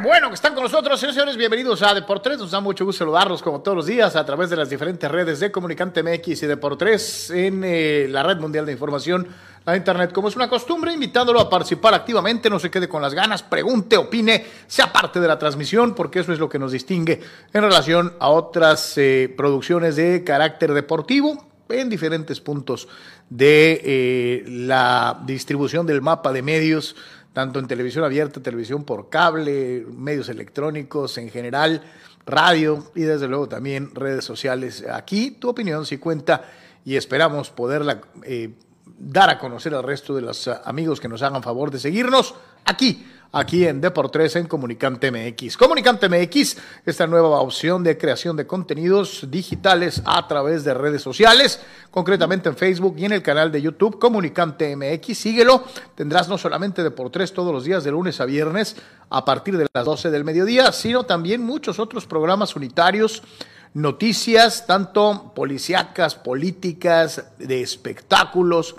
Bueno que están con nosotros, señores, bienvenidos a Deportes. Nos da mucho gusto saludarlos como todos los días a través de las diferentes redes de Comunicante MX y Deportes en eh, la Red Mundial de Información, la Internet. Como es una costumbre, invitándolo a participar activamente, no se quede con las ganas, pregunte, opine, sea parte de la transmisión, porque eso es lo que nos distingue en relación a otras eh, producciones de carácter deportivo en diferentes puntos de eh, la distribución del mapa de medios tanto en televisión abierta, televisión por cable, medios electrónicos en general, radio y desde luego también redes sociales. Aquí tu opinión sí cuenta y esperamos poderla eh, dar a conocer al resto de los amigos que nos hagan favor de seguirnos aquí aquí en Deportes en Comunicante MX. Comunicante MX, esta nueva opción de creación de contenidos digitales a través de redes sociales, concretamente en Facebook y en el canal de YouTube Comunicante MX. Síguelo, tendrás no solamente Deportes todos los días de lunes a viernes a partir de las 12 del mediodía, sino también muchos otros programas unitarios noticias, tanto policíacas, políticas, de espectáculos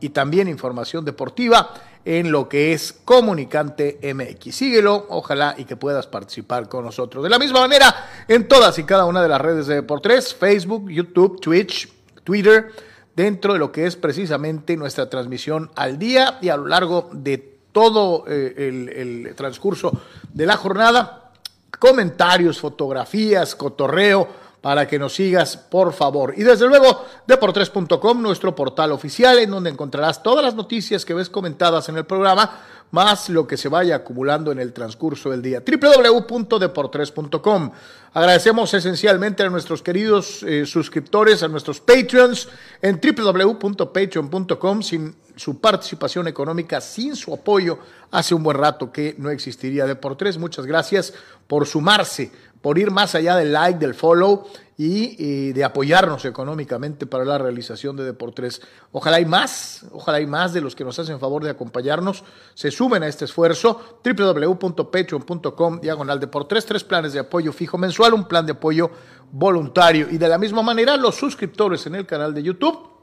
y también información deportiva en lo que es Comunicante MX. Síguelo, ojalá y que puedas participar con nosotros. De la misma manera, en todas y cada una de las redes de Deportes, Facebook, YouTube, Twitch, Twitter, dentro de lo que es precisamente nuestra transmisión al día y a lo largo de todo eh, el transcurso de la jornada. Comentarios, fotografías, cotorreo para que nos sigas, por favor. Y desde luego, deportres.com, nuestro portal oficial, en donde encontrarás todas las noticias que ves comentadas en el programa, más lo que se vaya acumulando en el transcurso del día. www.deportres.com. Agradecemos esencialmente a nuestros queridos eh, suscriptores, a nuestros Patreons en www.patreon.com. Sin su participación económica, sin su apoyo, hace un buen rato que no existiría Deportres. Muchas gracias por sumarse por ir más allá del like, del follow y, de apoyarnos económicamente para la realización de Deportes. Ojalá hay más, ojalá hay más de los que nos hacen favor de acompañarnos, se sumen a este esfuerzo, www.patreon.com, diagonal Deportes, tres planes de apoyo fijo mensual, un plan de apoyo voluntario y de la misma manera los suscriptores en el canal de YouTube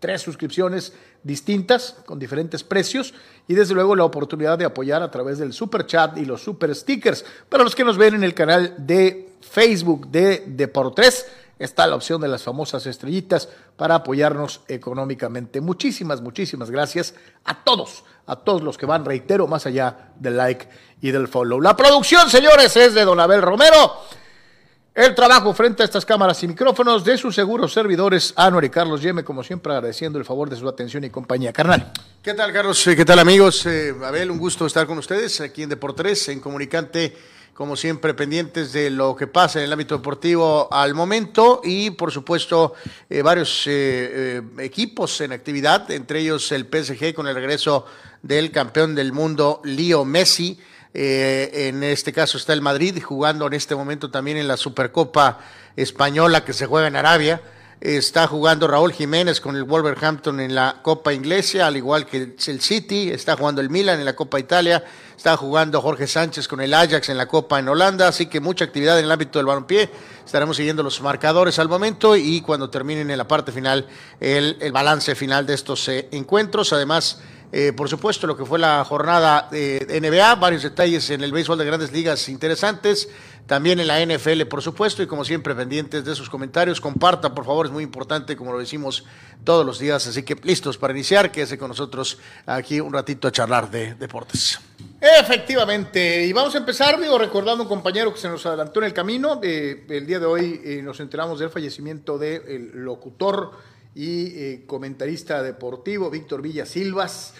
tres suscripciones distintas con diferentes precios y desde luego la oportunidad de apoyar a través del super chat y los super stickers. Para los que nos ven en el canal de Facebook de Deportes, está la opción de las famosas estrellitas para apoyarnos económicamente. Muchísimas, muchísimas gracias a todos, a todos los que van, reitero, más allá del like y del follow. La producción, señores, es de Don Abel Romero. El trabajo frente a estas cámaras y micrófonos de sus seguros servidores, Anuar y Carlos Yeme, como siempre agradeciendo el favor de su atención y compañía. Carnal. ¿Qué tal, Carlos? Eh, ¿Qué tal, amigos? Eh, Abel, un gusto estar con ustedes aquí en Deportes, en Comunicante, como siempre, pendientes de lo que pasa en el ámbito deportivo al momento y, por supuesto, eh, varios equipos en actividad, entre ellos el PSG con el regreso del campeón del mundo, Leo Messi eh, en este caso está el Madrid jugando en este momento también en la Supercopa Española que se juega en Arabia. Está jugando Raúl Jiménez con el Wolverhampton en la Copa Inglesa, al igual que el City. Está jugando el Milan en la Copa Italia. Está jugando Jorge Sánchez con el Ajax en la Copa en Holanda. Así que mucha actividad en el ámbito del balompié. Estaremos siguiendo los marcadores al momento y cuando terminen en la parte final el, balance final de estos eh, encuentros. Además, eh, por supuesto, lo que fue la jornada de NBA, varios detalles en el béisbol de grandes ligas interesantes, también en la NFL, por supuesto, y como siempre, pendientes de sus comentarios. Compartan, por favor, es muy importante, como lo decimos todos los días. Así que listos para iniciar, quédese con nosotros aquí un ratito a charlar de deportes. Efectivamente, y vamos a empezar, digo, recordando un compañero que se nos adelantó en el camino. Eh, el día de hoy eh, nos enteramos del fallecimiento del locutor y eh, comentarista deportivo Víctor Villa Silvas,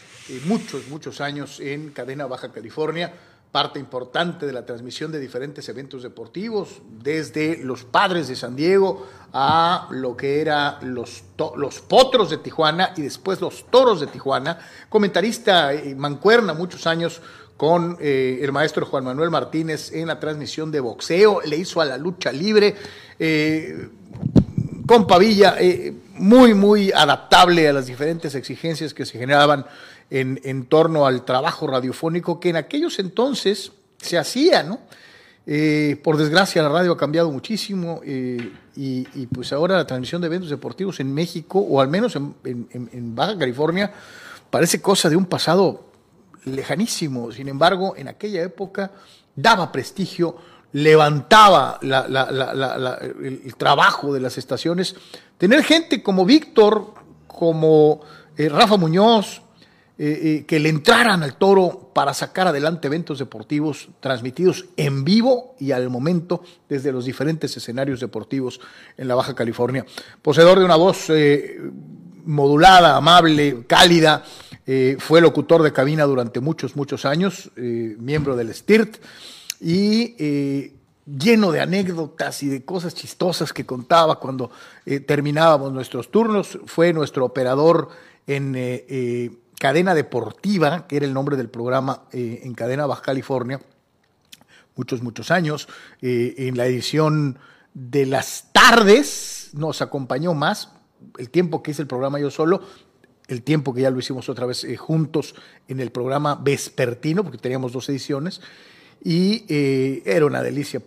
muchos, muchos años en Cadena Baja California parte importante de la transmisión de diferentes eventos deportivos, desde los padres de San Diego a lo que era los, los potros de Tijuana y después los toros de Tijuana, comentarista y mancuerna muchos años con eh, el maestro Juan Manuel Martínez en la transmisión de boxeo, le hizo a la lucha libre, eh, con Pavilla, eh, muy, muy adaptable a las diferentes exigencias que se generaban en, en, torno al trabajo radiofónico que en aquellos entonces se hacía, ¿no? Eh, por desgracia la radio ha cambiado muchísimo eh, y, pues ahora la transmisión de eventos deportivos en México, o al menos en, en, en, Baja California, parece cosa de un pasado lejanísimo. Sin embargo, en aquella época daba prestigio, levantaba el, trabajo de las estaciones. Tener gente como Víctor, como eh, Rafa Muñoz, eh, eh, que le entraran al toro para sacar adelante eventos deportivos transmitidos en vivo y al momento desde los diferentes escenarios deportivos en la Baja California. Poseedor de una voz modulada, amable, cálida, fue locutor de cabina durante muchos, muchos años, miembro del STIRT y lleno de anécdotas y de cosas chistosas que contaba cuando terminábamos nuestros turnos. Fue nuestro operador en Cadena Deportiva, que era el nombre del programa eh, en Cadena Baja California, muchos, muchos años. Eh, en la edición de las tardes nos acompañó más, el tiempo que hice el programa yo solo, el tiempo que ya lo hicimos otra vez eh, juntos en el programa vespertino, porque teníamos dos ediciones, y eh, era una delicia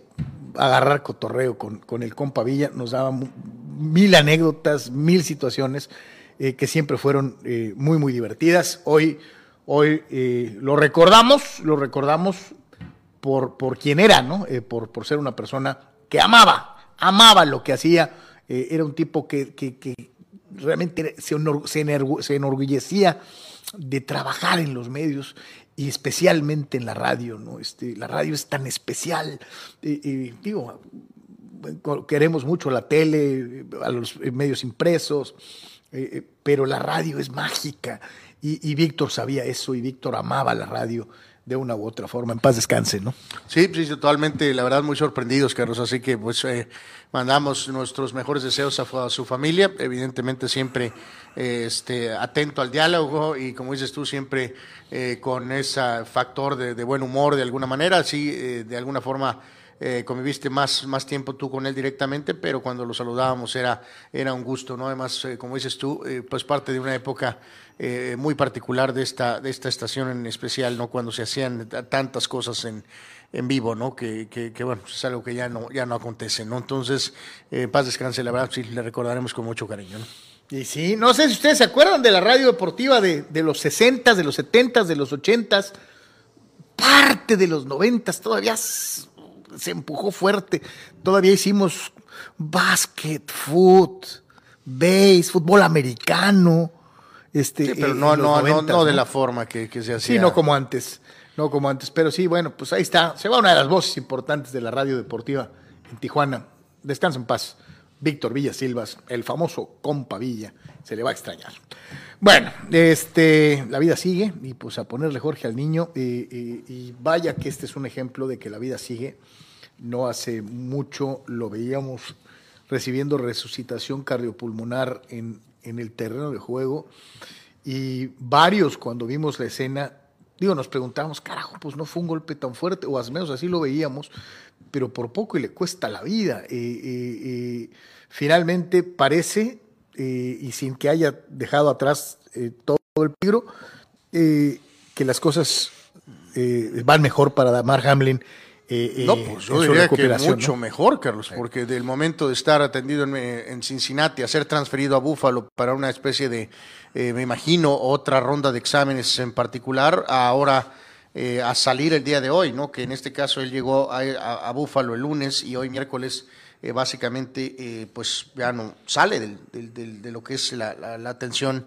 agarrar cotorreo con, con el compa Villa, nos daba mil anécdotas, mil situaciones eh, que siempre fueron eh, muy, muy divertidas. Hoy, hoy lo recordamos, lo recordamos por, por quién era, ¿no? Por, por ser una persona que amaba, amaba lo que hacía. era un tipo que, que, realmente se enorgullecía de trabajar en los medios y especialmente en la radio, ¿no? Este, la radio es tan especial. Eh, eh, digo, queremos mucho la tele, a los medios impresos, eh, pero la radio es mágica. Y, y Víctor sabía eso y Víctor amaba la radio de una u otra forma. En paz descanse, ¿no? Sí, sí, totalmente. La verdad, muy sorprendidos, Carlos. Así que, pues, eh, mandamos nuestros mejores deseos a, su familia. Evidentemente, siempre eh, este, atento al diálogo y, como dices tú, siempre eh, con ese factor de, de, buen humor de alguna manera. Sí, eh, de alguna forma. Eh, conviviste más, más tiempo tú con él directamente, pero cuando lo saludábamos era, era un gusto, ¿no? Además, eh, como dices tú, eh, pues parte de una época eh, muy particular de esta, de esta estación en especial, ¿no? Cuando se hacían tantas cosas en, en vivo, ¿no? Que, que, bueno, es algo que ya no, ya no acontece, ¿no? Entonces, paz descanse, la verdad, sí, le recordaremos con mucho cariño, ¿no? Y sí, no sé si ustedes se acuerdan de la radio deportiva de, de los 60, de los 70, de los 80, parte de los 90, todavía se empujó fuerte. Todavía hicimos básquet, foot, base, fútbol americano. Este, sí, pero no, no, 90, no, no, de la forma que, que, se hacía. Sí, no como antes. No como antes. Pero sí, bueno, pues ahí está. Se va una de las voces importantes de la radio deportiva en Tijuana. Descansa en paz. Víctor Villa Silvas, el famoso compa Villa. Se le va a extrañar. Bueno, este, la vida sigue y pues a ponerle Jorge al niño. Y, y, y vaya que este es un ejemplo de que la vida sigue. No hace mucho lo veíamos recibiendo resucitación cardiopulmonar en, en el terreno de juego y varios cuando vimos la escena, digo, nos preguntábamos, carajo, pues no fue un golpe tan fuerte, o al menos así lo veíamos, pero por poco y le cuesta la vida. Eh, eh, eh, finalmente parece, y sin que haya dejado atrás todo el peligro, que las cosas van mejor para Damar Hamlin Eh, eh, no, pues yo diría que mucho mejor, Carlos, porque del momento de estar atendido en, Cincinnati a ser transferido a Buffalo para una especie de, eh, me imagino, otra ronda de exámenes en particular, ahora a salir el día de hoy, ¿no? Que en este caso él llegó a, a, Buffalo el lunes y hoy miércoles básicamente pues ya no sale de lo que es la, la, atención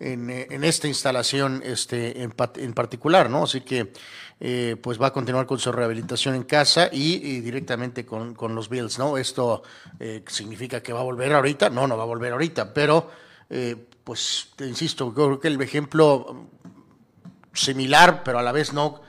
en, en, esta instalación este, en, particular, ¿no? Así que eh, pues va a continuar con su rehabilitación en casa y, directamente con, los Bills, ¿no? Esto eh, significa que va a volver ahorita, no, no va a volver ahorita, pero eh, pues insisto, creo que el ejemplo similar, pero a la vez no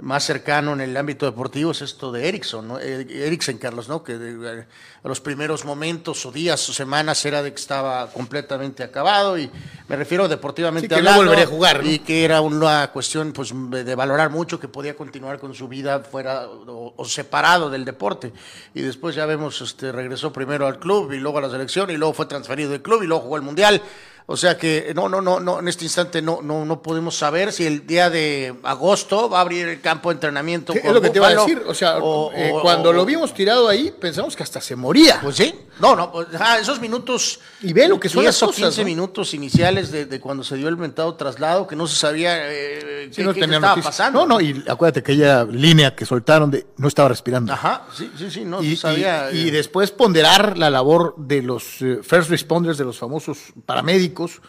más cercano en el ámbito deportivo es esto de Ericsson, ¿no? Eh, Ericsson, Carlos, ¿no? Que de, los primeros momentos o días o semanas era de que estaba completamente acabado y me refiero deportivamente sí, que no volvería a jugar. Y que era una cuestión pues de valorar mucho que podía continuar con su vida fuera o, separado del deporte. Y después ya vemos, este regresó primero al club y luego a la selección y luego fue transferido del club y luego jugó el Mundial. O sea que no, no, no, no, en este instante no, no, no podemos saber si el día de agosto va a abrir el campo de entrenamiento. es lo que te iba a decir. O sea, eh, cuando lo vimos tirado ahí, pensamos que hasta se moría. Pues sí. No, no, pues, esos minutos. Y ve lo que son las cosas, 15 minutos iniciales de, cuando se dio el mentado traslado, que no se sabía eh, qué, estaba pasando. No, no, y acuérdate que aquella línea que soltaron de no estaba respirando. Ajá, sí, sí, sí, no y, sabía. Y, y, después ponderar la labor de los eh, first responders, de los famosos paramédicos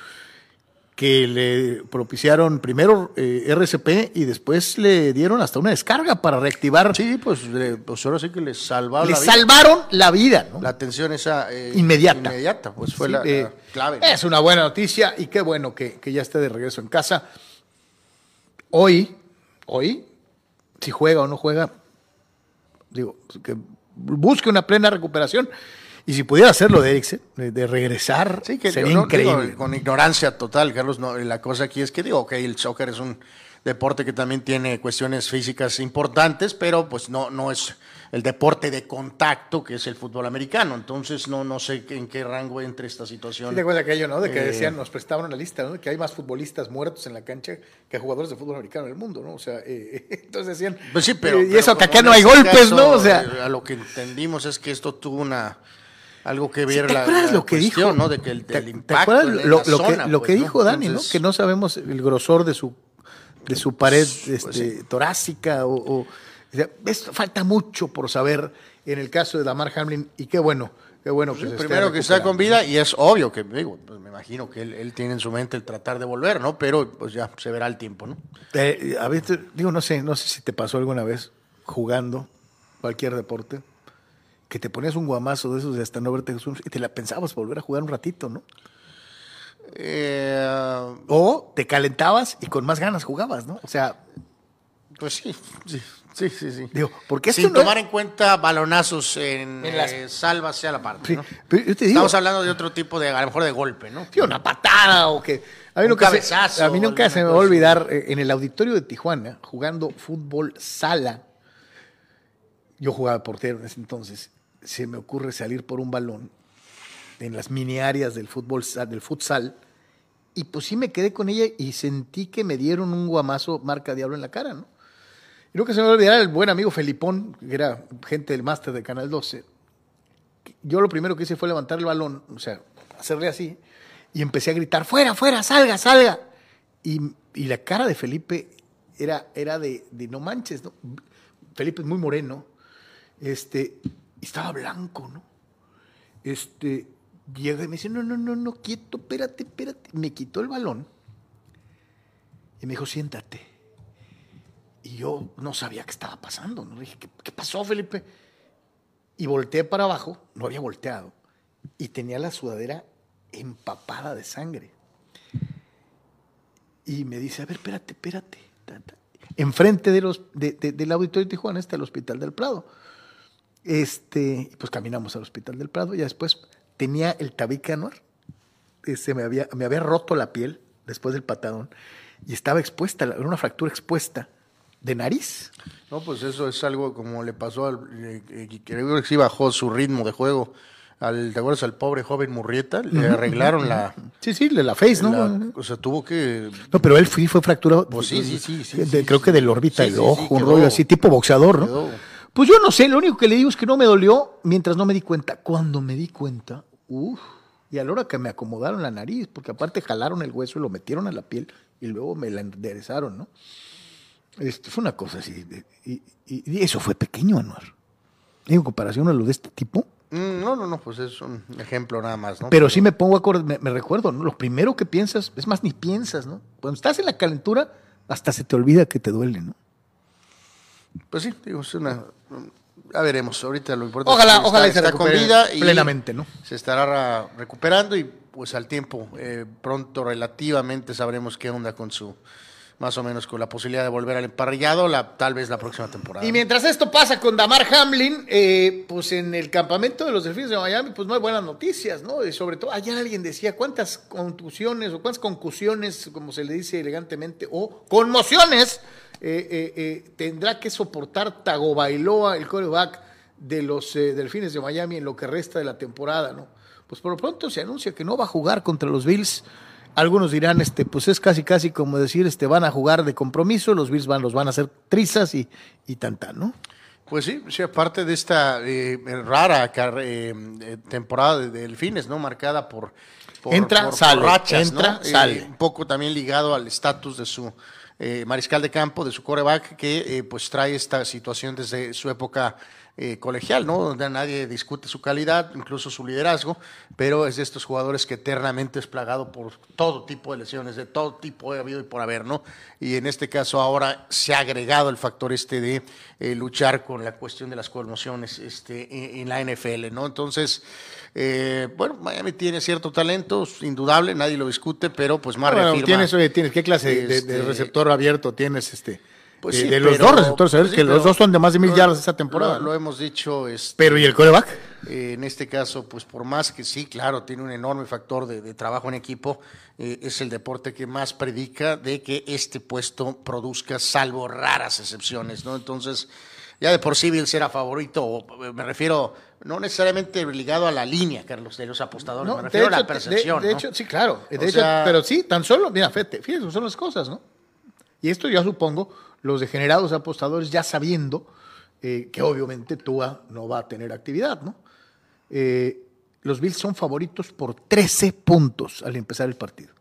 que le propiciaron primero eh, RCP y después le dieron hasta una descarga para reactivar. Sí, pues, pues ahora sí que les salvaron le salvaron la vida. La atención esa eh, inmediata. Inmediata, pues fue la, eh, clave. Es una buena noticia y qué bueno que, que, ya esté de regreso en casa. Hoy, hoy, si juega o no juega, digo, que busque una plena recuperación y si pudiera hacerlo de Eriksen, de, regresar, sí, que sería increíble. con ignorancia total, Carlos, no, la cosa aquí es que digo, ok, el soccer es un deporte que también tiene cuestiones físicas importantes, pero pues no, no es el deporte de contacto que es el fútbol americano. Entonces no, no sé en qué rango entre esta situación. Sí, te acuerdas aquello, ¿no? De que eh, decían, nos prestaban una lista, ¿no? De que hay más futbolistas muertos en la cancha que jugadores de fútbol americano en el mundo, ¿no? O sea, eh, entonces decían. Pues sí, pero. Y eso que acá no hay este golpes, ¿no? O sea. A lo que entendimos es que esto tuvo una algo que ver la, lo que cuestión, dijo? ¿no? De que el, ¿Te, impacto acuerdas lo, que, lo que pues, dijo Dani, ¿no? Que no sabemos el grosor de su de su pared pues, este, torácica o, esto falta mucho por saber en el caso de Damar Hamlin y qué bueno. Qué bueno que primero que está con vida y es obvio que digo, pues me imagino que él, tiene en su mente el tratar de volver, ¿no? Pero pues ya se verá el tiempo, ¿no? Eh, a veces, digo, no sé, no sé si te pasó alguna vez jugando cualquier deporte que te ponías un guamazo de esos de hasta no verte y te la pensabas volver a jugar un ratito, ¿no? Eh, o te calentabas y con más ganas jugabas, ¿no? O sea. Pues sí, sí, sí, sí. sí. Digo, porque Sin tomar en cuenta balonazos en, en las... Eh, salvas sea la parte, ¿no? Estamos hablando de otro tipo de, a lo mejor de golpe, ¿no? Sí, una patada o que. A mí un nunca Se, a mí nunca se me va a olvidar eh, en el auditorio de Tijuana, jugando fútbol sala. Yo jugaba portero en ese entonces se me ocurre salir por un balón en las mini áreas del fútbol del futsal y pues sí me quedé con ella y sentí que me dieron un guamazo marca diablo en la cara, ¿no? Y que se me olvidar el buen amigo Felipón, que era gente del máster de Canal 12. Yo lo primero que hice fue levantar el balón, o sea, hacerle así, y empecé a gritar, fuera, fuera, salga, salga. Y, la cara de Felipe era, era de, de no manches, ¿no? Felipe es muy moreno, este, estaba blanco, ¿no? Este, llega y me dice, no, no, no, no, quieto, espérate, espérate. Me quitó el balón y me dijo, siéntate. Y yo no sabía qué estaba pasando. ¿no? dije, ¿qué, pasó, Felipe? Y volteé para abajo, no había volteado, y tenía la sudadera empapada de sangre. Y me dice, a ver, espérate, espérate. Enfrente de los, del auditorio de Tijuana está el Hospital del Prado. Este, pues caminamos al Hospital del Prado y después tenía el tabique anuar. Este, me, había, me había roto la piel después del patadón y estaba expuesta, era una fractura expuesta de nariz. No, pues eso es algo como le pasó al. Eh, creo que sí bajó su ritmo de juego. Al, ¿Te acuerdas al pobre joven Murrieta? Le arreglaron la. Sí, sí, la face, ¿no? o sea, tuvo que. No, pero él fue, fue fracturado. Pues sí, sí, sí. creo que del órbita del ojo, un rollo así, tipo boxeador, ¿no? Pues yo no sé, lo único que le digo es que no me dolió mientras no me di cuenta. Cuando me di cuenta, uff, y a la hora que me acomodaron la nariz, porque aparte jalaron el hueso y lo metieron a la piel y luego me la enderezaron, ¿no? Este, fue una cosa así. Y, eso fue pequeño, Anuar. En comparación a lo de este tipo. Mm, no, no, no, pues es un ejemplo nada más, ¿no? Pero, sí me pongo a acordar, me, recuerdo, ¿no? Lo primero que piensas, es más, ni piensas, ¿no? Cuando estás en la calentura, hasta se te olvida que te duele, ¿no? Pues sí, digo, es una. Ya veremos, ahorita lo importante ojalá, es que ojalá está, con vida plenamente, ¿no? Se estará recuperando y pues al tiempo, eh, pronto relativamente sabremos qué onda con su más o menos con la posibilidad de volver al emparrillado, la, tal vez la próxima temporada. Y mientras esto pasa con Damar Hamlin, eh, pues en el campamento de los Delfines de Miami, pues no hay buenas noticias, ¿no? Y sobre todo, ayer alguien decía cuántas contusiones o cuántas concusiones, como se le dice elegantemente, o conmociones eh, eh, tendrá que soportar Tagovailoa, el coreback de los Delfines de Miami en lo que resta de la temporada, ¿no? Pues por lo pronto se anuncia que no va a jugar contra los Bills. Algunos dirán, este, pues es casi casi como decir, este, van a jugar de compromiso, los Bills van, los van a hacer trizas y, y tan, ¿no? Pues sí, sí, aparte de esta eh, rara eh, temporada de delfines, ¿no? Marcada por, entra, sale, rachas, entra, ¿no? sale. un poco también ligado al estatus de su eh, mariscal de campo, de su coreback, que pues trae esta situación desde su época eh, colegial, ¿no? Donde nadie discute su calidad, incluso su liderazgo, pero es de estos jugadores que eternamente es plagado por todo tipo de lesiones, de todo tipo de habido y por haber, ¿no? Y en este caso ahora se ha agregado el factor este de eh, luchar con la cuestión de las conmociones este, en, la NFL, ¿no? Entonces, eh, bueno, Miami tiene cierto talento, indudable, nadie lo discute, pero pues más bueno, Tienes, tienes, ¿qué clase de, de, este, receptor abierto tienes este? Pues de, los dos receptores, pues que los dos son de más de mil yardas esta temporada. Lo, hemos dicho. Este, pero ¿y el coreback? Eh, en este caso, pues por más que sí, claro, tiene un enorme factor de, trabajo en equipo, eh, es el deporte que más predica de que este puesto produzca, salvo raras excepciones, ¿no? Entonces, ya de por sí Bill será favorito, me refiero no necesariamente ligado a la línea, Carlos, de los apostadores, me refiero a la percepción. De, hecho, sí, claro, pero sí, tan solo, mira, fíjate, fíjate, son las cosas, ¿no? Y esto ya supongo los degenerados apostadores ya sabiendo eh, que obviamente Tua no va a tener actividad, ¿no? Eh, los Bills son favoritos por 13 puntos al empezar el partido.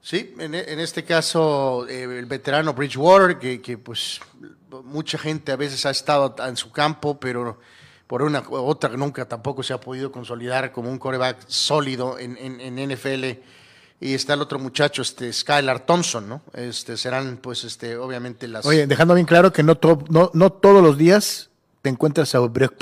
Sí, en, este caso eh, el veterano Bridgewater, que, pues mucha gente a veces ha estado en su campo, pero por una otra nunca tampoco se ha podido consolidar como un coreback sólido en NFL y está el otro muchacho, este Skylar Thompson, ¿no? Este serán, pues, este, obviamente las. Oye, dejando bien claro que no, no, no todos los días te encuentras a Brock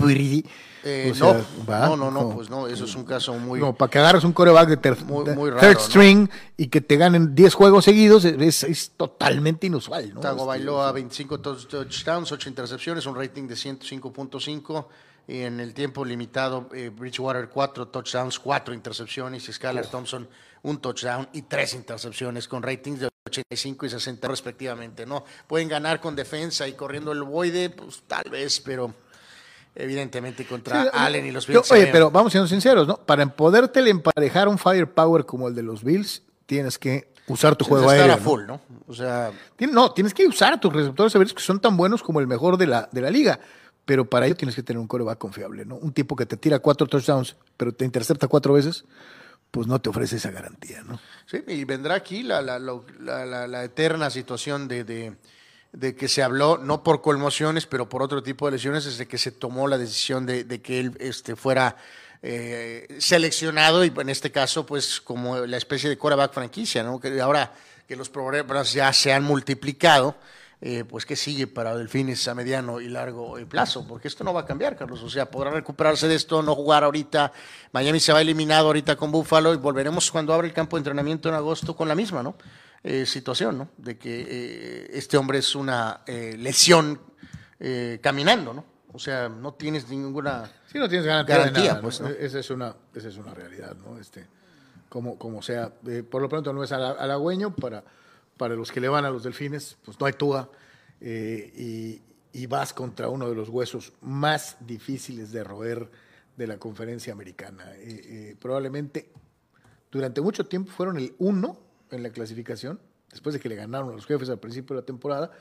eh, no, no, no, no, pues no, eso es un caso muy. No, para que agarres un coreback de third string y que te ganen 10 juegos seguidos es, es totalmente inusual, ¿no? Tago bailó a 25 touchdowns, 8 intercepciones, un rating de 105.5 y en el tiempo limitado, eh, Bridgewater 4 touchdowns, 4 intercepciones y Skylar Thompson un touchdown y tres intercepciones con ratings de 85 y 60 respectivamente, ¿no? Pueden ganar con defensa y corriendo el boide, pues tal vez, pero evidentemente contra Allen y los Bills. oye, pero vamos siendo sinceros, ¿no? Para poderte emparejar un firepower como el de los Bills, tienes que usar tu juego aéreo. full, ¿no? O sea, no, tienes que usar a tus receptores aéreos que son tan buenos como el mejor de la, de la liga. Pero para ello tienes que tener un coreback confiable, ¿no? Un tipo que te tira cuatro touchdowns, pero te intercepta cuatro veces pues no te ofrece esa garantía, ¿no? Sí, y vendrá aquí la, la, la, la eterna situación de, de, que se habló, no por conmociones, pero por otro tipo de lesiones, desde que se tomó la decisión de, de que él este, fuera eh, seleccionado y en este caso, pues como la especie de quarterback franquicia, ¿no? Que ahora que los problemas ya se han multiplicado, eh, pues qué sigue para Delfines a mediano y largo eh, plazo, porque esto no va a cambiar, Carlos. O sea, podrá recuperarse de esto, no jugar ahorita. Miami se va eliminado ahorita con Buffalo y volveremos cuando abra el campo de entrenamiento en agosto con la misma, ¿no? Eh, situación, ¿no? De que este hombre es una lesión caminando, ¿no? O sea, no tienes ninguna sí, no tienes garantía, pues, Esa es una, esa es una realidad, ¿no? Este, como, como sea, por lo pronto no es halagüeño para para los que le van a los delfines, pues no hay Tua eh, y, vas contra uno de los huesos más difíciles de roer de la conferencia americana. Eh, eh, probablemente durante mucho tiempo fueron el uno en la clasificación, después de que le ganaron a los jefes al principio de la temporada,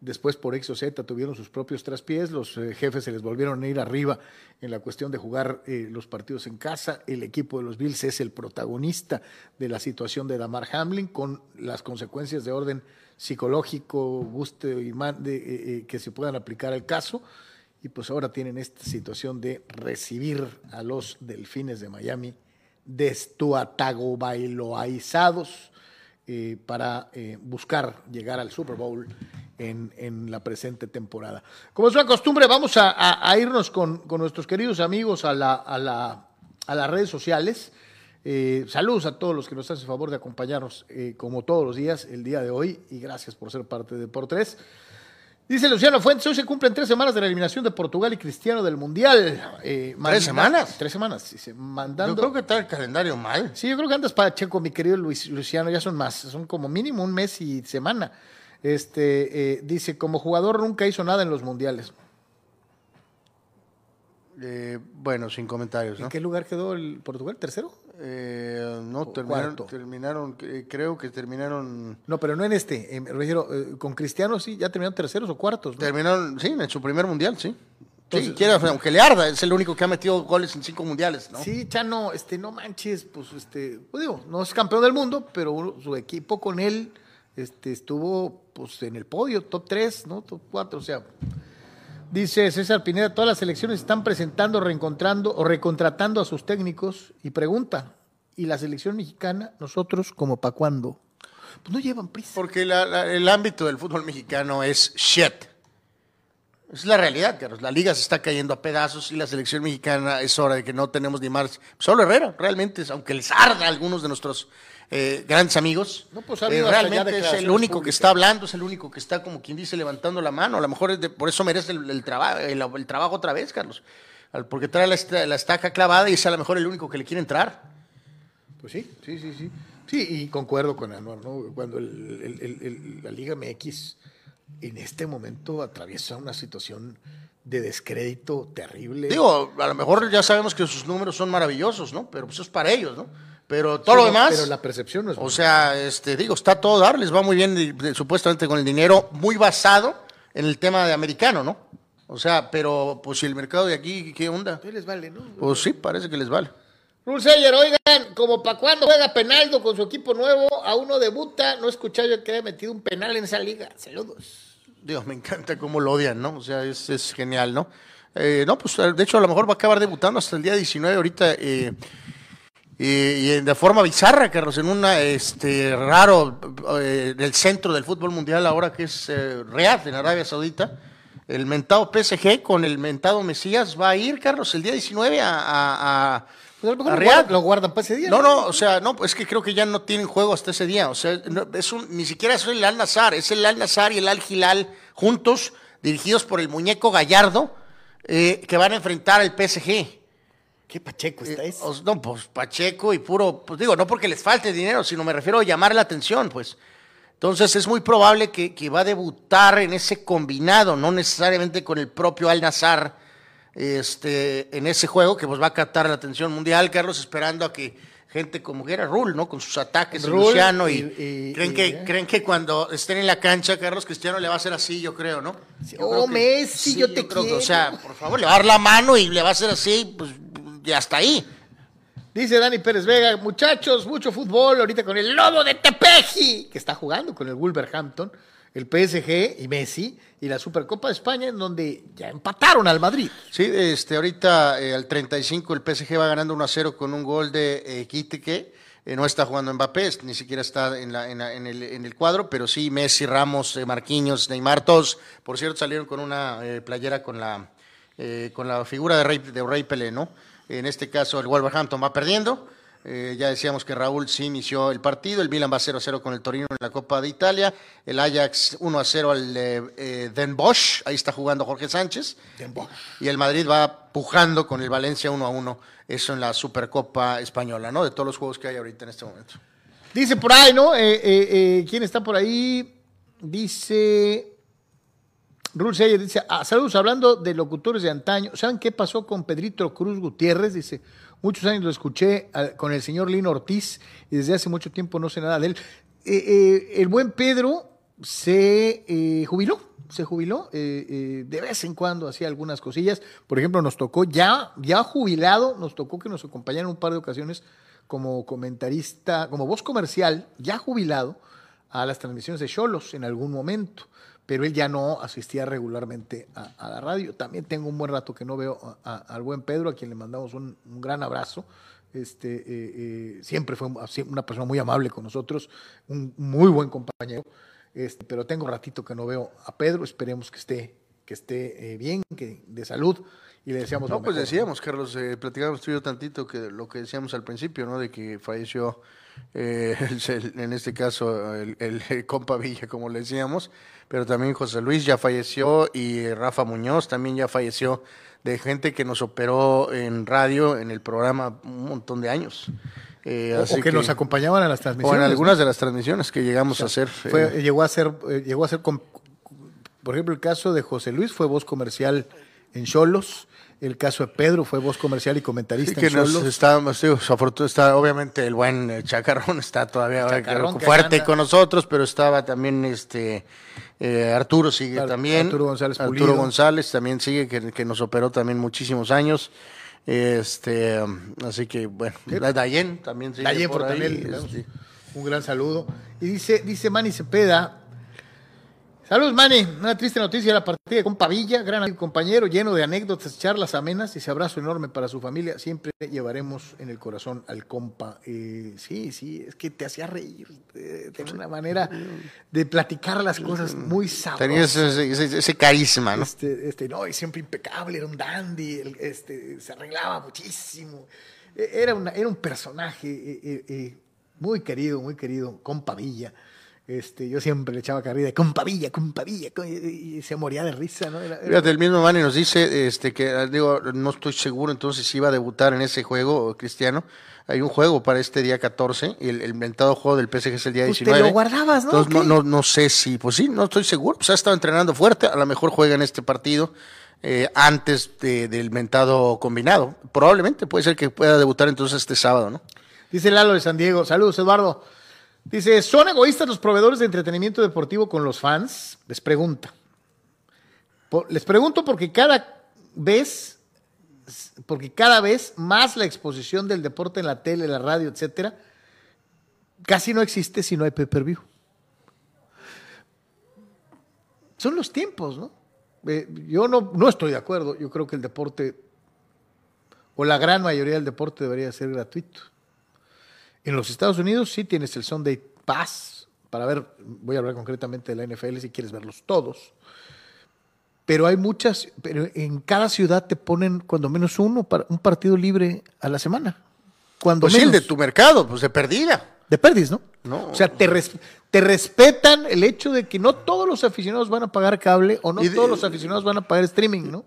Después por X Z tuvieron sus propios traspiés, los eh, jefes se les volvieron a ir arriba en la cuestión de jugar eh, los partidos en casa. El equipo de los Bills es el protagonista de la situación de Damar Hamlin con las consecuencias de orden psicológico, gusto y man, de, eh, que se puedan aplicar al caso. Y pues ahora tienen esta situación de recibir a los delfines de Miami destuatagobailoaizados eh, para buscar llegar al Super Bowl en, en, la presente temporada. Como es una costumbre, vamos a, a, a irnos con, con, nuestros queridos amigos a, la, a, la, a las redes sociales. Eh, saludos a todos los que nos hacen favor de acompañarnos eh, como todos los días el día de hoy y gracias por ser parte de Por Tres. Dice Luciano Fuentes, hoy se cumplen tres semanas de la eliminación de Portugal y Cristiano del Mundial. Eh, ¿Tres semanas? Tres semanas. Dice, mandando... Yo creo que está el calendario mal. Sí, yo creo que andas para Checo, mi querido Luis, Luciano, ya son más, son como mínimo un mes y semana. Este, eh, dice, como jugador nunca hizo nada en los mundiales. Eh, bueno, sin comentarios. ¿no? ¿En qué lugar quedó el Portugal? ¿Tercero? Eh, no, terminaron, terminaron, creo que terminaron. No, pero no en este. Eh, me refiero, eh, con Cristiano sí, ya terminaron terceros o cuartos. ¿no? Terminaron, sí, en su primer mundial, sí. Entonces, sí, aunque le arda, es el único que ha metido goles en cinco mundiales, ¿no? Sí, Chano, este, no manches, pues, este, pues digo, no es campeón del mundo, pero su equipo con él, este, estuvo, pues, en el podio, top 3, ¿no? Top 4, o sea, Dice César Pineda, todas las selecciones están presentando, reencontrando o recontratando a sus técnicos y pregunta, ¿y la selección mexicana, nosotros como para cuándo? Pues no llevan prisa. Porque la, la, el ámbito del fútbol mexicano es shit. Es la realidad, Carlos. La liga se está cayendo a pedazos y la selección mexicana es hora de que no tenemos ni más. Solo Herrera, realmente, aunque les arda a algunos de nuestros eh, grandes amigos, no, pues, eh, realmente es el único públicas. que está hablando, es el único que está, como quien dice, levantando la mano. A lo mejor de, por eso merece el, el, el, trabajo otra vez, Carlos. Porque trae la, la, estaca clavada y es a lo mejor el único que le quiere entrar. Pues sí, sí, sí, sí. Sí, y concuerdo con Anuar, ¿no? Cuando la Liga MX en este momento atraviesa una situación de descrédito terrible. Digo, a lo mejor ya sabemos que sus números son maravillosos, ¿no? Pero pues es para ellos, ¿no? Pero todo sí, lo demás. Pero la percepción no es. O sea, este, digo, está todo dar, les va muy bien, supuestamente con el dinero muy basado en el tema de americano, ¿no? O sea, pero pues si el mercado de aquí, ¿qué onda? Sí les vale, ¿no? Pues sí, parece que les vale. Rulseyer, oigan, como para cuando juega Penaldo con su equipo nuevo, a uno debuta, no he escuchado yo que haya metido un penal en esa liga. Saludos. Dios, me encanta cómo lo odian, ¿no? O sea, es, genial, ¿no? Eh, no, pues de hecho a lo mejor va a acabar debutando hasta el día 19 ahorita. Eh, y, de forma bizarra, Carlos, en una este raro eh, del centro del fútbol mundial ahora que es eh, en Arabia Saudita. El mentado PSG con el mentado Mesías va a ir, Carlos, el día 19 a, a, a pues a lo mejor lo, lo guardan para ese día. No, no, o sea, no, es que creo que ya no tienen juego hasta ese día. O sea, no, es un, ni siquiera es el Al Nazar, es el Al Nazar y el Al Hilal juntos, dirigidos por el muñeco Gallardo, eh, que van a enfrentar al PSG. ¿Qué Pacheco está eh, eso? No, pues Pacheco y puro, pues digo, no porque les falte dinero, sino me refiero a llamar la atención, pues. Entonces es muy probable que, que va a debutar en ese combinado, no necesariamente con el propio Al Nazar este, en ese juego, que pues va a captar la atención mundial, Carlos, esperando a que gente como Guerra Rule, ¿no? Con sus ataques, Rule Luciano, y, y- y- creen, y- que, ¿eh? creen que cuando estén en la cancha, Carlos Cristiano le va a hacer así, yo creo, ¿no? Yo Oh, creo que- Messi, yo te creo que, o sea, por favor, le va a dar la mano y le va a hacer así, pues ya está ahí. Dice Dani Pérez Vega, muchachos, mucho fútbol ahorita con el Lobo de Tepeji, que está jugando con el Wolverhampton, el PSG y Messi, y la Supercopa de España, en donde ya empataron al Madrid. Sí, este, ahorita eh, al 35 el PSG va ganando 1 a 0 con un gol de eh, Kitike. Eh, no está jugando Mbappé, ni siquiera está en, la, en, la- en el, en el cuadro, pero sí Messi, Ramos, eh, Marquinhos, Neymar, todos, por cierto, salieron con una eh, playera con la, con la figura de Rey, de Rey Pelé, ¿no? En este caso el Wolverhampton va perdiendo. Eh, ya decíamos que Raúl sí inició el partido. El Milan va 0 a 0 con el Torino en la Copa de Italia. El Ajax 1 a 0 al eh, eh, Den Bosch. Ahí está jugando Jorge Sánchez. Y el Madrid va pujando con el Valencia 1 a 1. Eso en la Supercopa Española, ¿no? De todos los juegos que hay ahorita en este momento. Dice por ahí, ¿no? Eh, ¿Quién está por ahí? Dice. Rulseyer dice, ah, saludos, hablando de locutores de antaño, ¿saben qué pasó con Pedrito Cruz Gutiérrez? Dice, muchos años lo escuché con el señor Lino Ortiz y desde hace mucho tiempo no sé nada de él. Eh, eh, el buen Pedro se eh, jubiló, se jubiló. De vez en cuando hacía algunas cosillas. Por ejemplo, nos tocó ya, ya jubilado, nos tocó que nos acompañara un par de ocasiones como comentarista, como voz comercial, ya jubilado, a las transmisiones de Cholos en algún momento. Pero él ya no asistía regularmente a, la radio. También tengo un buen rato que no veo al buen Pedro, a quien le mandamos un, gran abrazo. Este, siempre fue una persona muy amable con nosotros, un muy buen compañero. Este, pero tengo ratito que no veo a Pedro, esperemos que esté, que esté eh, bien, que de salud y le decíamos. No, pues decíamos, Carlos, eh, platicábamos tú y yo tantito que lo que decíamos al principio, ¿no? De que falleció, eh, en este caso, el, el, compa Villa, como le decíamos, pero también José Luis ya falleció y Rafa Muñoz también ya falleció de gente que nos operó en radio en el programa un montón de años. Eh, o que, nos acompañaban a las transmisiones. O en algunas de las transmisiones que llegamos a hacer. Fue, eh, llegó a ser, llegó a ser, por ejemplo, el caso de José Luis fue voz comercial en Cholos. El caso de Pedro fue voz comercial y comentarista en Cholos. Está, está, obviamente el buen Chacarrón está todavía fuerte con nosotros, pero estaba también este Arturo sigue también. Arturo González Arturo González también sigue, que, que nos operó también muchísimos años. Este, así que bueno, Dayen también Dayen por, también, este. un gran saludo. Y dice, dice Manny Cepeda, Saludos, Mane. Una triste noticia la partida con Pavilla, gran compañero, lleno de anécdotas, charlas amenas y ese abrazo enorme para su familia. Siempre llevaremos en el corazón al compa. Eh, sí, sí, es que te hacía reír. Eh, tenía una manera de platicar las cosas muy sabrosas. Tenía ese, carisma, ¿no? Este, este, no, y siempre impecable, era un dandy, este, se arreglaba muchísimo. E, era, una, era un personaje eh, muy querido, muy querido, compa Villa. Este, yo siempre le echaba carrilla, compavilla, compavilla, y se moría de risa, ¿no? Fíjate, el mismo Manny nos dice este, que, ah, digo, no estoy seguro entonces si iba a debutar en ese juego, Cristiano. Hay un juego para este día 14, y el, inventado juego del PSG es el día 19. Pues lo guardabas, ¿no? Entonces, no, no, sé si, pues sí, no estoy seguro. Pues ha estado entrenando fuerte, a lo mejor juega en este partido. Eh, antes del mentado combinado. Probablemente puede ser que pueda debutar entonces este sábado, ¿no? Dice Lalo de San Diego. Saludos, Eduardo. Dice, ¿son egoístas los proveedores de entretenimiento deportivo con los fans? Les pregunta. les pregunto porque cada vez, porque cada vez más la exposición del deporte en la tele, la radio, etcétera, casi no existe si no hay pay-per-view. Son los tiempos, ¿no? Eh, yo no, no estoy de acuerdo. Yo creo que el deporte, o la gran mayoría del deporte, debería ser gratuito. En los Estados Unidos sí tienes el Sunday Pass para ver, voy a hablar concretamente de la NFL si quieres verlos todos. Pero hay muchas, pero en cada ciudad te ponen cuando menos uno para un partido libre a la semana. Cuando pues menos. Sí, el de tu mercado, pues de perdida. De perdis, ¿no? No. O sea, te, te respetan el hecho de que no todos los aficionados van a pagar cable o no todos los aficionados van a pagar streaming, ¿no?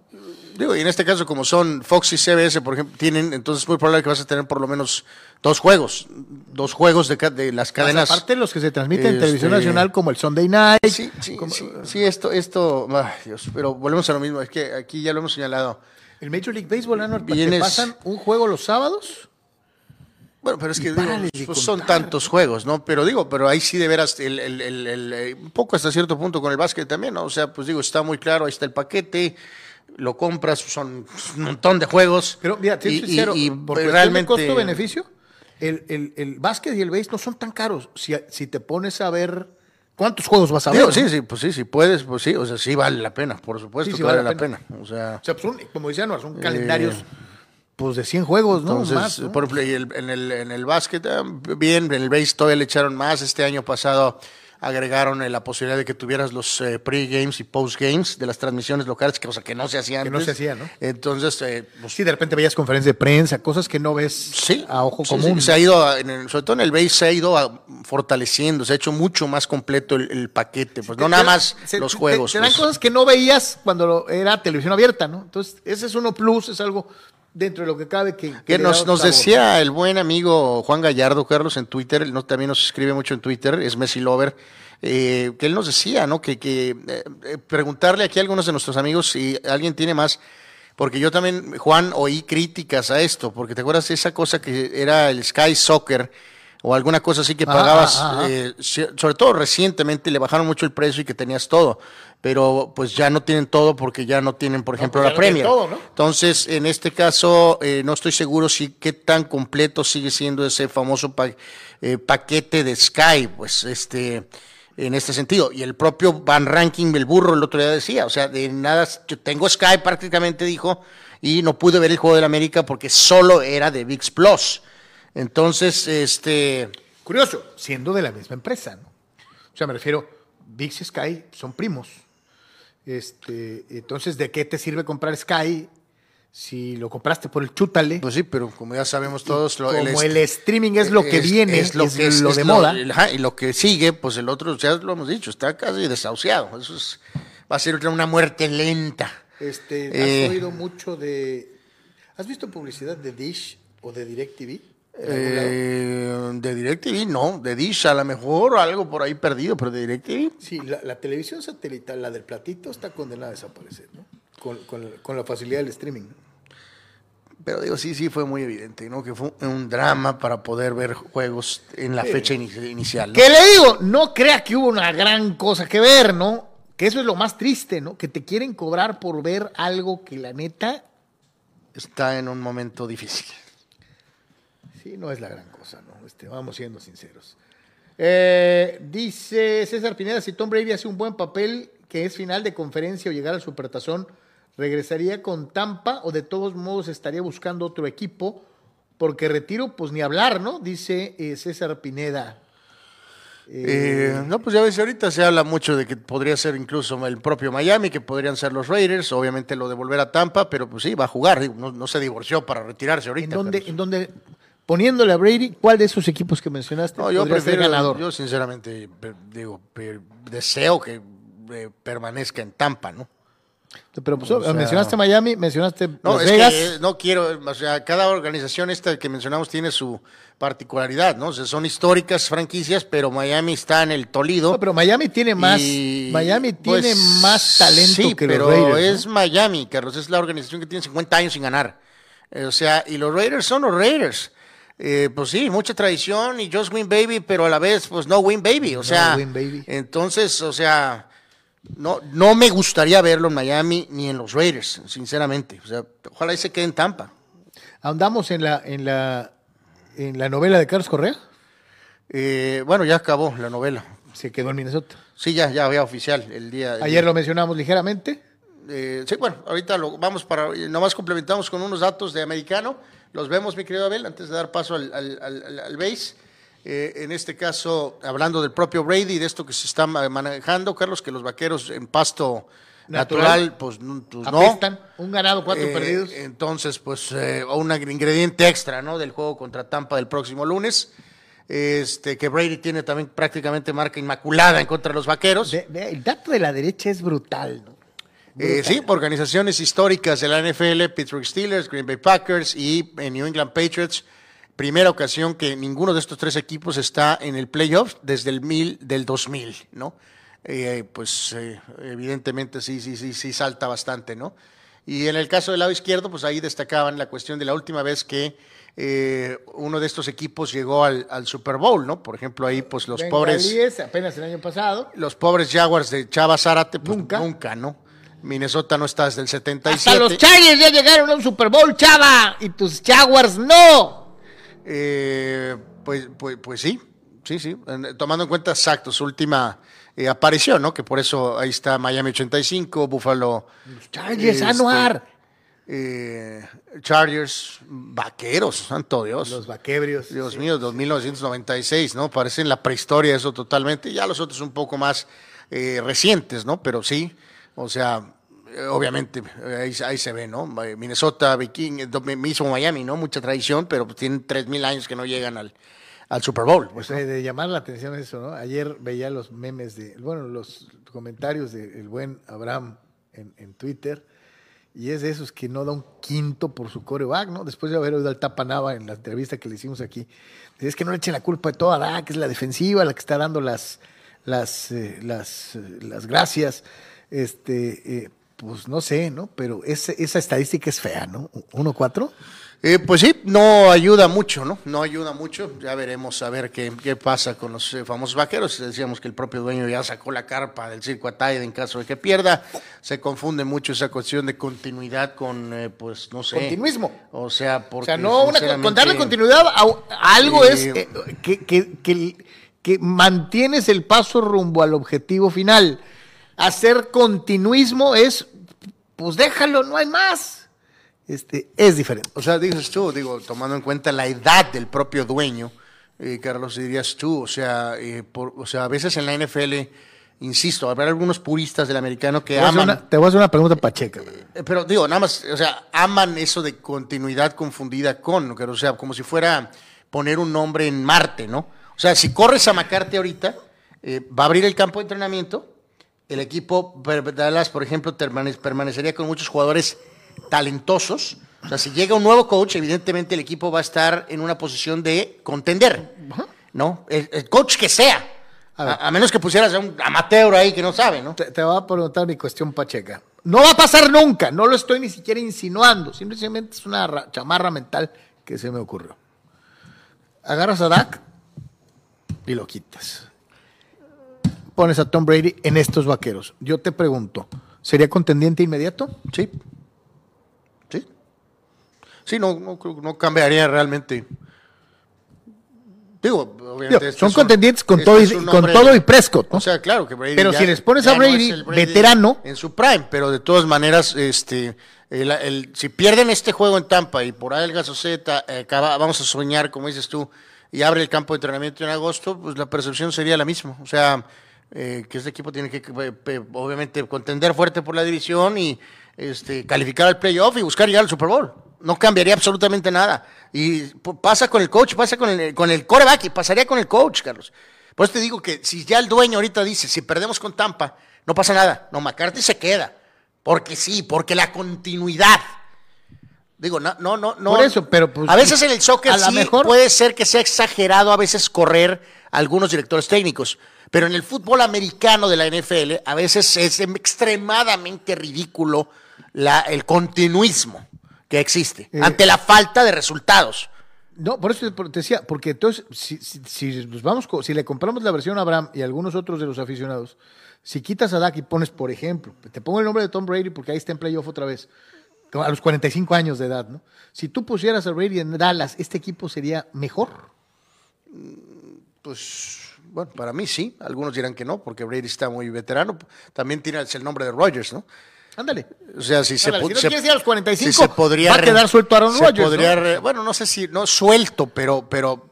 Digo, y en este caso, como son Fox y CBS, por ejemplo, tienen, entonces es muy probable que vas a tener por lo menos dos juegos, dos juegos de, de las cadenas. aparte los que se transmiten en televisión este, nacional, como el Sunday Night. Sí, sí, sí, esto, esto, ay Dios, pero volvemos a lo mismo, es que aquí ya lo hemos señalado. El Major League Baseball, Anual, ¿te pasan un juego los sábados? Bueno, pero es que pues son tantos juegos, ¿no? Pero digo, pero ahí sí de veras, el, el, el, eh, un poco hasta cierto punto con el básquet también, ¿no? O sea, pues digo, está muy claro, ahí está el paquete, lo compras, son un montón de juegos. Pero mira, te y, sincero, y, realmente... costo-beneficio, el, el, el, básquet y el base no son tan caros. Si, si te pones a ver cuántos juegos vas a ver. sí, sí, pues sí, si puedes, pues sí, o sea, sí vale la pena, por supuesto sí, vale, la pena. O sea, o sea pues como decían, no, son calendarios eh, pues de 100 juegos, ¿no? Entonces, por ejemplo, en el, en el básquet, ah, bien, en el base todavía le echaron más. Este año pasado agregaron eh, la posibilidad de que tuvieras los eh, pre-games y post-games de las transmisiones locales, cosa que no se hacía Que no se hacía, ¿no? Entonces, eh, pues, sí, de repente veías conferencias de prensa, cosas que no ves a ojo común. se ha ido, sobre todo en el base, se ha ido fortaleciendo, se ha hecho mucho más completo el, paquete, pues no nada más los juegos. Te, pues. cosas que no veías cuando era televisión abierta, ¿no? Entonces, ese es uno plus, es algo dentro de lo que cabe que... Que, nos, nos decía el buen amigo Juan Gallardo, Carlos, en Twitter, él no, también nos escribe mucho en Twitter, es Messi Lover, eh, que él nos decía, ¿no? Que, que eh, preguntarle aquí a algunos de nuestros amigos si alguien tiene más... Porque yo también, Juan, oí críticas a esto, porque te acuerdas de esa cosa que era el Sky Soccer, o alguna cosa así que pagabas, eh, sobre todo recientemente le bajaron mucho el precio y que tenías todo. Pero pues ya no tienen todo porque ya no tienen, por ejemplo, pues ya la no Premier. todo, ¿no? Entonces, en este caso, eh, no estoy seguro si qué tan completo sigue siendo ese famoso pa- eh, paquete de Sky, pues este, en este sentido. Y el propio Van Ranking, el burro, el otro día decía, o sea, de nada, yo tengo Sky prácticamente, dijo, y no pude ver el juego del América porque solo era de VIX Plus. Entonces, este, Curioso, siendo de la misma empresa, ¿no? O sea, me refiero, VIX y Sky son primos. Este, entonces, ¿de qué te sirve comprar Sky si lo compraste por el chútale? pues sí, pero como ya sabemos todos, lo- como el streaming es lo que viene, es lo, de moda. ajá, y lo que sigue, pues el otro, ya lo hemos dicho, está casi desahuciado. Eso es- va a ser una muerte lenta. Este, ¿Has Eh. oído mucho de... ¿Has visto publicidad de Dish o de DirecTV? Eh, de DirecTV, no. De Dish, a lo mejor algo por ahí perdido, pero de DirecTV. Sí, la, la televisión satelital, la del platito, está condenada a desaparecer, ¿no? Con, con- con la facilidad del streaming. ¿no? Pero digo, sí, sí, fue muy evidente, ¿no? Que fue un drama para poder ver juegos en la fecha ini- inicial. ¿no? Que le digo, no crea que hubo una gran cosa que ver, ¿no? Que eso es lo más triste, ¿no? Que te quieren cobrar por ver algo que la neta, Está en un momento difícil. Sí, no es la gran cosa, ¿no? Este, vamos siendo sinceros. Eh, dice César Pineda, si Tom Brady hace un buen papel, que es final de conferencia o llegar al Supertazón, ¿regresaría con Tampa o de todos modos estaría buscando otro equipo? Porque retiro, pues ni hablar, ¿no? Dice eh, César Pineda. Eh, no, pues ya ves, ahorita se habla mucho de que podría ser incluso el propio Miami, que podrían ser los Raiders, obviamente lo de volver a Tampa, pero pues sí, va a jugar, no, no se divorció para retirarse ahorita. ¿En dónde, pero- en dónde, poniéndole a Brady, cuál de esos equipos que mencionaste No, yo ser prefiero, ganador? yo sinceramente digo, deseo que eh, permanezca en Tampa, ¿no? Pero pues, o sea- mencionaste Miami, mencionaste No, Las es Vegas. que no quiero, o sea, cada organización esta que mencionamos tiene su particularidad, ¿no? O sea, son históricas franquicias, pero Miami está en el Tolido. No, pero Miami tiene más, y, Miami tiene pues, más talento sí, que pero los Raiders. ¿no? es Miami, Carlos, es la organización que tiene 50 años sin ganar. Eh, o sea, y los Raiders son los Raiders. Eh, pues sí, mucha tradición y just win baby, pero a la vez, pues no win baby. O No sea, win baby. entonces, o sea, no, no me gustaría verlo en Miami ni en los Raiders, sinceramente. O sea, ojalá y se quede en Tampa. Andamos en la, en la, en la novela de Carlos Correa. Eh, bueno, ya acabó la novela. Se quedó en Minnesota. Sí, ya, ya había oficial el día. el Ayer lo mencionamos ligeramente. Eh, sí, bueno, ahorita lo vamos para, nomás complementamos con unos datos de americano. Los vemos, mi querido Abel, antes de dar paso al, al, al- al- al base. Eh, en este caso, hablando del propio Brady, de esto que se está ma- manejando, Carlos, que los vaqueros en pasto Natural. natural, pues, pues no. Un ganado, cuatro Eh, perdidos. Entonces, pues, eh, un ingrediente extra, ¿no? Del juego contra Tampa del próximo lunes. Este, que Brady tiene también prácticamente marca inmaculada en contra de los vaqueros. Ve, el dato de la derecha es brutal. ¿no? Eh, sí, organizaciones históricas de la NFL, Pittsburgh Steelers, Green Bay Packers y eh, New England Patriots. Primera ocasión que ninguno de estos tres equipos está en el playoff desde el mil, del 2000, ¿no? Eh, pues eh, evidentemente sí, sí, sí, sí salta bastante, ¿no? Y en el caso del lado izquierdo, pues ahí destacaban la cuestión de la última vez que eh, uno de estos equipos llegó al, al Super Bowl, ¿no? Por ejemplo, ahí pues los pobres apenas el año pasado. los pobres Jaguars de Chava Zárate, pues Nunca. nunca, ¿no? Minnesota no está desde el 77. Hasta los Chargers ya llegaron a un Super Bowl, chava. Y tus Jaguars no. Eh, pues, pues, pues sí, sí, sí. Tomando en cuenta exacto su última eh, aparición, ¿no? Que por eso ahí está Miami 85, Buffalo. Chargers, este, Anuar. eh, Chargers, Vaqueros, santo Dios. Los vaquebrios. Dios sí. mío, 2996, ¿no? Parecen la prehistoria eso totalmente. Ya los otros un poco más eh, recientes, ¿no? Pero sí, o sea, obviamente eh, ahí, se ve, ¿no? Eh, Minnesota, Viking, eh, mismo Miami, ¿no? Mucha tradición, pero pues tienen 3.000 años que no llegan al, Super Bowl. Pues eh, de llamar la atención eso, ¿no? Ayer veía los memes de, bueno, los comentarios del buen Abraham en, Twitter, y es de esos que no da un quinto por su coreback, ¿no? Después de haber oído al Tapanaba en la entrevista que le hicimos aquí, es que no le echen la culpa de todo a Dak, es la defensiva la que está dando las, las, eh, las, eh, las gracias. Este, eh, pues no sé, ¿no? Pero esa estadística es fea, ¿no? ¿1-4? Eh, pues sí, no ayuda mucho, ¿no? No ayuda mucho. Ya veremos a ver qué, qué pasa con los eh, famosos vaqueros. Decíamos que el propio dueño ya sacó la carpa del circo Ataide en caso de que pierda. Se confunde mucho esa cuestión de continuidad con, eh, pues, no sé. Continuismo. O sea, porque. O sea, no, una, con darle continuidad a, algo es que, que, que, que mantienes el paso rumbo al objetivo final. Hacer continuismo es, pues déjalo, no hay más este, es diferente. O sea, dices tú, digo, tomando en cuenta la edad del propio dueño, eh, Carlos, dirías tú, o sea, eh, o sea, a veces en la NFL, insisto, habrá algunos puristas del americano que aman. te voy a hacer una pregunta pacheca. Eh, pero digo, nada más, o sea, aman eso de continuidad confundida con, o sea, como si fuera poner un nombre en Marte, ¿no? O sea, si corres a Macarte ahorita, va a abrir el campo de entrenamiento, el equipo Dallas, por ejemplo, permanecería con muchos jugadores talentosos. O sea, si llega un nuevo coach, evidentemente el equipo va a estar en una posición de contender, ¿no? El, coach que sea. A, menos que pusieras a un amateur ahí que no sabe, ¿no? Te, voy a preguntar mi cuestión pacheca. No va a pasar nunca, no lo estoy ni siquiera insinuando, simplemente es una chamarra mental que se me ocurrió. Agarras a Dak y lo quitas. Pones a Tom Brady en estos vaqueros. Yo te pregunto, ¿sería contendiente inmediato? Sí. Sí, no, no, no cambiaría realmente. Digo, obviamente. son, contendientes con, todo, y, con todo y Prescott. O sea, claro que Brady. Pero si les pones a Brady, veterano. En su prime, pero de todas maneras, este, el, si pierden este juego en Tampa y por ahí el eh, vamos a soñar, como dices tú, y abre el campo de entrenamiento en agosto, pues la percepción sería la misma. O sea, eh, que este equipo tiene que, obviamente, contender fuerte por la división y este, calificar al playoff y buscar llegar al Super Bowl no cambiaría absolutamente nada. Y pasa con el coach, pasa con el, con el coreback y pasaría con el coach, Carlos. Por eso te digo que si ya el dueño ahorita dice, si perdemos con Tampa, no pasa nada. No, McCarthy se queda. Porque sí, porque la continuidad. Digo, no, no, no. Por eso, pero pues, a veces en el soccer sí mejor... puede ser que sea exagerado a veces correr algunos directores técnicos. Pero en el fútbol americano de la NFL, a veces es extremadamente ridículo la, el continuismo que existe eh, ante la falta de resultados. No, por eso te decía, porque entonces, si, si, vamos, si le compramos la versión a Abraham y algunos otros de los aficionados, si quitas a Dak y pones, por ejemplo, te pongo el nombre de Tom Brady porque ahí está en playoff otra vez, a los 45 años de edad, ¿no? Si tú pusieras a Brady en Dallas, ¿este equipo sería mejor? Pues, bueno, para mí sí, algunos dirán que no, porque Brady está muy veterano, también tiene el nombre de Rogers, ¿no? Ándale. O sea, si se, si no quieres ir a los 45, podría va a quedar suelto Aaron Rodgers. Bueno, no sé si, no suelto, pero, pero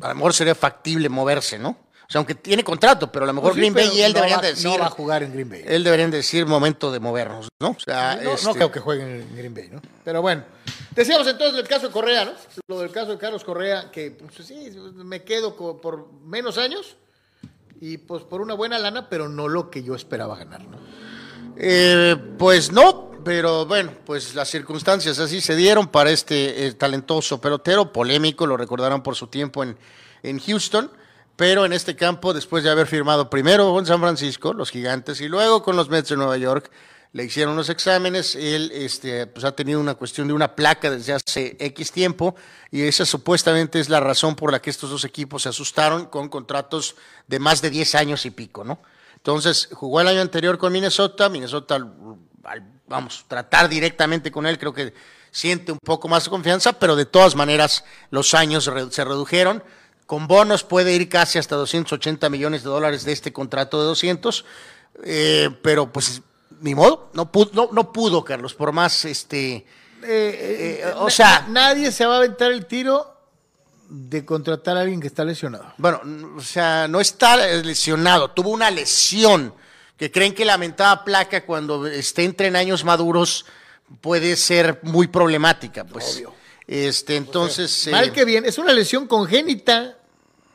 a lo mejor sería factible moverse, ¿no? O sea, aunque tiene contrato, pero a lo mejor pues Green Bay y él deberían decir. No va a jugar en Green Bay. Él deberían decir momento de movernos, ¿no? O sea, no, este creo que juegue en Green Bay, ¿no? Pero bueno. Decíamos entonces el caso de Correa, ¿no? Lo del caso de Carlos Correa, que pues, sí, me quedo por menos años y pues por una buena lana, pero no lo que yo esperaba ganar, ¿no? Eh, pues no, pero bueno, pues las circunstancias así se dieron para este eh, talentoso pelotero, polémico, lo recordarán por su tiempo en, en Houston, pero en este campo, después de haber firmado primero con San Francisco, los gigantes, y luego con los Mets de Nueva York, le hicieron unos exámenes, él este, pues ha tenido una cuestión de una placa desde hace X tiempo, y esa supuestamente es la razón por la que estos dos equipos se asustaron con contratos de más de 10 años y pico, ¿no? Entonces, jugó el año anterior con Minnesota, Minnesota, vamos, tratar directamente con él, creo que siente un poco más de confianza, pero de todas maneras los años se redujeron. Con bonos puede ir casi hasta 280 millones de dólares de este contrato de 200, eh, pero pues ni modo, no pudo, no, pudo Carlos, por más este... Eh, eh, o sea, nadie se va a aventar el tiro de contratar a alguien que está lesionado. Bueno, o sea, no está lesionado, tuvo una lesión que creen que la mentada placa cuando esté entre en años maduros puede ser muy problemática, pues. Obvio. Este, entonces. mal eh, que bien, es una lesión congénita,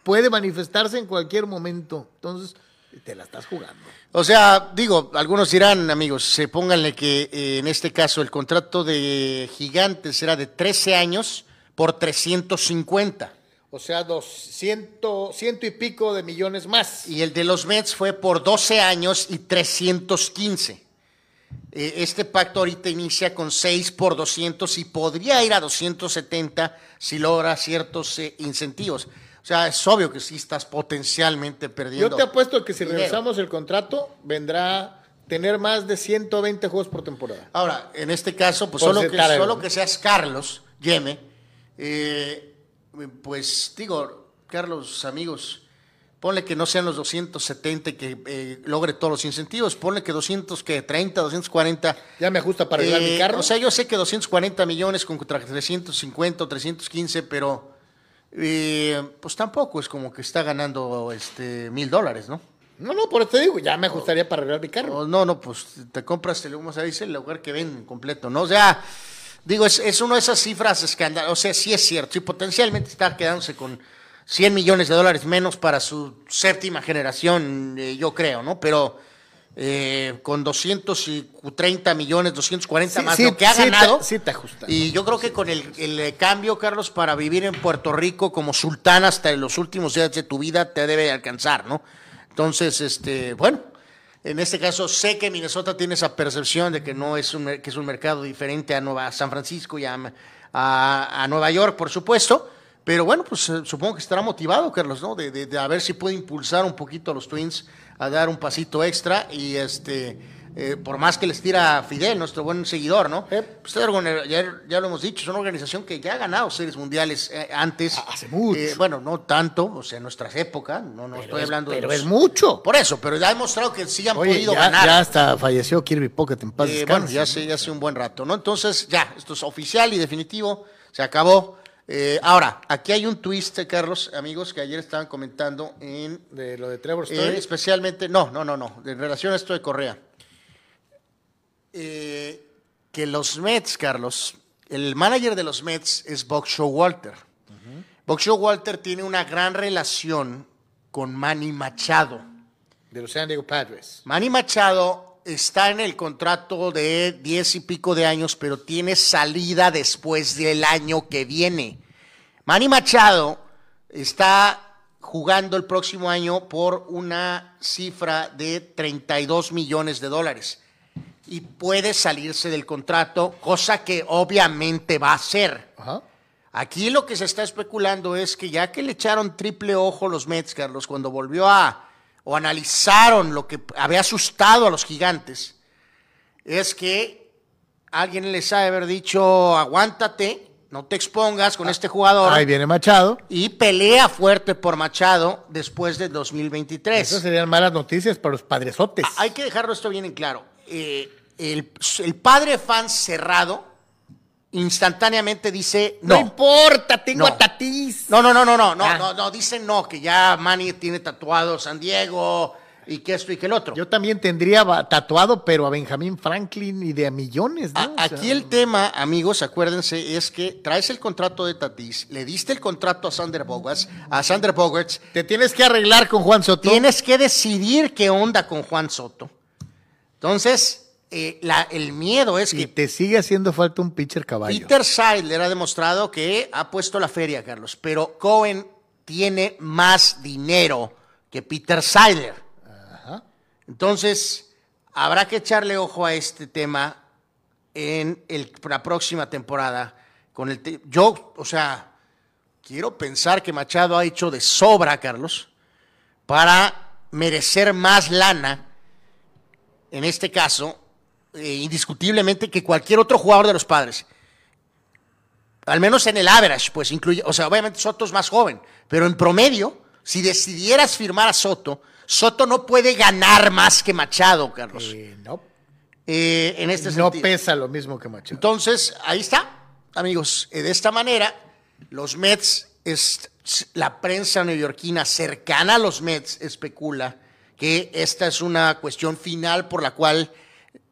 puede manifestarse en cualquier momento. Entonces, te la estás jugando. O sea, digo, algunos dirán, amigos, se pónganle que eh, en este caso el contrato de Gigantes era de 13 años por 350. O sea, 200, ciento y pico de millones más. Y el de los Mets fue por 12 años y 315. Eh, este pacto ahorita inicia con 6 por 200 y podría ir a 270 si logra ciertos eh, incentivos. O sea, es obvio que sí estás potencialmente perdiendo. Yo te apuesto que si regresamos el contrato, vendrá tener más de 120 juegos por temporada. Ahora, en este caso, pues solo que, solo que seas Carlos Yeme, eh, pues digo, Carlos, amigos, ponle que no sean los 270 y que eh, logre todos los incentivos, ponle que 230, 240. Ya me ajusta para arreglar mi eh, carro. O sea, yo sé que 240 millones contra 350 o 315, pero pues tampoco es como que está ganando este mil dólares, ¿no? No, no, por eso te digo, ya me ajustaría para arreglar mi carro. No, no, pues te compras, el, ¿cómo se dice? El lugar que ven completo, ¿no? O sea, digo, es, es una de esas cifras escandalosas. O sea, sí es cierto, sí, potencialmente está quedándose con 100 millones de dólares menos para su séptima generación, eh, yo creo, ¿no? Pero eh, con 230 millones, 240 más lo que ha ganado. sí te ajusta. Y yo creo que con el, el, cambio, Carlos, para vivir en Puerto Rico como sultán hasta los últimos días de tu vida te debe alcanzar, ¿no? Entonces, este, bueno, en este caso sé que Minnesota tiene esa percepción de que no es un, que es un mercado diferente a, Nueva, San Francisco y a, a, Nueva York, por supuesto. Pero bueno, pues eh, supongo que estará motivado, Carlos, ¿no? De, de, de, a ver si puede impulsar un poquito a los Twins a dar un pasito extra y este eh, por más que les tira Fidel, nuestro buen seguidor, ¿no? Eh, pues, ya, ya, lo hemos dicho, es una organización que ya ha ganado series mundiales eh, antes. Hace mucho. bueno, no tanto, o sea, en nuestras épocas, no, no estoy hablando de. Pero es mucho. Por eso, pero ya ha demostrado que sí han podido ganar. Ya hasta falleció Kirby Pocket en paz. bueno, ya hace, ya hace un buen rato, ¿no? Entonces, ya, esto es oficial y definitivo, se acabó. Ahora, aquí hay un twist, Carlos, amigos, que ayer estaban comentando en... De lo de Trevor Story. especialmente, no, no, no, no, en relación a esto de Correa. Eh, que los Mets, Carlos, el manager de los Mets es Buck Walter Uh Walter tiene una gran relación con Manny Machado. De los San Diego Padres. Manny Machado está en el contrato de diez y pico de años, pero tiene salida después del año que viene. Manny Machado está jugando el próximo año por una cifra de 32 millones de dólares y puede salirse del contrato, cosa que obviamente va a hacer. Aquí lo que se está especulando es que ya que le echaron triple ojo los Mets, Carlos, cuando volvió a, o analizaron lo que había asustado a los gigantes, es que alguien les ha de haber dicho, aguántate, no te expongas con ah, este jugador. Ahí viene Machado. Y pelea fuerte por Machado después de 2023. Esas serían malas noticias para los padresotes. Hay que dejarlo esto bien en claro eh, el, padre fan cerrado instantáneamente dice no. importa, tengo a Tatis. No, no, no, no, no, no, ah. no, no, dice no, que ya Manny tiene tatuado San Diego y que esto y que el otro. Yo también tendría tatuado, pero a Benjamín Franklin y de a millones. aquí el tema, amigos, acuérdense, es que traes el contrato de Tatis, le diste el contrato a Sander Bogarts, a Sander Bogarts. Te tienes que arreglar con Juan Soto. Tienes que decidir qué onda con Juan Soto. Entonces, eh, el miedo es que... te sigue haciendo falta un pitcher caballo. Peter Seidler ha demostrado que ha puesto la feria, Carlos, pero Cohen tiene más dinero que Peter Seidler. Entonces, habrá que echarle ojo a este tema en la próxima temporada. Con el yo, o sea, quiero pensar que Machado ha hecho de sobra, Carlos, para merecer más lana en este caso, eh, indiscutiblemente que cualquier otro jugador de los padres. Al menos en el average, pues incluye, o sea, obviamente Soto es más joven, pero en promedio, si decidieras firmar a Soto, Soto no puede ganar más que Machado, Carlos. Eh, no. Eh, en este no pesa lo mismo que Machado. Entonces, ahí está, amigos. de esta manera, los Mets, es, la prensa neoyorquina cercana a los Mets especula que esta es una cuestión final por la cual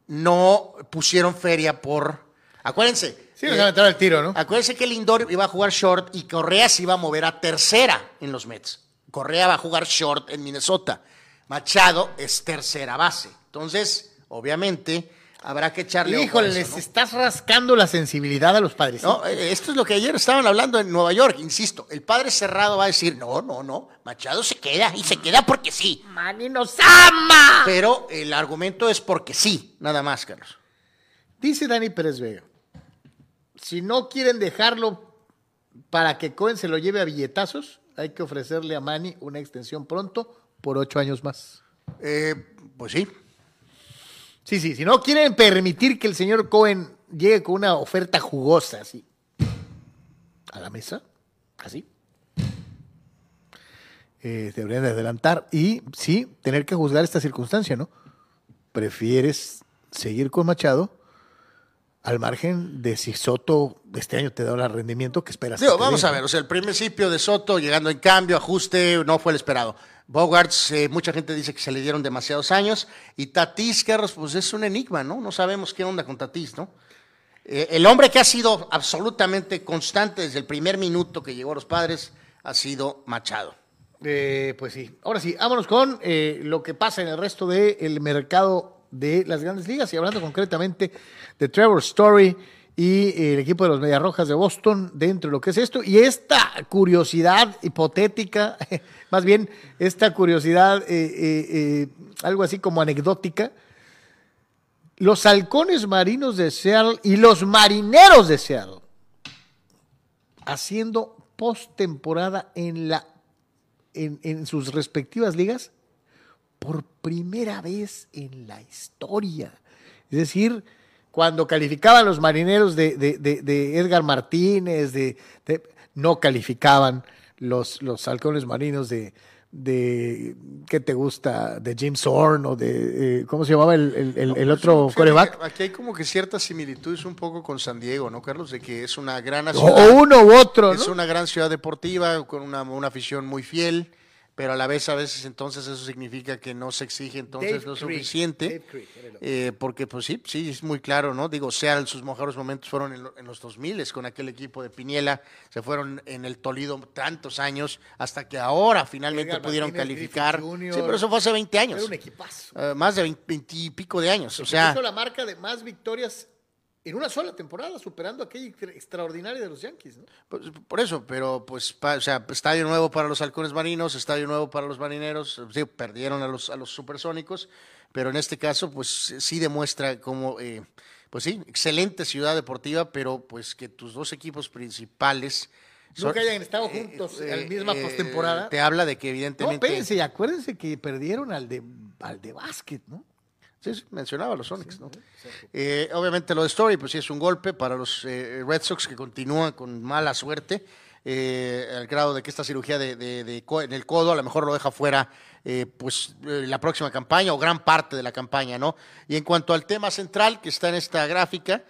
no pusieron feria por... Acuérdense. Sí, a meter el tiro, ¿no? Acuérdense que Lindor iba a jugar short y Correa se iba a mover a tercera en los Mets. Correa va a jugar short en Minnesota. Machado es tercera base. Entonces, obviamente, habrá que echarle Híjole, eso, les ¿no? estás rascando la sensibilidad a los padres. No, eh, esto es lo que ayer estaban hablando en Nueva York, insisto. El padre cerrado va a decir, no, no, no, Machado se queda y se queda porque sí. Manny nos ama. Pero el argumento es porque sí, nada más, Carlos. Dice Dani Pérez Vega, si no quieren dejarlo para que Cohen se lo lleve a billetazos, hay que ofrecerle a Manny una extensión pronto por ocho años más. Eh, pues sí. Sí, sí, si no quieren permitir que el señor Cohen llegue con una oferta jugosa así a la mesa, así, eh, deberían de adelantar y sí, tener que juzgar esta circunstancia, ¿no? ¿Prefieres seguir con Machado al margen de si Soto este año te da el rendimiento que esperas? Digo, que vamos a ver, o sea, el principio de Soto llegando en cambio, ajuste, no fue el esperado. Bogarts, eh, mucha gente dice que se le dieron demasiados años. Y Tatís, Carlos, pues es un enigma, ¿no? No sabemos qué onda con Tatís, ¿no? Eh, el hombre que ha sido absolutamente constante desde el primer minuto que llegó a los padres ha sido Machado. Eh, pues sí. Ahora sí, vámonos con lo que pasa en el resto del mercado de las grandes ligas y hablando concretamente de Trevor Story y el equipo de los Medias Rojas de Boston dentro de lo que es esto y esta curiosidad hipotética, más bien esta curiosidad eh, eh, eh, algo así como anecdótica. Los halcones marinos de Seattle y los marineros de Seattle haciendo postemporada en en, en sus respectivas ligas por primera vez en la historia. Es decir, cuando calificaban los marineros de, de- de- de Edgar Martínez, de- no calificaban los, los halcones marinos de, de ¿qué te gusta? De James Horn o de, eh, ¿cómo se llamaba el, el- el- el otro coreback? que Aquí hay como que ciertas similitudes un poco con San Diego, ¿no, Carlos? De que es una gran O, ciudad. o uno u otro, Es ¿no? una gran ciudad deportiva con una, una afición muy fiel, pero a la vez a veces entonces eso significa que no se exige entonces Dave lo Creek, suficiente, Creek, eh, porque pues sí, sí, es muy claro, ¿no? Digo, Seattle sus mejores momentos fueron en, lo- en los 2000 con aquel equipo de Piniela, se fueron en el Tolido tantos años hasta que ahora finalmente Edgar pudieron calificar. Sí, pero eso fue hace 20 años. Era un equipazo. Eh, más de 20, y pico de años, o Se sea, la marca de más victorias en una sola temporada, superando aquella extra- extraordinaria de los Yankees. ¿no? Pues, por eso, pero pues, pa- o sea, estadio nuevo para los halcones marinos, estadio nuevo para los marineros, sí, perdieron a los, a los supersónicos, pero en este caso, pues sí demuestra como, eh, pues sí, excelente ciudad deportiva, pero pues que tus dos equipos principales... Nunca hayan estado juntos en la misma postemporada. Te habla de que No, evidentemente... espérense, y acuérdense que perdieron al de, al de básquet, ¿no? Sí, sí, mencionaba los Sonics, ¿no? Eh, obviamente lo de Story, pues sí es un golpe para los eh, Red Sox que continúan con mala suerte, eh, al grado de que esta cirugía de, de- de co- en el codo a lo mejor lo deja fuera, eh, pues eh, la próxima campaña o gran parte de la campaña, ¿no? Y en cuanto al tema central que está en esta gráfica,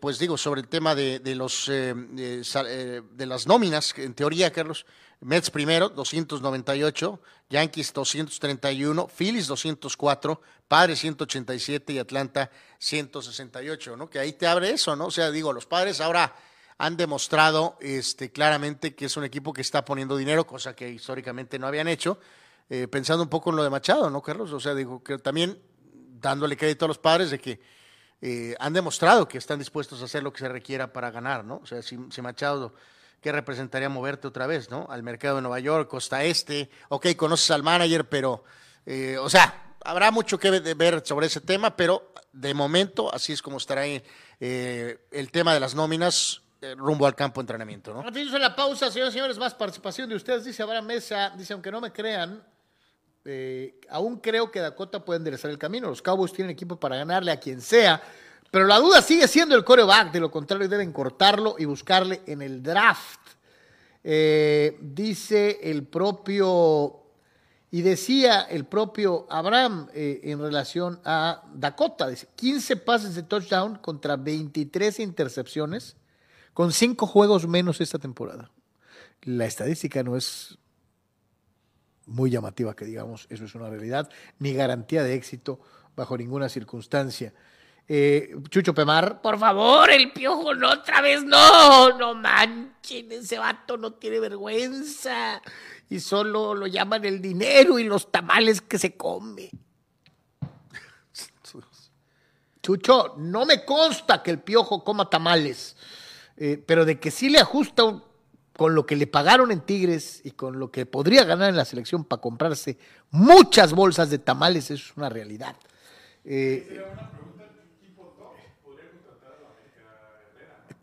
pues digo, sobre el tema de, de los, de las nóminas, en teoría, Carlos, Mets primero, 298, Yankees 231, Phillies 204, Padres 187 y Atlanta 168, ¿no? Que ahí te abre eso, ¿no? O sea, digo, los Padres ahora han demostrado este, claramente que es un equipo que está poniendo dinero, cosa que históricamente no habían hecho, eh, pensando un poco en lo de Machado, ¿no, Carlos? O sea, digo, que también dándole crédito a los padres de que eh, han demostrado que están dispuestos a hacer lo que se requiera para ganar, ¿no? O sea, si, si Machado, ¿qué representaría moverte otra vez, ¿no? Al mercado de Nueva York, Costa Este, ok, conoces al manager, pero, eh, o sea, habrá mucho que ve- ver sobre ese tema, pero de momento así es como estará ahí, eh, el tema de las nóminas eh, rumbo al campo de entrenamiento, ¿no? De la pausa, señores y señores, más participación de ustedes. Dice Abraham Mesa, dice, aunque no me crean, eh, aún creo que Dakota puede enderezar el camino. Los Cowboys tienen equipo para ganarle a quien sea, pero la duda sigue siendo el coreback. De lo contrario, deben cortarlo y buscarle en el draft. Eh, dice el propio, y decía el propio Abraham eh, en relación a Dakota, dice, 15 pases de touchdown contra 23 intercepciones, con 5 juegos menos esta temporada. La estadística no es muy llamativa que digamos, eso es una realidad, ni garantía de éxito bajo ninguna circunstancia. Eh, Chucho Pemar, Por favor, el piojo, no otra vez, no, no manchen, ese vato no tiene vergüenza. Y solo lo llaman el dinero y los tamales que se come. Chucho, no me consta que el piojo coma tamales, eh, pero de que sí le ajusta un- con lo que le pagaron en Tigres y con lo que podría ganar en la selección para comprarse muchas bolsas de tamales, eso es una realidad. Eh,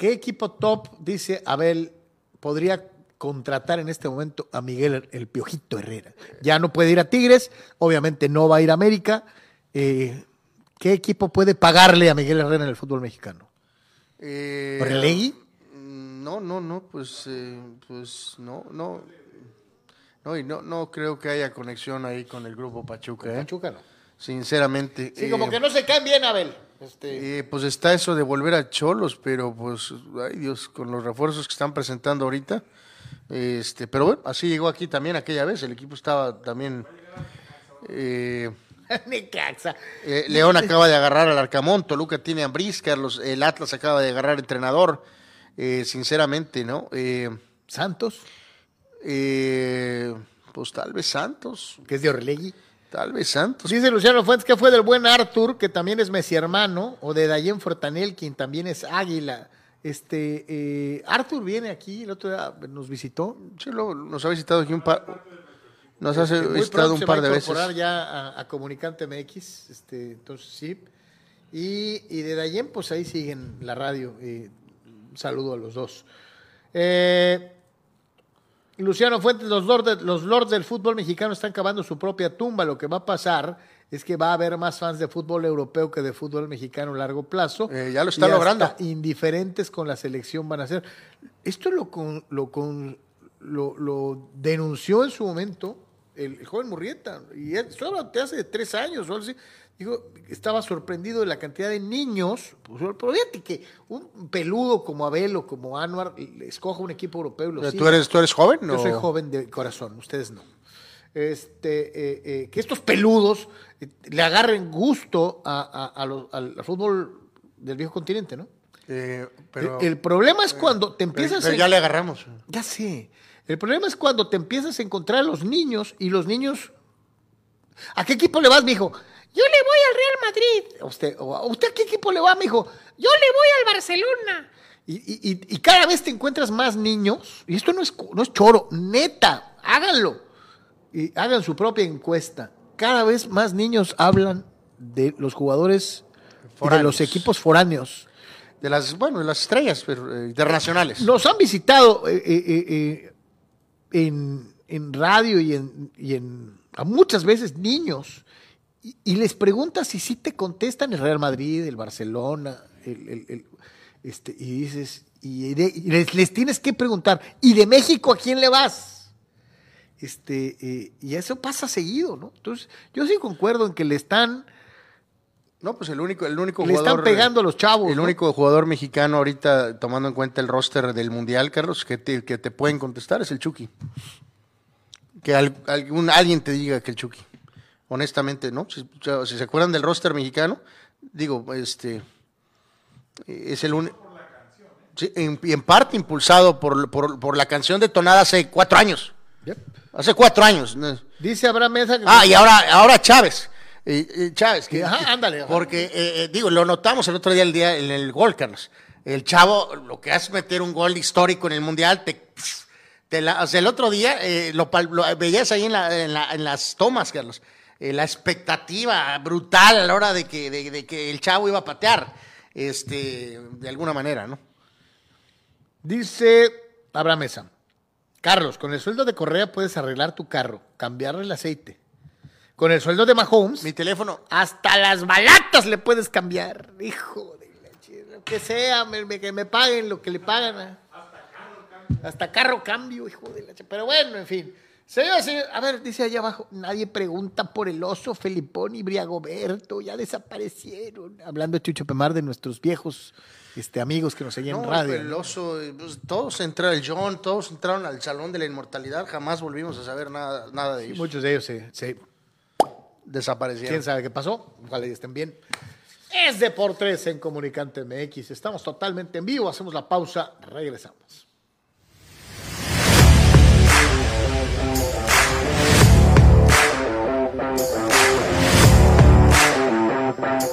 ¿Qué equipo top, dice Abel, podría contratar en este momento a Miguel el Piojito Herrera? Ya no puede ir a Tigres, obviamente no va a ir a América. Eh, ¿Qué equipo puede pagarle a Miguel Herrera en el fútbol mexicano? Eh, mm, No, no, no, pues, eh, pues no, no. No, y no, no creo que haya conexión ahí con el grupo Pachuca. ¿eh? Pachuca no. Sinceramente. Sí, como que no se caen bien, Abel. Este, eh, pues está eso de volver a Cholos, pero pues, ay Dios, con los refuerzos que están presentando ahorita. Este, pero bueno, así llegó aquí también aquella vez. El equipo estaba también. eh, eh, León acaba de agarrar al Arcamón, Toluca tiene a Ambriz, Carlos, el Atlas acaba de agarrar entrenador. Eh, sinceramente, ¿no? Eh, Santos, eh, pues tal vez Santos, que es de Orlegui. Tal vez Santos. Dice Luciano Fuentes que fue del buen Arthur, que también es Messi hermano, o de Dayen Fortanel, quien también es Águila. Este, eh, Arthur viene aquí, el otro día nos visitó. Sí, lo- nos ha visitado aquí un par, nos ha Este, visitado un par de veces. incorporar ya a, a Comunicante MX, este, entonces sí. Y, y de Dayen, pues ahí siguen la radio. eh, un saludo a los dos. Eh, Luciano Fuentes, los lords, los lords del fútbol mexicano están cavando su propia tumba. Lo que va a pasar es que va a haber más fans de fútbol europeo que de fútbol mexicano a largo plazo. Eh, ya lo está Y hasta logrando. indiferentes con la selección van a ser. Esto lo, con, lo, con, lo, lo denunció en su momento el, el joven Murrieta. Y eso de hace tres años o algo así. Digo, estaba sorprendido de la cantidad de niños. Pues, pero fíjate que un peludo como Abel o como Anwar le escoja un equipo europeo y lo ¿Tú eres, ¿Tú eres joven? Yo o- soy joven de corazón, ustedes no. Este, eh, eh, que estos peludos eh, le agarren gusto a, a- a los- al, fútbol del viejo continente, ¿no? Eh, pero, el, el problema es cuando te pero- empiezas pero a... ya le agarramos. Ya sé. El problema es cuando te empiezas a encontrar a los niños y los niños... ¿A qué equipo le vas, mijo? Yo le voy al Real Madrid. ¿A usted, usted a qué equipo le va, mijo? Yo le voy al Barcelona. Y, y- y- y cada vez te encuentras más niños, y esto no es, no es choro, neta, háganlo. Y hagan su propia encuesta. Cada vez más niños hablan de los jugadores y de Foráneos. los equipos foráneos. De las, bueno, de las estrellas pero, eh, internacionales. Nos han visitado eh, eh, eh, eh, en, en radio y en, y en a muchas veces niños y, y les preguntas si sí te contestan el Real Madrid, el Barcelona, el, el- el- este, y dices, y, de- y les, les tienes que preguntar, ¿y de México a quién le vas? Este, eh, y eso pasa seguido, ¿no? Entonces, yo sí concuerdo en que le están, No, pues el único, el único le jugador. están pegando a los chavos. El ¿no? único jugador mexicano ahorita, tomando en cuenta el roster del Mundial, Carlos, que te, que te pueden contestar es el Chucky. Que al- algún, alguien te diga que el Chucky. Honestamente, ¿no? Si, se acuerdan del roster mexicano, digo, este. Es el único. Sí, en, y en parte impulsado por, por, por la canción detonada hace cuatro años. Yep. Hace cuatro años. Dice Abraham Mesa que Ah, y ahora, ahora Chávez. Eh, eh, Chávez, que, Ajá, ándale, ajá. Porque, eh, eh, digo, lo notamos el otro día, el día en el gol, Carlos. El chavo, lo que hace meter un gol histórico en el Mundial, te, te la- o sea, el otro día eh, lo, lo veías ahí en, la- en la- en las tomas, Carlos. Eh, la expectativa brutal a la hora de que, de, de que el chavo iba a patear, este, de alguna manera, ¿no? Dice Abraham Mesa. Carlos, con el sueldo de Correa puedes arreglar tu carro, cambiarle el aceite. Con el sueldo de Mahomes, Mi teléfono, hasta las balatas le puedes cambiar. Hijo de la ch- lo que sea, me- me- que me paguen lo que le pagan. a- Hasta carro cambio, hijo de la Pero bueno, en fin. Señor, señor, a ver, dice allá abajo, nadie pregunta por el oso, Felipón y Briagoberto, ya desaparecieron. Hablando de Chucho Pemar, de nuestros viejos este, amigos que nos seguían en No, radio. el oso, eh, pues, todos entraron, el John, todos entraron al Salón de la Inmortalidad, jamás volvimos a saber nada, nada de ellos. muchos de ellos se, se- Desaparecieron. quién sabe qué pasó, ojalá y estén bien. Es de por tres en Comunicante MX. Estamos totalmente en vivo, hacemos la pausa, regresamos. Bye.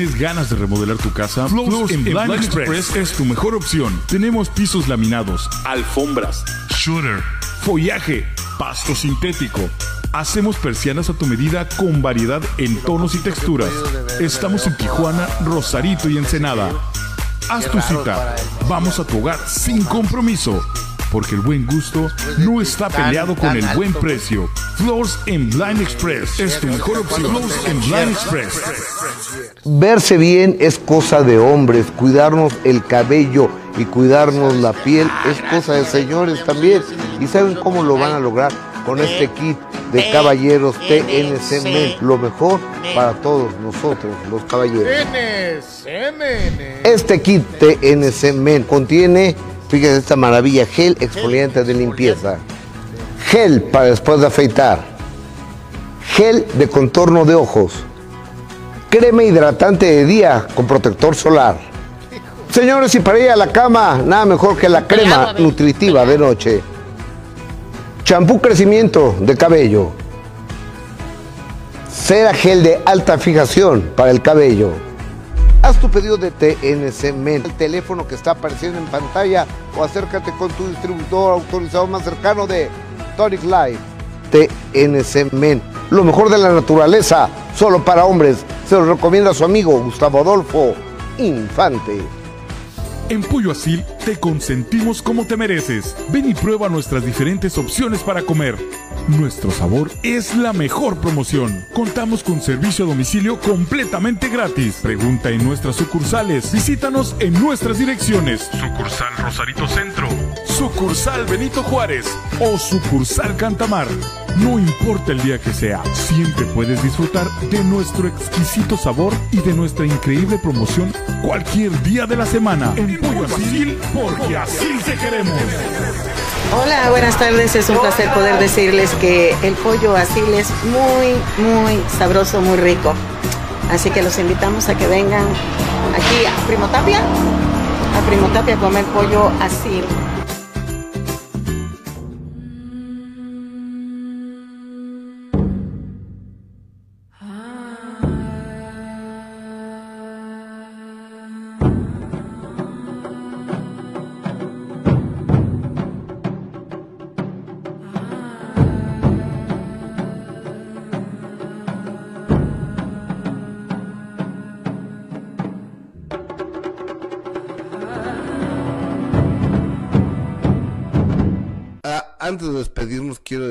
¿Tienes ganas de remodelar tu casa? Flows en Blind Express es tu mejor opción. Tenemos pisos laminados, alfombras, shooter, follaje, pasto sintético. Hacemos persianas a tu medida con variedad en tonos y texturas. Estamos en Tijuana, Rosarito y Ensenada. Haz tu cita. Vamos a tu hogar sin compromiso. Porque el buen gusto no está peleado con el buen precio. Floors en Blind Express es tu mejor opción. Floors en Blind Express. Verse bien es cosa de hombres, cuidarnos el cabello y cuidarnos la piel es cosa de señores también. ¿Y saben cómo lo van a lograr? Con este kit de caballeros TNC Men, lo mejor para todos nosotros, los caballeros. Este kit TNC Men contiene, fíjense esta maravilla, gel exfoliante de limpieza, gel para después de afeitar, gel de contorno de ojos, crema hidratante de día con protector solar. Señores, y para ir a la cama, nada mejor que la crema nutritiva de noche. Champú crecimiento de cabello. Cera gel de alta fijación para el cabello. Haz tu pedido de TNC Men, el teléfono que está apareciendo en pantalla o acércate con tu distribuidor autorizado más cercano de Tonic Life. TNC Men, lo mejor de la naturaleza, solo para hombres. Se lo recomienda su amigo Gustavo Adolfo Infante. En Pollo Asil te consentimos como te mereces. Ven y prueba nuestras diferentes opciones para comer. Nuestro sabor es la mejor promoción. Contamos con servicio a domicilio completamente gratis. Pregunta en nuestras sucursales. Visítanos en nuestras direcciones. Sucursal Rosarito Centro. Sucursal Benito Juárez. O sucursal Cantamar. No importa el día que sea, siempre puedes disfrutar de nuestro exquisito sabor y de nuestra increíble promoción cualquier día de la semana. En Pollo Asil, porque así te queremos. Hola, buenas tardes. Es un placer poder decirles que el pollo asil es muy, muy sabroso, muy rico. Así que los invitamos a que vengan aquí a Primo Tapia, a Primo Tapia a comer pollo asil.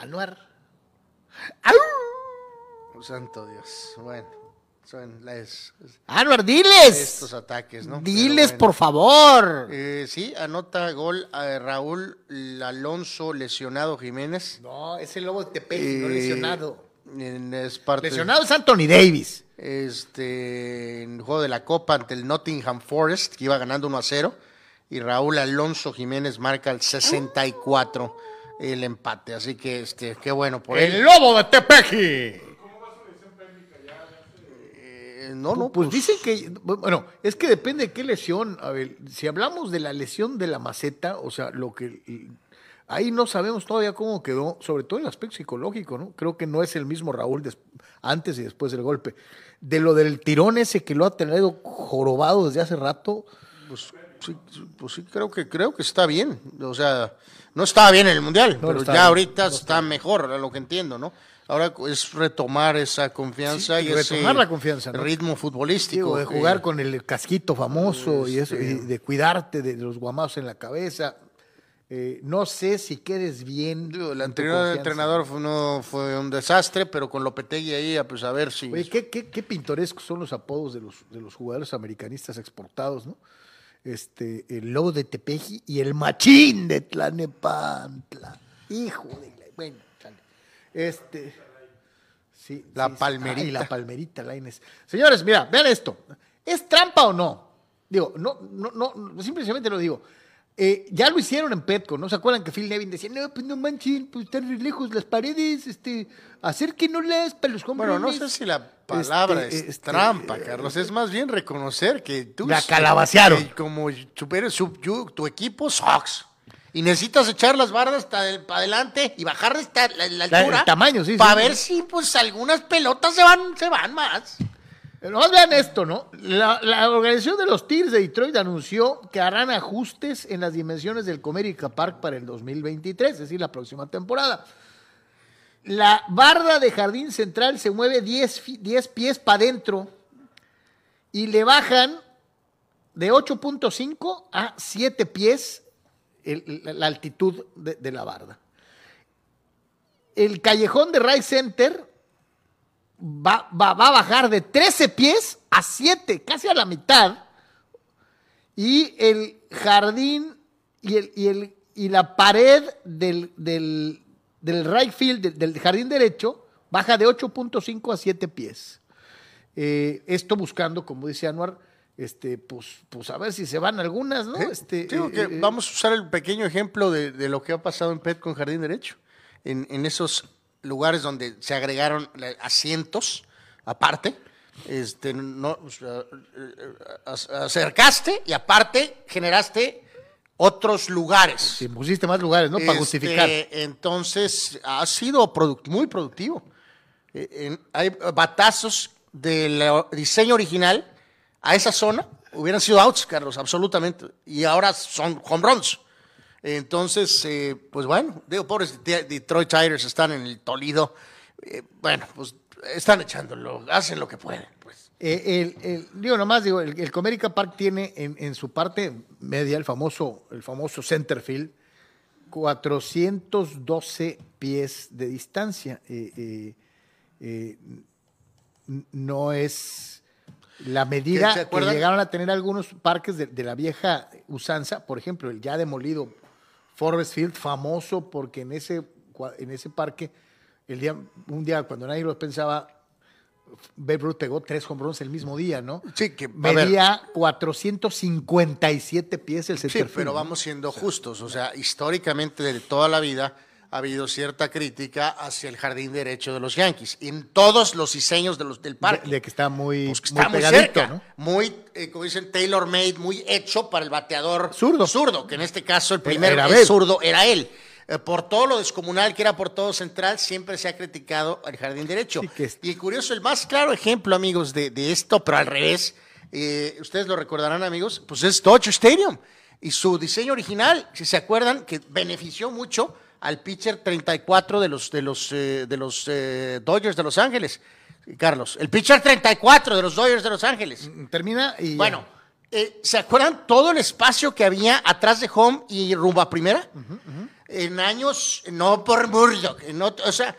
Anuar. ¡Au! Oh, santo Dios. Bueno, son las, Anuar, diles. estos ataques, ¿no? Diles, bueno. por favor. Eh, sí, anota gol a Raúl Alonso lesionado Jiménez. No, es el lobo de Tepeji, Eh, no lesionado. en- es parte Lesionado es Anthony Davis. Este, en el juego de la Copa ante el Nottingham Forest, que iba ganando 1 a 0. Y Raúl Alonso Jiménez marca el 64 el empate. Así que este, qué bueno por El él. lobo de Tepeji. Eh, no, no, Pues dicen que, bueno, es que depende de qué lesión. A ver, si hablamos de la lesión de la maceta, o sea, lo que ahí no sabemos todavía cómo quedó, sobre todo el aspecto psicológico, ¿no? Creo que no es el mismo Raúl antes y después del golpe. De lo del tirón ese que lo ha tenido jorobado desde hace rato, pues Sí, pues sí, creo que creo que está bien. O sea, no estaba bien en el mundial, No, pero ya bien, ahorita está mejor, a lo que entiendo, ¿no? Ahora es retomar esa confianza Sí, y ese retomar la confianza, ¿no? ritmo futbolístico. Digo, de que- jugar con el casquito famoso y eso, Este- y de cuidarte de los guamazos en la cabeza. Eh, no sé si quedes bien. El anterior entrenador fue, no, fue un desastre, pero con Lopetegui ahí, pues a ver si... Oye, qué, qué, qué pintorescos son los apodos de los, de los jugadores americanistas exportados, ¿no? Este, el lobo de Tepeji y el machín de Tlanepantla. Hijo de la... Bueno, chale. Este... Sí, La sí, palmerita. Ay, la palmerita, Lainez. Señores, mira, vean esto. ¿Es trampa o no? Digo, no, no, no, simplemente lo digo. Eh, ya lo hicieron en Petco, ¿no? ¿Se acuerdan que Phil Nevin decía, no, pues no manchen, pues están lejos las paredes, este, acérquenlas para los Bueno, no sé si la palabra Este, es este, trampa, eh, Carlos. Es más bien reconocer que tú... La calabacearon. que como super, sub, tu equipo sucks. Y necesitas echar las bardas para adelante y bajar esta, la, la La- el altura. tamaño, sí, Para sí. ver si pues algunas pelotas se van, se van más. Nomás vean esto, ¿no? La, la organización de los Tigres de Detroit anunció que harán ajustes en las dimensiones del Comerica Park para el 2023, es decir, la próxima temporada. La barda de jardín central se mueve 10, fi- 10 pies para adentro y le bajan de 8.5 a 7 pies la, altitud de, de la barda. El callejón de Ray Center va, va- va a bajar de 13 pies a 7, casi a la mitad. Y el jardín y, el, y, el, y la pared del, del, del right field, del, del jardín derecho, baja de 8.5 a 7 pies. Eh, esto buscando, como dice Anuar, este, pues, pues a ver si se van algunas, ¿no? Este, Digo eh, que eh, vamos a usar el pequeño ejemplo de, de lo que ha pasado en PET con Jardín Derecho. En, en esos lugares donde se agregaron eh, asientos aparte, este, no, eh, eh, ac- acercaste y aparte generaste otros lugares. si pusiste más lugares, ¿no? Para Este, justificar. Entonces, ha sido product- muy productivo. Eh, en- hay batazos del diseño original a esa zona. Hubieran sido outs, Carlos, absolutamente. Y ahora son home runs. Entonces, eh, pues bueno, digo, pobres de- Detroit Tigers están en el Toledo. Eh, bueno, pues están echándolo, hacen lo que pueden. Pues. Eh, el, el- digo nomás, digo, el, el Comerica Park tiene en, en su parte media el famoso, el famoso center field, 412 pies de distancia. Eh, no es la medida ¿Se que llegaron a tener algunos parques de, de la vieja usanza, por ejemplo, el ya demolido Forest Field, famoso porque en ese, en ese parque, el día, un día cuando nadie lo pensaba, Babe Ruth pegó tres home runs el mismo día, ¿no? Sí, que, ver. Medía 457 pies el Sí, center field, pero vamos siendo justos. O sea, históricamente de toda la vida ha habido cierta crítica hacia el jardín derecho de los Yankees. En todos los diseños de los, del parque. De, de que está muy, Pues que muy está muy, pegadito, cerca, ¿no? muy, eh, como dicen, tailor made, muy hecho para el bateador Zurdo. zurdo, que en este caso el primer era zurdo era él. Eh, por todo lo descomunal que era por todo central, siempre se ha criticado al jardín derecho. Sí, que es- Y curioso, el más claro ejemplo, amigos, de, de esto, pero al revés, eh, ustedes lo recordarán, amigos, pues es Dodger Stadium. Y su diseño original, si se acuerdan, que benefició mucho al pitcher 34 de los, de los, eh, de los eh, Dodgers de Los Ángeles. Carlos, el pitcher 34 de los Dodgers de Los Ángeles. Termina y... Bueno, eh, ¿se acuerdan todo el espacio que había atrás de home y rumbo a primera? En años, no por Murdoch, no, o sea,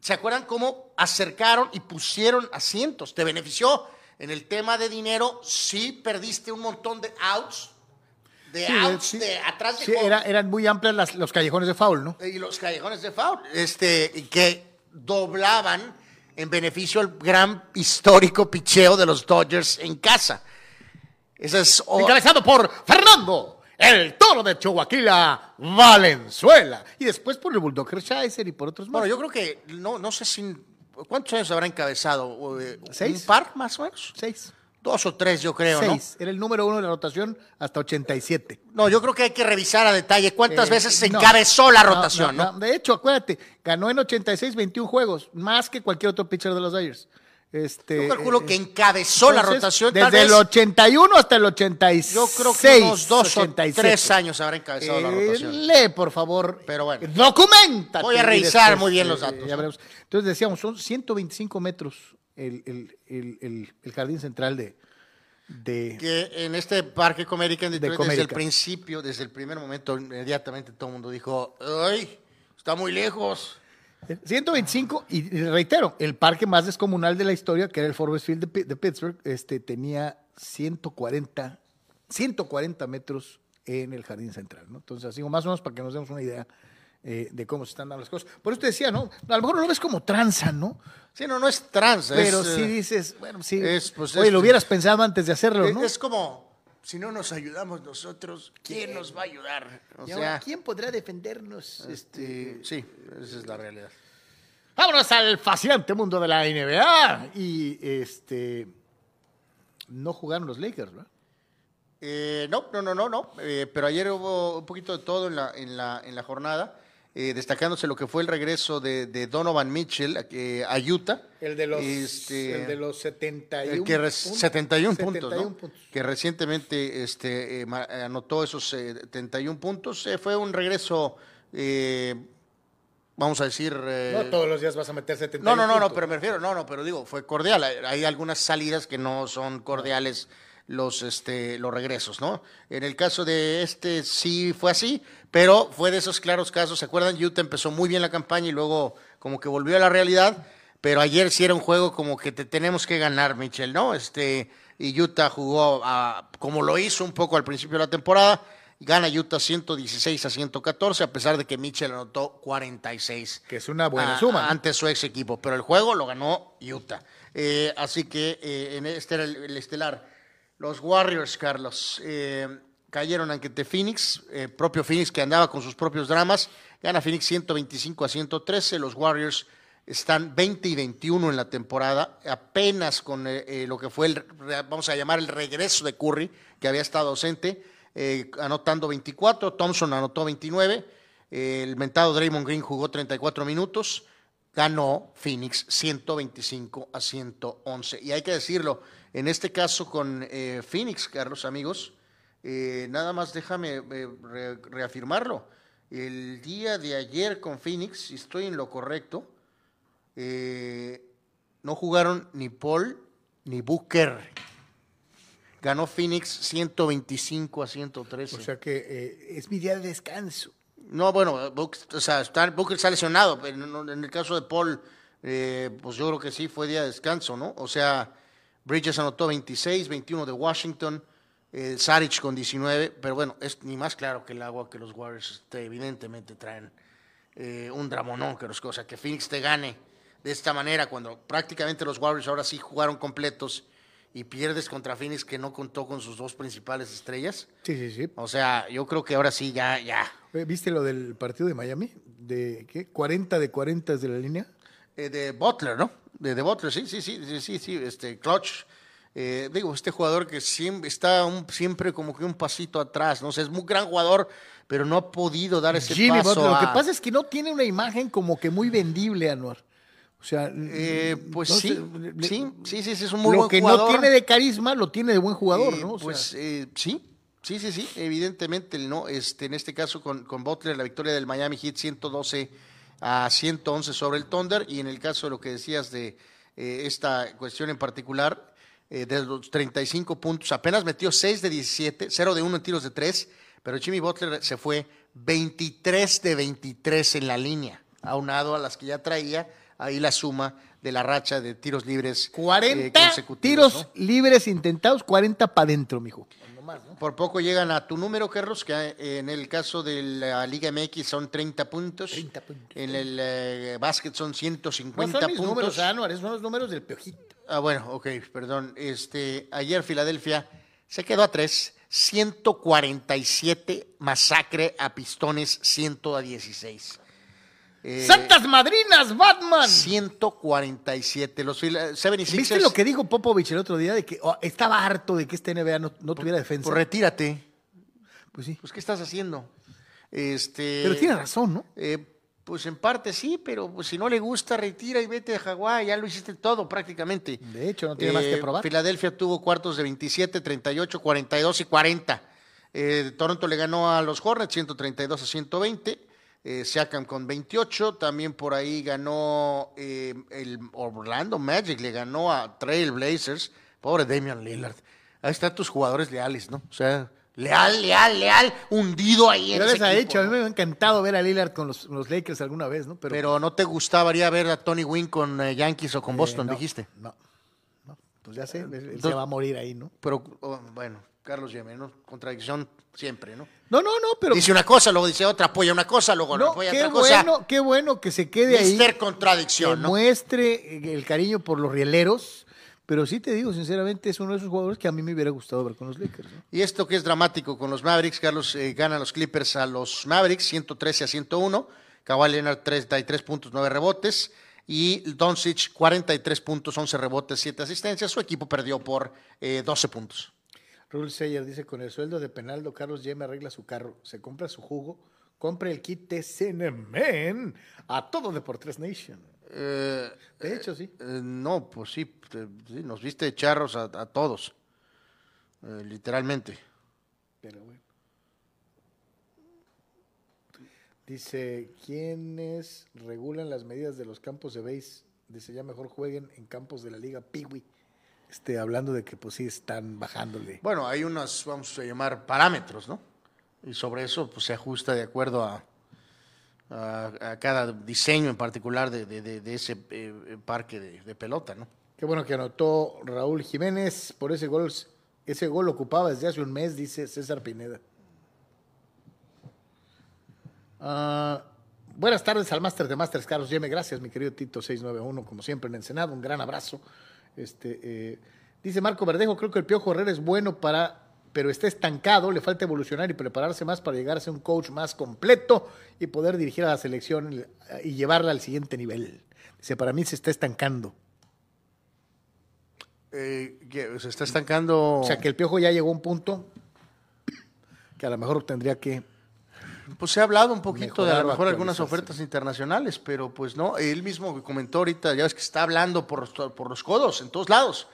¿se acuerdan cómo acercaron y pusieron asientos? ¿Te benefició? En el tema de dinero, sí perdiste un montón de outs, de Sí, de atrás de Sí, era- eran muy amplias las- los callejones de foul, ¿no? y los callejones de foul, este, que doblaban en beneficio al gran histórico picheo de los Dodgers en casa. Esa es Encabezado por Fernando, el toro de Chihuahua, Valenzuela. Y después por el Bulldog Hershiser y por otros más. Bueno, yo creo que no, no sé si cuántos años habrá encabezado. Eh, ¿Seis? ¿Un par más o menos? Seis. Dos o tres, yo creo, Seis. Era el número uno de la rotación hasta 87. ¿no? No, yo creo que hay que revisar a detalle cuántas Eh, veces se no. encabezó la No, rotación, ¿no? no, De hecho, acuérdate, ganó en 86 21 juegos, más que cualquier otro pitcher de los Dodgers. Este, Yo calculo eh, que encabezó la rotación. Desde el vez, 81 hasta el 86. Yo creo que unos dos o 87. tres años habrá encabezado la Eh, rotación. lee, por favor. Pero bueno. Documenta. Voy a revisar muy bien los datos, ya ¿no? veremos. Entonces decíamos, son 125 metros el, el- el- el- jardín central de. de que en este parque en Detroit, desde el principio, desde el primer momento, inmediatamente todo el mundo dijo, ¡ay! Está muy lejos. 125, y reitero, el parque más descomunal de la historia, que era el Forbes Field de, de Pittsburgh, este, tenía 140, 140 metros en el jardín central. ¿no? Entonces, así más o menos para que nos demos una idea eh, de cómo se están dando las cosas. Por eso te decía, ¿no? A lo mejor no lo ves como tranza, ¿no? Sí, no, no es trans. Pero sí eh, dices, bueno, sí. es, pues, Oye, es- lo hubieras pensado antes de hacerlo, es- ¿no? es como, si no nos ayudamos nosotros, ¿quién nos va a ayudar? O Y ahora, sea, ¿quién podrá defendernos? este, sí, esa es la realidad. Vámonos al fascinante mundo de la NBA. Y este. No jugaron los Lakers, ¿verdad? Eh, no, no, no, no, no. Eh, pero ayer hubo un poquito de todo en la, en la, en la jornada, eh, destacándose lo que fue el regreso de, de Donovan Mitchell eh, a Utah. El de los, Este, el de los 71 el que re- puntos. 71 puntos, 71 ¿no? puntos. que recientemente este, eh, anotó esos eh, 71 puntos. Eh, fue un regreso, eh, vamos a decir... eh, No todos los días vas a meter 71 no, no, no, no, puntos. pero me refiero, no, no, pero digo, fue cordial. Hay algunas salidas que no son cordiales los, este, los regresos, ¿no? En el caso de este sí fue así, pero fue de esos claros casos. ¿Se acuerdan? Utah empezó muy bien la campaña y luego como que volvió a la realidad. Pero ayer sí era un juego como que te tenemos que ganar, Michel, ¿no? Este, y Utah jugó a- como lo hizo un poco al principio de la temporada. Gana Utah 116 a 114, a pesar de que Mitchell anotó 46 Que es una buena a- suma, ante su ex equipo, pero el juego lo ganó Utah. Eh, así que eh, en este era el, el estelar. Los Warriors, Carlos, eh, cayeron ante Phoenix, eh, propio Phoenix que andaba con sus propios dramas, gana Phoenix 125 a 113, los Warriors están 20 y 21 en la temporada, apenas con eh, eh, lo que fue el, vamos a llamar el regreso de Curry, que había estado ausente, anotando 24, Thompson anotó 29, eh, el mentado Draymond Green jugó 34 minutos, ganó Phoenix 125 a 111. Y hay que decirlo, en este caso con eh, Phoenix, Carlos, amigos, eh, nada más déjame eh, re- reafirmarlo. El día de ayer con Phoenix, si estoy en lo correcto, no jugaron ni Paul ni Booker. Ganó Phoenix 125 a 113. O sea que es mi día de descanso. No, bueno, Booker, o sea, está, Booker está lesionado, pero en el caso de Paul, eh, pues yo creo que sí fue día de descanso, ¿no? O sea, Bridges anotó 26, 21 de Washington, eh, Saric con 19, pero bueno, es ni más claro que el agua que los Warriors este, evidentemente traen eh, un dramonón, que los cosas, que Phoenix te gane de esta manera, cuando prácticamente los Warriors ahora sí jugaron completos y pierdes contra Phoenix que no contó con sus dos principales estrellas. Sí, sí, sí. O sea, yo creo que ahora sí, ya, ya. Eh, ¿Viste lo del partido de Miami? ¿De qué? ¿40 de 40 desde la línea? Eh, de Butler, ¿no? De, de Butler, sí, sí, sí, sí, sí, sí, este, Clutch. Eh, digo, este jugador que siempre está un- siempre como que un pasito atrás, ¿no? O sea, es muy gran jugador, pero no ha podido dar ese Jimmy paso Butler. Lo que a- pasa es que no tiene una imagen como que muy vendible, Anuar. O sea, Eh, pues no sí, sé, le- sí, sí, sí, sí, es un muy lo buen que jugador. no tiene de carisma lo tiene de buen jugador, Eh, ¿no? O sea, pues eh, sí, sí, sí, sí, evidentemente, no, este, en este caso con, con Butler, la victoria del Miami Heat 112 a 111 sobre el Thunder, y en el caso de lo que decías de eh, esta cuestión en particular, eh, de los 35 puntos, apenas metió 6 de 17, 0 de 1 en tiros de 3, pero Jimmy Butler se fue 23 de 23 en la línea, aunado a las que ya traía, ahí la suma de la racha de tiros libres. eh, 40 consecutivos, tiros ¿no? libres intentados, 40 para adentro, mijo. Por poco llegan a tu número, Carlos, que en el caso de la Liga MX son 30 puntos. 30 puntos. En el eh, básquet son No 150 son mis puntos. números, Anuar, son los números del Piojito. Ah, bueno, ok, perdón. Este, ayer Filadelfia se quedó a 3, 147 masacre a Pistones 116. Eh, ¡Santas madrinas, Batman! 147. Los Phila- 76ers. ¿Viste lo que dijo Popovich el otro día? De que oh, estaba harto de que este NBA no, no tuviera defensa. Pues retírate. Pues sí. Pues, ¿qué estás haciendo? Este, Pero tiene razón, ¿no? Eh, Pues en parte sí, pero pues, si no le gusta, retira y vete a Hawái. Ya lo hiciste todo prácticamente. De hecho, no tiene más que Eh, probar. Filadelfia tuvo cuartos de 27, 38, 42 y 40. Eh, Toronto le ganó a los Hornets 132 a 120. Eh, Siakam con 28. También por ahí ganó eh, el Orlando Magic, le ganó a Trail Blazers. Pobre Damian Lillard. Ahí están tus jugadores leales, ¿no? O sea, leal, leal, leal, hundido ahí en Ya ese les ha hecho, a mí me ha encantado ver a Lillard con los, los Lakers alguna vez, ¿no? Pero, Pero no te gustaría ver a Tony Wynn con eh, Yankees o con eh, Boston, no, dijiste. No, no, pues ya sé, él- se va a morir ahí, ¿no? Pero oh, bueno, Carlos Yeme, ¿no? Contradicción siempre, ¿no? No, no, no, pero... Dice una cosa, luego dice otra, apoya una cosa, luego no, apoya qué otra cosa. bueno, qué bueno que se quede ahí. Mister que Contradicción, ¿no? muestre eh, el cariño por los rieleros, pero sí te digo, sinceramente, es uno de esos jugadores que a mí me hubiera gustado ver con los Lakers. ¿no? Y esto que es dramático con los Mavericks, Carlos eh, gana los Clippers a los Mavericks 113 a 101, Kawhi Leonard 33 puntos, 9 rebotes y Doncic 43 puntos, 11 rebotes, 7 asistencias. Su equipo perdió por eh, 12 puntos. Rule Sayer dice, con el sueldo de Penaldo, Carlos Yeme arregla su carro, se compra su jugo, compra el kit de Cinnamon a todo Deportes Nation. Eh, De hecho, sí. eh, no, pues sí, eh, sí, nos viste de charros a, a todos, eh, literalmente. Pero bueno. Dice, ¿quiénes regulan las medidas de los campos de base? Dice, ya mejor jueguen en campos de la Liga Piwi. Este, hablando de que pues sí están bajándole. Bueno, hay unos, vamos a llamar, parámetros, ¿no? Y sobre eso pues, se ajusta de acuerdo a, a, a cada diseño en particular de, de- de- de ese eh, parque de, de pelota, ¿no? Qué bueno que anotó Raúl Jiménez por ese gol. Ese gol lo ocupaba desde hace un mes, dice César Pineda. Ah, buenas tardes al máster de Masters, Carlos Yeme. Gracias, mi querido Tito 691, como siempre en Ensenado. Un gran abrazo. Este, eh, dice Marco Verdejo, creo que el Piojo Herrera es bueno para, pero está estancado, le falta evolucionar y prepararse más para llegar a ser un coach más completo y poder dirigir a la selección y llevarla al siguiente nivel. Dice, para mí se está estancando. Eh, que se está estancando. O sea, que el Piojo ya llegó a un punto que a lo mejor tendría que... Pues se ha hablado un poquito de a lo mejor algunas ofertas internacionales, pero pues no, él mismo comentó ahorita, ya ves que está hablando por, los- por los codos en todos lados.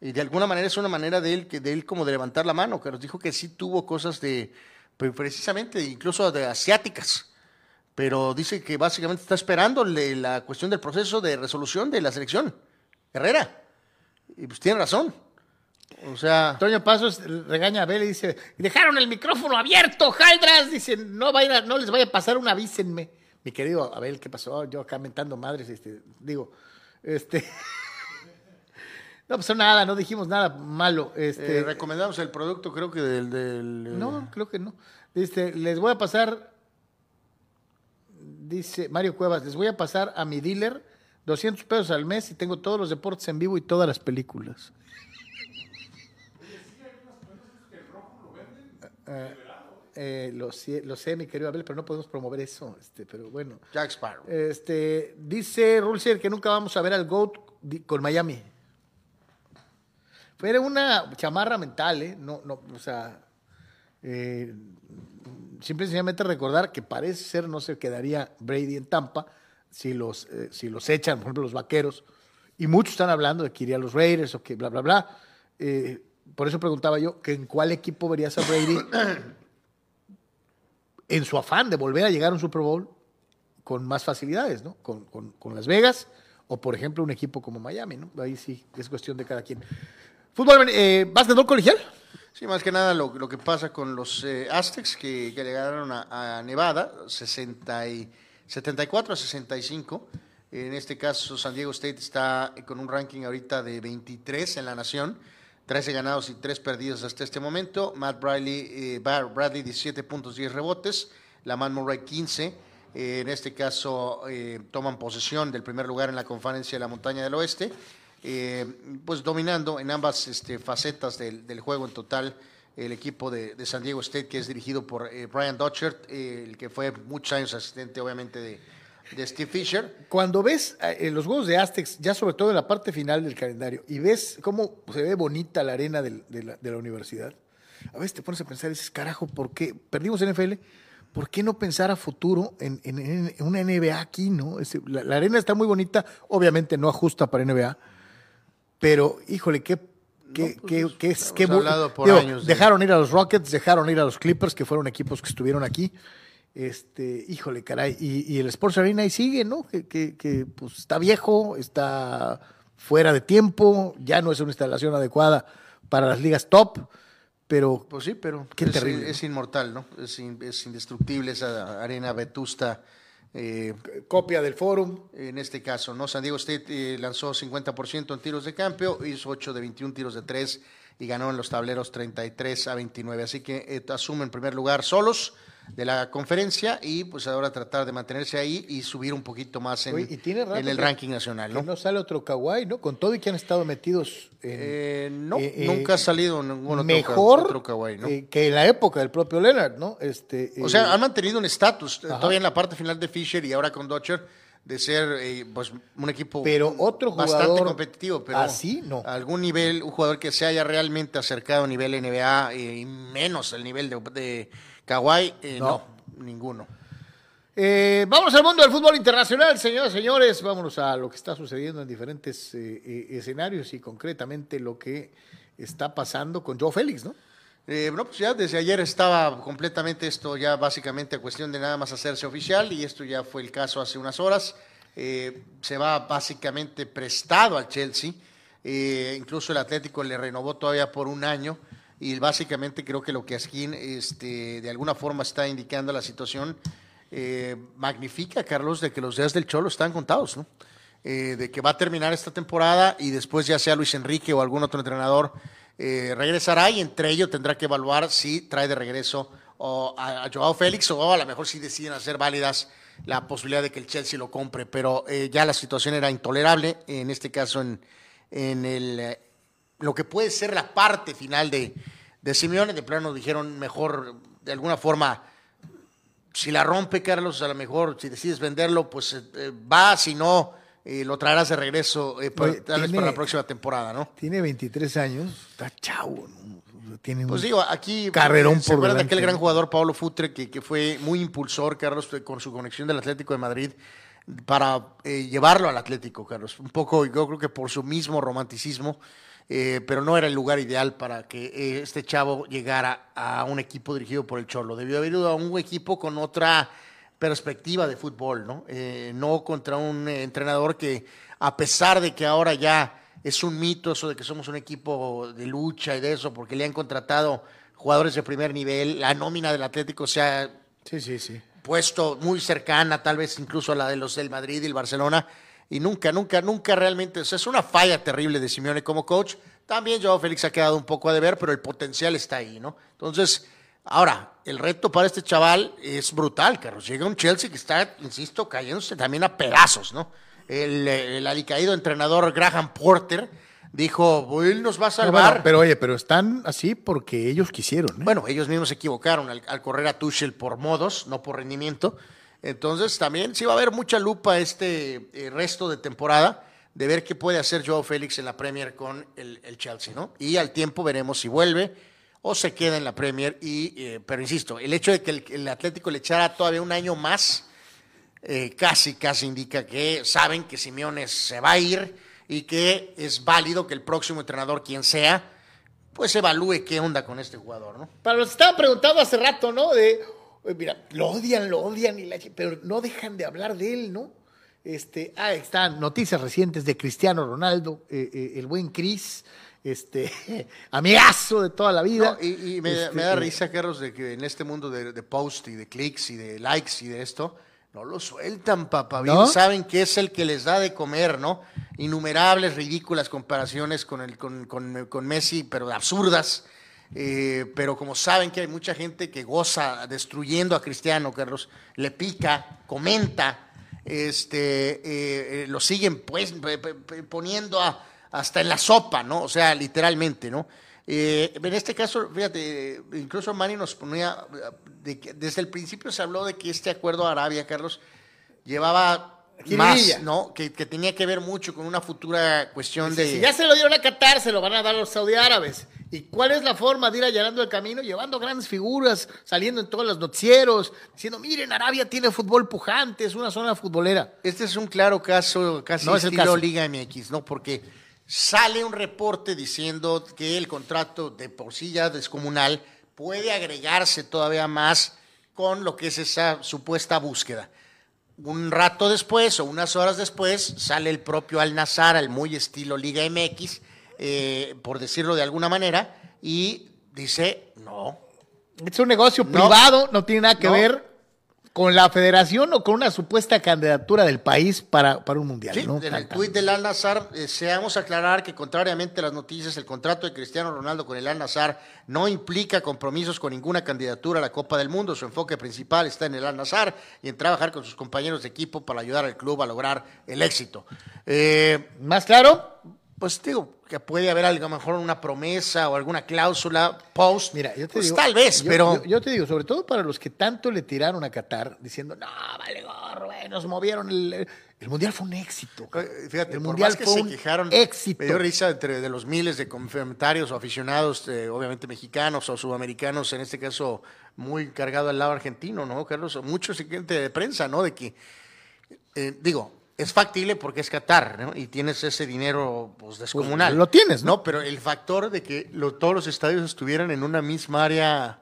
Y de alguna manera es una manera de él, que de él como de levantar la mano, que nos dijo que sí tuvo cosas de, pues, precisamente incluso de asiáticas. Pero dice que básicamente está esperando la cuestión del proceso de resolución de la selección. Herrera. Y pues tiene razón. O sea, Antonio Pasos regaña a Abel y dice, dejaron el micrófono abierto, Jaldras. Dice, no, vaya, no les vaya a pasar una, avísenme. Mi querido Abel, ¿qué pasó? Yo acá mentando madres, este, digo, este... no pasó nada, no dijimos nada malo. Este, eh, recomendamos el producto, creo que del... del, eh, No, creo que no. Dice, les voy a pasar, dice Mario Cuevas, les voy a pasar a mi dealer 200 pesos al mes y tengo todos los deportes en vivo y todas las películas. Eh, eh, lo, sé, lo sé, mi querido Abel, pero no podemos promover eso. Este, pero bueno. Jack Sparrow. Este, dice Rulser que nunca vamos a ver al GOAT con Miami. Fue una chamarra mental, ¿eh? No, no, o sea, eh, simple y sencillamente recordar que parece ser no se quedaría Brady en Tampa si los, eh, si los echan, por ejemplo, los vaqueros. Y muchos están hablando de que iría a los Raiders o que bla, bla, bla. Eh, por eso preguntaba yo que en cuál equipo verías a Brady en su afán de volver a llegar a un Super Bowl con más facilidades, ¿no? Con, con- con Las Vegas o, por ejemplo, un equipo como Miami, ¿no? Ahí sí es cuestión de cada quien. Fútbol, eh, básquetbol colegial. Sí, más que nada lo, lo que pasa con los eh, Aztecs que, que llegaron a, a Nevada, 60 y 74 a 65. En este caso, San Diego State está con un ranking ahorita de 23 en la nación, 13 ganados y 3 perdidos hasta este momento. Matt Bradley, eh, Bradley 17 puntos, 10 rebotes. Lamar Murray 15. Eh, en este caso, eh, toman posesión del primer lugar en la conferencia de la montaña del oeste eh, pues dominando en ambas este, facetas del, juego en total el equipo de, San Diego State que es dirigido por Brian eh, el que fue muchos años asistente obviamente de, de Steve Fisher. Cuando ves eh, los juegos de Aztecs, ya sobre todo en la parte final del calendario, y ves cómo se ve bonita la arena del- de, la, de la universidad, a veces te pones a pensar, dices, carajo, ¿por qué? Perdimos NFL, ¿por qué no pensar a futuro en, en- en una NBA aquí, no? Es- la, la arena está muy bonita, obviamente no ajusta para NBA, pero híjole, qué... qué- qué- qué es- hemos qué por digo, años de- dejaron ir a los Rockets, dejaron ir a los Clippers, que fueron equipos que estuvieron aquí. Este, híjole, caray, y, y el Sports Arena ahí sigue, ¿no? Que, que- que, pues, está viejo, está fuera de tiempo, ya no es una instalación adecuada para las ligas top, pero Pues sí, pero Qué es, terrible, es inmortal, ¿no? Es, in- es indestructible esa arena vetusta. eh, copia del Forum. en este caso, ¿no? San Diego State eh, lanzó 50% en tiros de cambio, hizo 8 de 21 tiros de 3 y ganó en los tableros 33 a 29. Así que eh, asume en primer lugar solos de la conferencia y pues ahora tratar de mantenerse ahí y subir un poquito más en, Oye, y tiene rato en el ranking nacional, Que ¿no? no sale otro Kawhi, ¿no? Con todo y que han estado metidos en, Eh, no, eh, eh, nunca ha salido ningún otro, mejor otro Kawhi, ¿no? eh, que en la época del propio Leonard, ¿no? Este, O eh, sea, han mantenido un estatus eh, todavía en la parte final de Fisher y ahora con Dodger de ser eh, pues, un equipo Pero otro bastante jugador competitivo, pero así, no. algún nivel, un jugador que se haya realmente acercado a nivel NBA eh, y menos el nivel de, de Kawhi, eh, No. no. ninguno. Eh, vamos al mundo del fútbol internacional, señoras y señores. Vámonos a lo que está sucediendo en diferentes eh, escenarios y concretamente lo que está pasando con Joe Félix, ¿no? Eh, bueno, pues ya desde ayer estaba completamente esto ya básicamente a cuestión de nada más hacerse oficial y esto ya fue el caso hace unas horas. Eh, se va básicamente prestado al Chelsea, eh, incluso el Atlético le renovó todavía por un año y básicamente creo que lo que Askin este, de alguna forma está indicando la situación eh, magnifica, Carlos, de que los días del Cholo están contados, ¿no? Eh, de que va a terminar esta temporada y después ya sea Luis Enrique o algún otro entrenador eh, regresará y entre ellos tendrá que evaluar si trae de regreso a, a Joao Félix o a lo mejor si deciden hacer válidas la posibilidad de que el Chelsea lo compre, pero eh, ya la situación era intolerable, en este caso en, en el, lo que puede ser la parte final de, de Simeone, de plano dijeron mejor de alguna forma si la rompe, Carlos, a lo mejor si decides venderlo, pues eh, eh, va, si no, eh, lo traerás de regreso, eh, para- Oye, tal vez para la próxima temporada, ¿no? Tiene 23 años, está chavo, ¿no? Tiene Pues un- digo, aquí Carrerón ¿se por acuerdan de aquel gran jugador Pablo Futre que, que fue muy impulsor, Carlos, con su conexión del Atlético de Madrid para llevarlo al Atlético, Carlos? Un poco, yo creo que por su mismo romanticismo, eh, pero no era el lugar ideal para que eh, este chavo llegara a un equipo dirigido por el Cholo. Debió haber ido a un equipo con otra perspectiva de fútbol, ¿no? Eh, no contra un eh, entrenador que, a pesar de que ahora ya es un mito eso de que somos un equipo de lucha y de eso, porque le han contratado jugadores de primer nivel, la nómina del Atlético se ha Sí, sí, sí. puesto muy cercana, tal vez incluso a la de los del Madrid y el Barcelona, y nunca, nunca, nunca realmente, o sea, es una falla terrible de Simeone como coach. También Joao Félix ha quedado un poco a deber, pero el potencial está ahí, ¿no? Entonces, ahora, el reto para este chaval es brutal, Carlos. Llega un Chelsea que está, insisto, cayéndose también a pedazos, ¿no? El, el alicaído entrenador Graham Porter dijo, él nos va a No, salvar. bueno, pero oye, pero están así porque ellos quisieron, ¿eh? Bueno, ellos mismos se equivocaron al, al correr a Tuchel por modos, no por rendimiento. Entonces también sí va a haber mucha lupa este eh, resto de temporada de ver qué puede hacer Joao Félix en la Premier con el, el Chelsea, ¿no? Y al tiempo veremos si vuelve o se queda en la Premier. Y, eh, pero insisto, el hecho de que el, Atlético le echara todavía un año más, eh, casi, casi indica que saben que Simeone se va a ir y que es válido que el próximo entrenador, quien sea, pues evalúe qué onda con este jugador, ¿no? Para los que estaban preguntando hace rato, ¿no? Mira, lo odian, lo odian, y la- pero no dejan de hablar de él, ¿no? Este, ah, están noticias recientes de Cristiano Ronaldo, eh, eh, el buen Cris, este, amigazo de toda la vida. No, y, y me, Este, me da eh, risa, Carlos, de que en este mundo de, de post y de clics y de likes y de esto, no lo sueltan, papá. Bien ¿No? saben que es el que les da de comer, ¿no? Innumerables, ridículas comparaciones con, el, con, con- con Messi, pero absurdas. Eh, pero como saben que hay mucha gente que goza destruyendo a Cristiano, Carlos, le pica, comenta, este, eh, eh, lo siguen pues poniendo a- hasta en la sopa, ¿no? O sea, literalmente, ¿no? Eh, en este caso, fíjate, incluso Manny nos ponía, de que desde el principio se habló de que este acuerdo a Arabia, Carlos, llevaba más, ¿no? Que, que tenía que ver mucho con una futura cuestión de... Si ya se lo dieron a Qatar, se lo van a dar a los saudí árabes. ¿Y cuál es la forma de ir allanando el camino? Llevando grandes figuras, saliendo en todos los noticieros, diciendo, miren, Arabia tiene fútbol pujante, es una zona futbolera. Este es un claro caso, casi No es el estilo caso. Liga MX, ¿no? Porque sale un reporte diciendo que el contrato de por sí ya descomunal puede agregarse todavía más con lo que es esa supuesta búsqueda. Un rato después o unas horas después sale el propio Al Nazar, al muy estilo Liga MX, eh, por decirlo de alguna manera, y dice, no, Es un negocio No. privado, no tiene nada que No. ver con la federación o con una supuesta candidatura del país para, para un mundial. Sí, ¿no? en el tuit del Al Nazar, eh, seamos aclarar que contrariamente a las noticias, el contrato de Cristiano Ronaldo con el Al Nazar no implica compromisos con ninguna candidatura a la Copa del Mundo. Su enfoque principal está en el Al Nazar y en trabajar con sus compañeros de equipo para ayudar al club a lograr el éxito. Eh, ¿Más claro? pues digo que puede haber a lo mejor una promesa o alguna cláusula post. Mira, yo te Pues digo. tal vez, yo- pero Yo, yo te digo, sobre todo para los que tanto le tiraron a Qatar, diciendo, no, vale gorro, güey, nos movieron. El, el mundial fue un éxito. Eh, Fíjate, el por mundial que fue se un quejaron, éxito. me dio risa entre de los miles de comentarios o aficionados, eh, obviamente mexicanos o sudamericanos, en este caso muy cargado al lado argentino, ¿no, Carlos? Mucho gente de prensa, ¿no? De que, eh, digo, es factible porque es Qatar, ¿no? Y tienes ese dinero, pues, descomunal. lo tienes, ¿no? ¿no? Pero el factor de que lo- todos los estadios estuvieran en una misma área...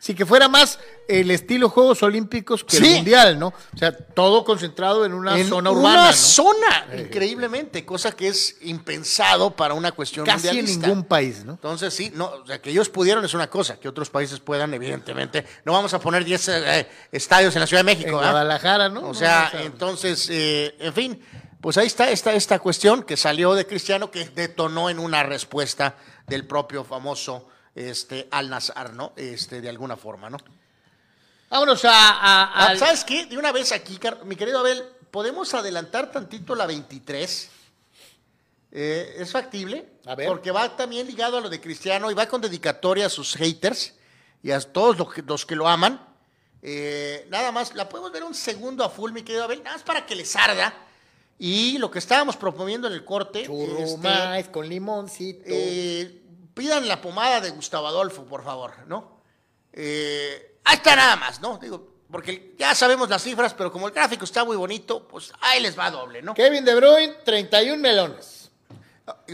Sí, que fuera más el estilo Juegos Olímpicos que Sí. el mundial, ¿no? O sea, todo concentrado en una en zona una urbana. ¿no? zona, increíblemente, cosa que es impensado para una cuestión Casi en mundialista. ningún país, ¿no? Entonces, sí, no, o sea, que ellos pudieron es una cosa, que otros países puedan, evidentemente. No vamos a poner 10 eh, estadios en la Ciudad de México, En. Guadalajara, ¿no? O sea, No, entonces, eh, en fin, pues ahí está esta, esta cuestión que salió de Cristiano, que detonó en una respuesta del propio famoso este, Al Nazar, ¿no? Este, de alguna forma, ¿no? Vámonos a. a- Ah, ¿Sabes qué? De una vez aquí, mi querido Abel, ¿podemos adelantar tantito la 23? Eh, ¿Es factible? A ver. Porque va también ligado a lo de Cristiano y va con dedicatoria a sus haters y a todos los que, los que lo aman. Eh, nada más, la podemos ver un segundo a full, mi querido Abel, nada más para que les arda. Y lo que estábamos proponiendo en el corte. Churro este, maíz con limoncito. eh, pidan la pomada de Gustavo Adolfo, por favor, ¿no? Eh, ahí está nada más, ¿no? Digo, porque ya sabemos las cifras, pero como el gráfico está muy bonito, pues ahí les va doble, ¿no? Kevin De Bruyne, 31 melones.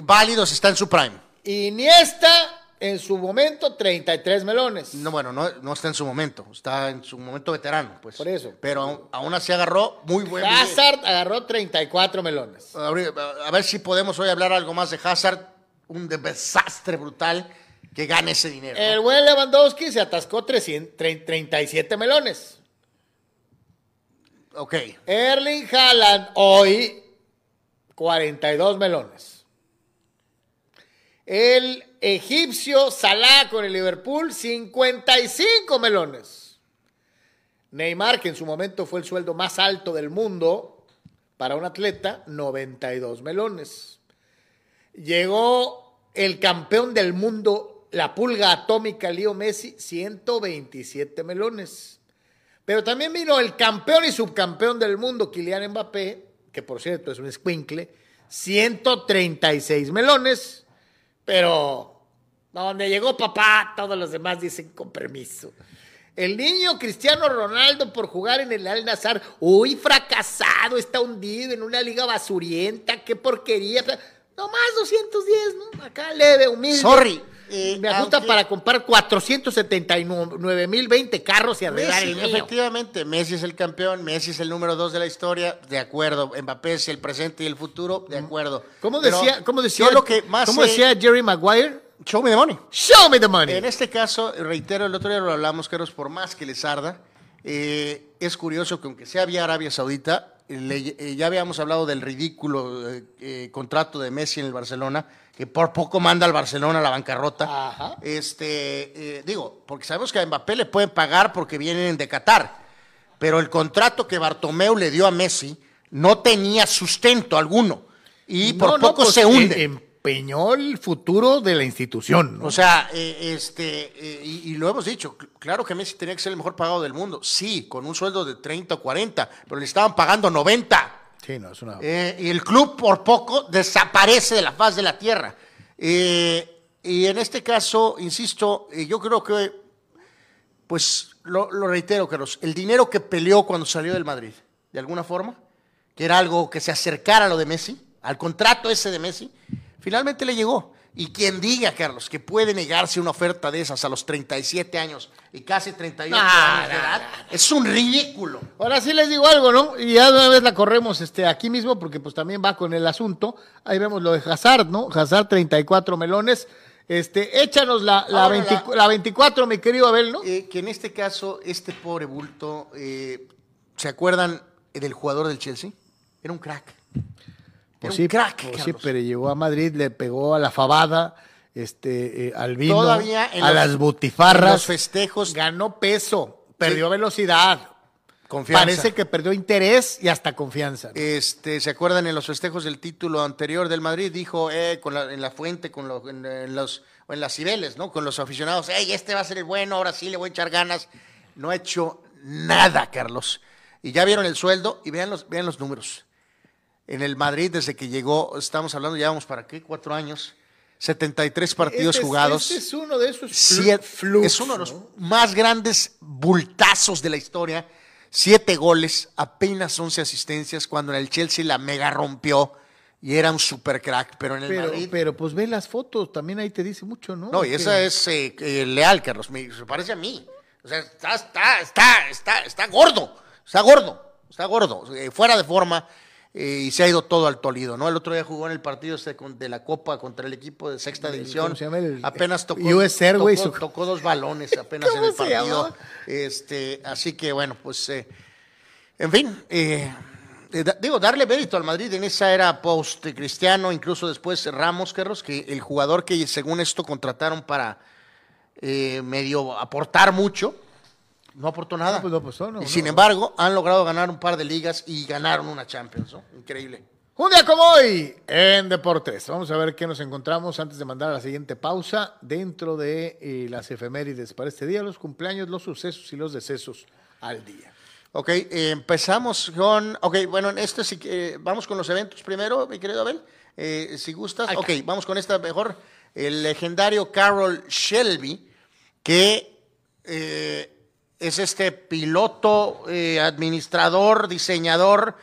Válidos está en su prime. Iniesta, en su momento, 33 melones. No, bueno, no, no está en su momento, está en su momento veterano, pues. Por eso. Pero aún, aún así agarró muy buen. Hazard agarró 34 melones. A ver, a ver si podemos hoy hablar algo más de Hazard, un desastre brutal que gane ese dinero. ¿no? El buen Lewandowski se atascó 300 tre- 37 melones. Ok. Erling Haaland hoy 42 melones. El egipcio Salah con el Liverpool 55 melones. Neymar, que en su momento fue el sueldo más alto del mundo para un atleta, 92 melones. Llegó el campeón del mundo, la pulga atómica Leo Messi, 127 melones. Pero también vino el campeón y subcampeón del mundo, Kylian Mbappé, que por cierto es un escuincle, 136 melones. Pero donde llegó papá, todos los demás dicen con permiso. El niño Cristiano Ronaldo por jugar en el Al Nazar, uy, fracasado, está hundido en una liga basurienta, qué porquería. Nomás 210, ¿no? Acá leve, humilde. Sorry. eh, Me ajusta aunque- para comprar 479 mil 20 carros y arreglar Messi, el mío. efectivamente, Messi es el campeón, Messi es el número dos de la historia, de acuerdo. Mbappé es el presente y el futuro, de acuerdo. ¿Cómo Pero decía, cómo decía, yo lo que más cómo sé- decía Jerry Maguire? Show me the money. Show me the money. En este caso, reitero, el otro día lo hablamos, Carlos, por más que les arda, eh, es curioso que aunque sea vía Arabia Saudita, eh, le- eh, ya habíamos hablado del ridículo eh, eh, contrato de Messi en el Barcelona, que por poco manda al Barcelona a la bancarrota. Ajá. Este, eh, digo, porque sabemos que a Mbappé le pueden pagar porque vienen de Qatar, pero el contrato que Bartomeu le dio a Messi no tenía sustento alguno y por no, poco pues, se hunde. Em- Empeñó el futuro de la institución. ¿no? O sea, eh, este, eh, y, y lo hemos dicho, cl- claro que Messi tenía que ser el mejor pagado del mundo, sí, con un sueldo de 30 o 40, pero le estaban pagando 90. sí, no, es una... Eh, y el club por poco desaparece de la faz de la tierra. Y en este caso, insisto, yo creo que, pues lo, lo reitero, Carlos, el dinero que peleó cuando salió del Madrid, de alguna forma, que era algo que se acercara a lo de Messi, al contrato ese de Messi, finalmente le llegó. Y quien diga, Carlos, que puede negarse una oferta de esas a los 37 años y casi 38 Nah, años de nah, edad, es un ridículo. Ahora sí les digo algo, ¿no? Y ya de una vez la corremos este, aquí mismo porque pues también va con el asunto. Ahí vemos lo de Hazard, ¿no? Hazard 34 melones. Este, échanos la, la, Ahora 20 la- la 24, mi querido Abel, ¿no? Eh, que en este caso, este pobre bulto, eh, ¿se acuerdan del jugador del Chelsea? Era un crack. Pues sí, crack, pues sí, pero llegó a Madrid, le pegó a la fabada, este, eh, al vino, Todavía a los- las butifarras. los festejos. Ganó peso, perdió velocidad. Confianza. Parece que perdió interés y hasta confianza. ¿no? Este, ¿Se acuerdan en los festejos del título anterior del Madrid? Dijo eh, con la- en la fuente, con lo- en, en los, o en las cibeles, ¿no? Con los aficionados, hey, este va a ser el bueno, ahora sí le voy a echar ganas. No ha hecho nada, Carlos. Y ya vieron el sueldo y vean los, vean los números. En el Madrid, desde que llegó, estamos hablando, ya vamos para qué, cuatro años, 73 partidos Este es- jugados. este es uno de esos Siete- flux, es uno de los ¿no? más grandes bultazos de la historia. Siete goles, apenas 11 asistencias, cuando en el Chelsea la mega rompió y era un super crack, pero en el Pero, Madrid... pero pues ve las fotos, también ahí te dice mucho, ¿no? no, y Que- esa es eh, eh, leal, Carlos, me, se parece a mí. O sea, está, está, está, está, está gordo, está gordo, está gordo, eh, fuera de forma. Eh, y se ha ido todo al Tolido, ¿no? El otro día jugó en el partido de la Copa contra el equipo de sexta división. ¿cómo se llama? El- apenas tocó, US Airways, tocó, ¿o tocó dos balones apenas en ¿Cómo el partido. Este, así que bueno, pues eh, en fin, eh, eh, digo, darle mérito al Madrid en esa era post cristiano, incluso después Ramos, Carlos, que el jugador que según esto contrataron para eh, medio aportar mucho, no aportó nada. No, pues no aportó, no, y no. sin embargo, han logrado ganar un par de ligas y ganaron una Champions, ¿no? Increíble. Un día como hoy en Deportes. Vamos a ver qué nos encontramos antes de mandar a la siguiente pausa dentro de eh, las efemérides para este día, los cumpleaños, los sucesos y los decesos al día. Ok, eh, empezamos con. Ok, bueno, en este sí que. eh, vamos con los eventos primero, mi querido Abel. Eh, si gustas. Acá. Ok, vamos con esta mejor. El legendario Carol Shelby, que eh, es este piloto, eh, administrador, diseñador,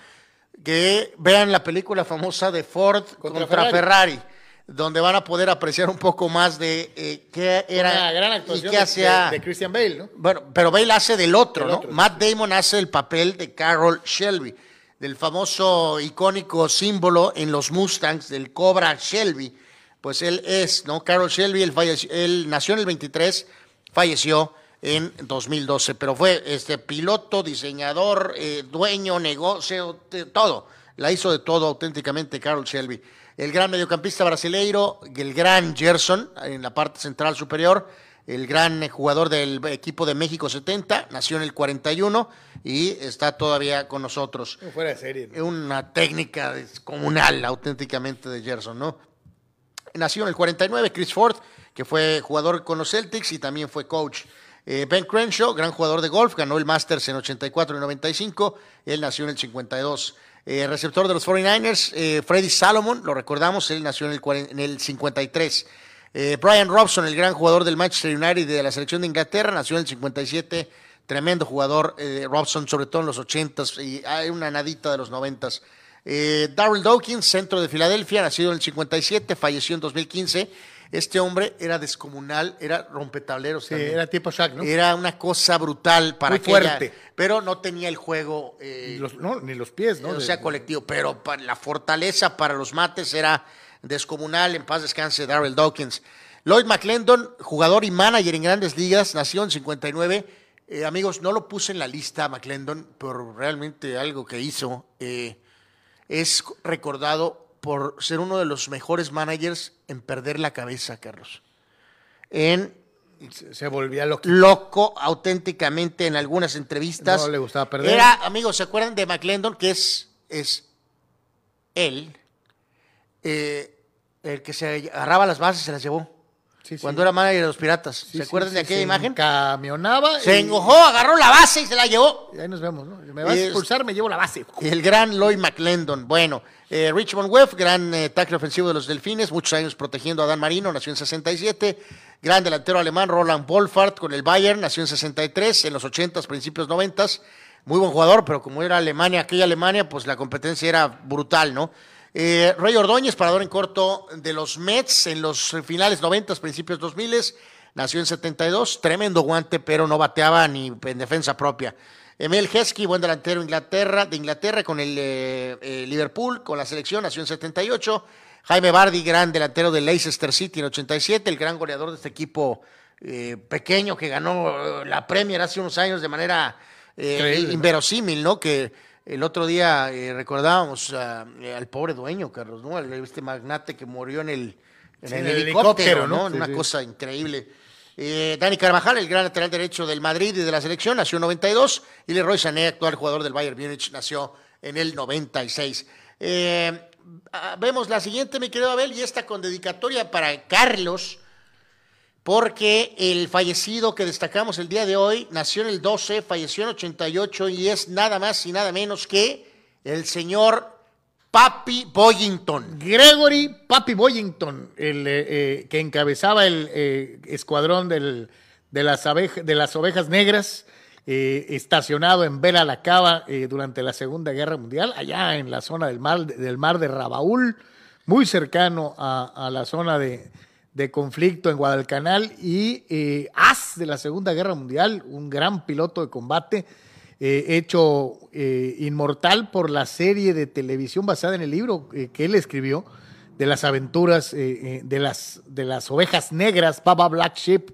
que vean la película famosa de Ford contra, Contra Ferrari. donde van a poder apreciar un poco más de eh, qué era Una gran y qué de, hacía. de- de Christian Bale, ¿no? Bueno, pero Bale hace del otro, Del ¿no? otro, Matt Damon hace el papel de Carol Shelby, del famoso icónico símbolo en los Mustangs del Cobra Shelby. Pues él es, ¿no? Carol Shelby, él nació en el 23, falleció en 2012, pero fue este piloto, diseñador, eh, dueño, negocio, todo. La hizo de todo auténticamente Carol Shelby. El gran mediocampista brasileiro, el gran Gerson, en la parte central superior, el gran jugador del equipo de México 70, nació en el 41 y está todavía con nosotros. Fuera de serie. ¿no? Una técnica descomunal auténticamente de Gerson, ¿no? Nació en el 49, Chris Ford, que fue jugador con los Celtics y también fue coach. Eh, ben Crenshaw, gran jugador de golf, ganó el Masters en 84 y 95, él nació en el 52. Eh, receptor de los 49ers, eh, Freddy Salomon, lo recordamos, él nació en el, 40 en el 53. Eh, Brian Robson, el gran jugador del Manchester United de la selección de Inglaterra, nació en el 57, tremendo jugador, Robson, sobre todo en los 80s y hay una nadita de los 90s. Eh, Darrell Dawkins, centro de Filadelfia, nacido en el 57, falleció en 2015. Este hombre era descomunal, era rompetableros. Sí, también. era tipo Shaq, ¿no? Era una cosa brutal para Muy aquella- fuerte. pero no tenía el juego, eh, Ni los, no, ni los pies, ¿no? o sea, colectivo. Pero la fortaleza para los mates era descomunal. En paz descanse Darrell Dawkins. Lloyd McClendon, jugador y manager en grandes ligas, nació en 59. Eh, amigos, no lo puse en la lista McClendon, pero realmente algo que hizo eh, es recordado por ser uno de los mejores managers en perder la cabeza, Carlos. En se, volvía loco. loco auténticamente en algunas entrevistas. No le gustaba perder. Era, amigos, ¿se acuerdan de McClendon? Que es, es él, eh, el que se agarraba las bases y se las llevó. Sí, sí. cuando era manager de los Piratas. Sí, ¿Se acuerdan de aquella imagen? Camionaba. Se y- engojó, agarró la base y se la llevó. y ahí nos vemos, ¿no? Me vas a expulsar, me llevo la base. El gran Lloyd McClendon. Bueno, eh, Richmond Webb, gran eh, tackle ofensivo de los Delfines, muchos años protegiendo a Dan Marino, nació en 67. Gran delantero alemán, Roland Wolfart, con el Bayern, nació en 63, en los 80s, principios 90s. Muy buen jugador, pero como era Alemania, aquella Alemania, pues la competencia era brutal, ¿no? Eh, Rey Ordóñez, parador en corto de los Mets en los finales 90s, principios 2000s. Nació en 72, tremendo guante, pero no bateaba ni en defensa propia. Emil Heskey, buen delantero Inglaterra, de Inglaterra con el eh, eh, Liverpool, con la selección, nació en 78. Jaime Bardi, gran delantero del Leicester City en 87, el gran goleador de este equipo eh, pequeño que ganó la Premier hace unos años de manera inverosímil, ¿no? Que el otro día eh, recordábamos ah, eh, al pobre dueño, Carlos, ¿no? Al- Este magnate que murió en el, en Sí, el en el helicóptero, helicóptero, ¿no? Sí, una sí. cosa increíble. Eh, Dani Carvajal, el gran lateral derecho del Madrid y de la selección, nació en 92. Y Leroy Sané, actual jugador del Bayern Múnich, nació en el 96. Eh, ah, vemos la siguiente, mi querido Abel, y esta con dedicatoria para Carlos, porque el fallecido que destacamos el día de hoy nació en el 12, falleció en 88 y es nada más y nada menos que el señor Papi Boyington. Gregory Papi Boyington, el eh, eh, que encabezaba el eh, escuadrón de, las ovejas negras, eh, estacionado en Bela la Cava durante la Segunda Guerra Mundial, allá en la zona del mar, del mar de Rabaul, muy cercano a la zona de, de conflicto en Guadalcanal, y eh, as de la Segunda Guerra Mundial, un gran piloto de combate eh, hecho eh, inmortal por la serie de televisión basada en el libro eh, que él escribió de las aventuras eh, de, las, de las ovejas negras, Baba Black Sheep.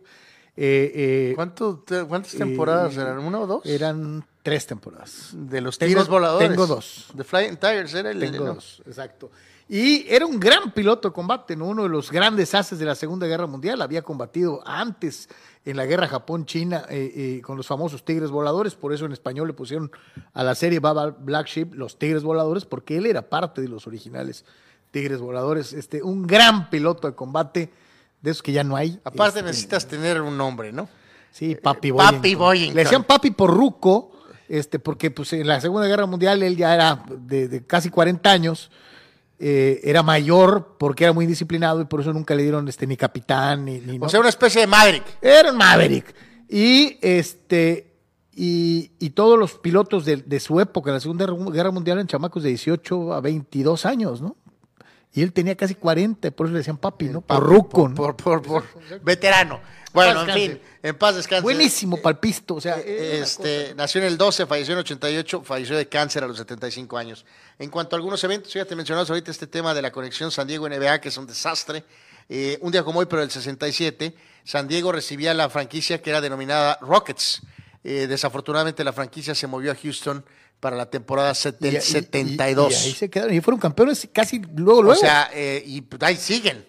¿Cuánto ¿Cuántas temporadas eran? ¿Una o dos? Eran tres temporadas. de los Tengo- Tigres Voladores. tengo dos. The Flying Tigers era el Tengo ¿no? dos, exacto. Y era un gran piloto de combate, ¿no? uno de los grandes haces de la Segunda Guerra Mundial. Había combatido antes en la guerra Japón-China eh, eh, con los famosos Tigres Voladores. Por eso en español le pusieron a la serie Baba Black Sheep los Tigres Voladores, porque él era parte de los originales Tigres Voladores. Este, un gran piloto de combate, de esos que ya no hay. Aparte Este, necesitas tener un nombre, ¿no? Sí, Papi Eh, Boyington. Papi Boyington. Le decían Papi por Ruco, este, porque pues, en la Segunda Guerra Mundial él ya era de, de casi 40 años, eh, era mayor porque era muy disciplinado y por eso nunca le dieron este, ni capitán ni... ni O no. sea, una especie de Maverick. Era un Maverick. Y este... Y, y todos los pilotos de, de su época, en la Segunda Guerra Mundial, eran chamacos de 18 a 22 años, ¿no? Y él tenía casi 40, por eso le decían papi, ¿no? Por ruco, ¿no? Por, por, por, veterano. Bueno, en fin, en paz descanse. Buenísimo palpisto, o sea... era una Este, nació en el 12, falleció en el 88, falleció de cáncer a los 75 años. En cuanto a algunos eventos, ya te mencionabas ahorita este tema de la conexión San Diego-NBA, que es un desastre. Eh, un día como hoy, pero el 67, San Diego recibía la franquicia que era denominada Rockets. Eh, desafortunadamente la franquicia se movió a Houston para la temporada del Y- y- y- 72. Y, ahí se quedaron. Y fueron campeones casi luego, luego. O sea, eh, y ahí siguen.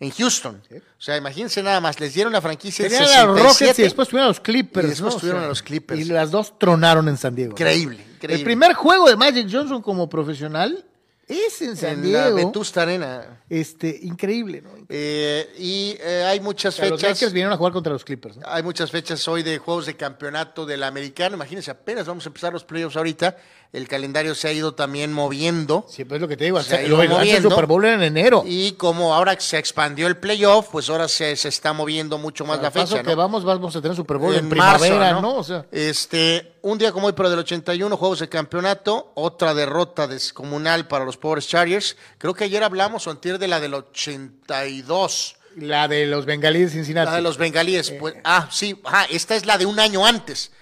En Houston. O sea, imagínense nada más, les dieron la franquicia en Tenían a los 67. Rockets y después tuvieron a los Clippers. Y después ¿no? tuvieron a los Clippers. Y las dos tronaron en San Diego. Increíble, increíble. El primer juego de Magic Johnson como profesional es en San en Diego. Vetusta Arena. Este, increíble, ¿no? Eh, y eh, hay muchas O sea, los fechas. Lakers vinieron a jugar contra los Clippers, ¿no? Hay muchas fechas hoy de juegos de campeonato del americano. Imagínense, apenas vamos a empezar los playoffs ahorita. El calendario se ha ido también moviendo. Sí, pues es lo que te digo. Se ha ido moviendo. Super Bowl en enero. Y como ahora se expandió el playoff, pues ahora se, se está moviendo mucho más Al la paso fecha. que ¿no? vamos, vamos a tener Super Bowl en, marzo, primavera, ¿no? O sea, este, un día como hoy, pero del 81, juegos de campeonato, otra derrota descomunal para los pobres Chargers. Creo que ayer hablamos o antier de la del 82, la de los bengalíes de Cincinnati. la de los bengalíes. Pues, ah, sí, ajá, esta es la de un año antes.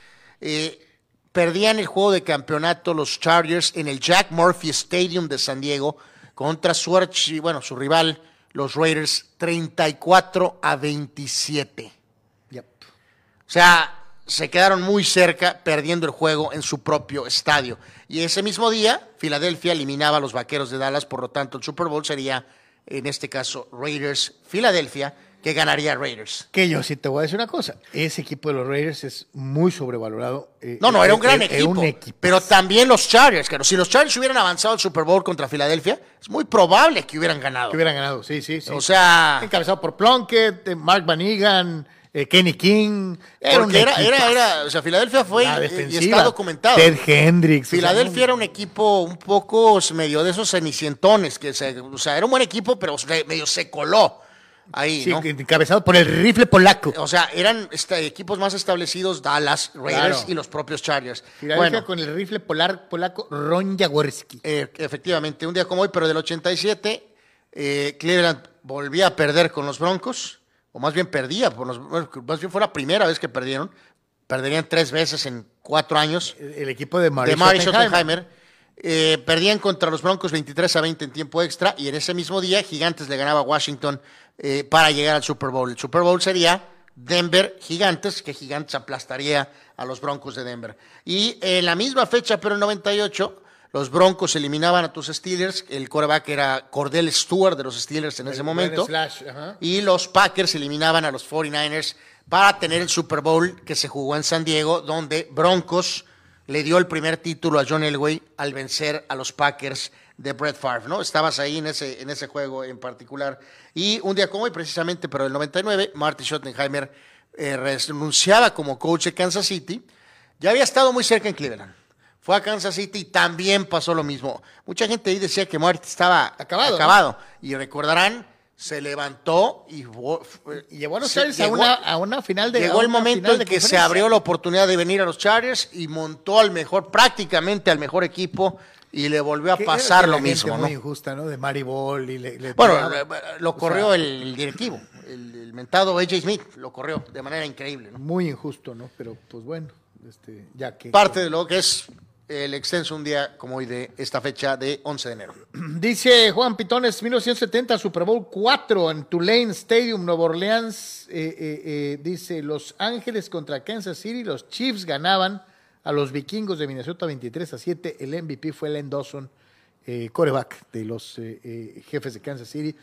Eh, perdían el juego de campeonato los Chargers en el Jack Murphy Stadium de San Diego contra su, archi- bueno, su rival, los Raiders, 34 a 27. Yep. O sea, se quedaron muy cerca perdiendo el juego en su propio estadio. Y ese mismo día, Filadelfia eliminaba a los Vaqueros de Dallas, por lo tanto el Super Bowl sería, en este caso, Raiders Filadelfia, que ganaría Raiders. Que yo sí te voy a decir una cosa. Ese equipo de los Raiders es muy sobrevalorado. eh, No, no, era un eh, gran eh, equipo. un. Pero también los Chargers, claro. Si los Chargers hubieran avanzado al Super Bowl contra Filadelfia, es muy probable que hubieran ganado. Que hubieran ganado, sí, sí, sí. O sea, Encabezado por Plunkett, eh, Mark Van Egan, eh, Kenny King. Era un era, era, era, o sea, Filadelfia fue y- está documentado. Ted Hendricks. o sea, Filadelfia era un equipo un poco medio de esos cenicientones, que se, o sea, era un buen equipo, pero medio se coló ahí, Sí, ¿no? encabezado por el rifle polaco. O sea, eran este, equipos más establecidos, Dallas, Raiders Claro. y los propios Chargers. Bueno, con el rifle polar, polaco Ron Jaworski. eh, efectivamente, un día como hoy, pero del 87, eh, Cleveland volvía a perder con los Broncos, o más bien perdía, por los, más bien fue la primera vez que perdieron. Perderían tres veces en cuatro años. El, el equipo de Mari de. Schottenheimer. Eh, perdían contra los Broncos 23 a 20 en tiempo extra y en ese mismo día Gigantes le ganaba a Washington eh, para llegar al Super Bowl. El Super Bowl sería Denver Gigantes, que Gigantes aplastaría a los Broncos de Denver. Y en la misma fecha, pero en 98, los Broncos eliminaban a tus Steelers. El quarterback era Cordell Stewart de los Steelers en ese momento. Y los Packers eliminaban a los 49ers para tener el Super Bowl que se jugó en San Diego, donde Broncos le dio el primer título a John Elway al vencer a los Packers de Brett Favre, ¿no? Estabas ahí en ese, en ese juego en particular. Y un día como hoy, precisamente, pero el 99, Marty Schottenheimer eh, renunciaba como coach de Kansas City. Ya había estado muy cerca en Cleveland. Fue a Kansas City y también pasó lo mismo. Mucha gente ahí decía que Marty estaba Acabado, ¿no? acabado. Y recordarán, se levantó y, llevó a los Chargers a una, a una final de. Llegó el momento en que se abrió la oportunidad de venir a los Chargers y montó al mejor, prácticamente al mejor equipo y le volvió a pasar lo mismo, ¿no? Muy injusta, ¿no? De Mari Ball y le, le Bueno, tiraba. eh, lo O corrió sea, el, el directivo, el, el mentado AJ Smith, lo corrió de manera increíble, ¿no? Muy injusto, ¿no? Pero pues bueno, este, ya que. Parte de lo que es el extenso un día como hoy de esta fecha de 11 de enero. Dice Juan Pitones, 1970, Super Bowl 4 en Tulane Stadium, Nueva Orleans. eh, eh, eh, dice, Los Ángeles contra Kansas City, los Chiefs ganaban a los vikingos de Minnesota 23 a 7. El MVP fue Len Dawson, eh, coreback de los eh, eh, jefes de Kansas City.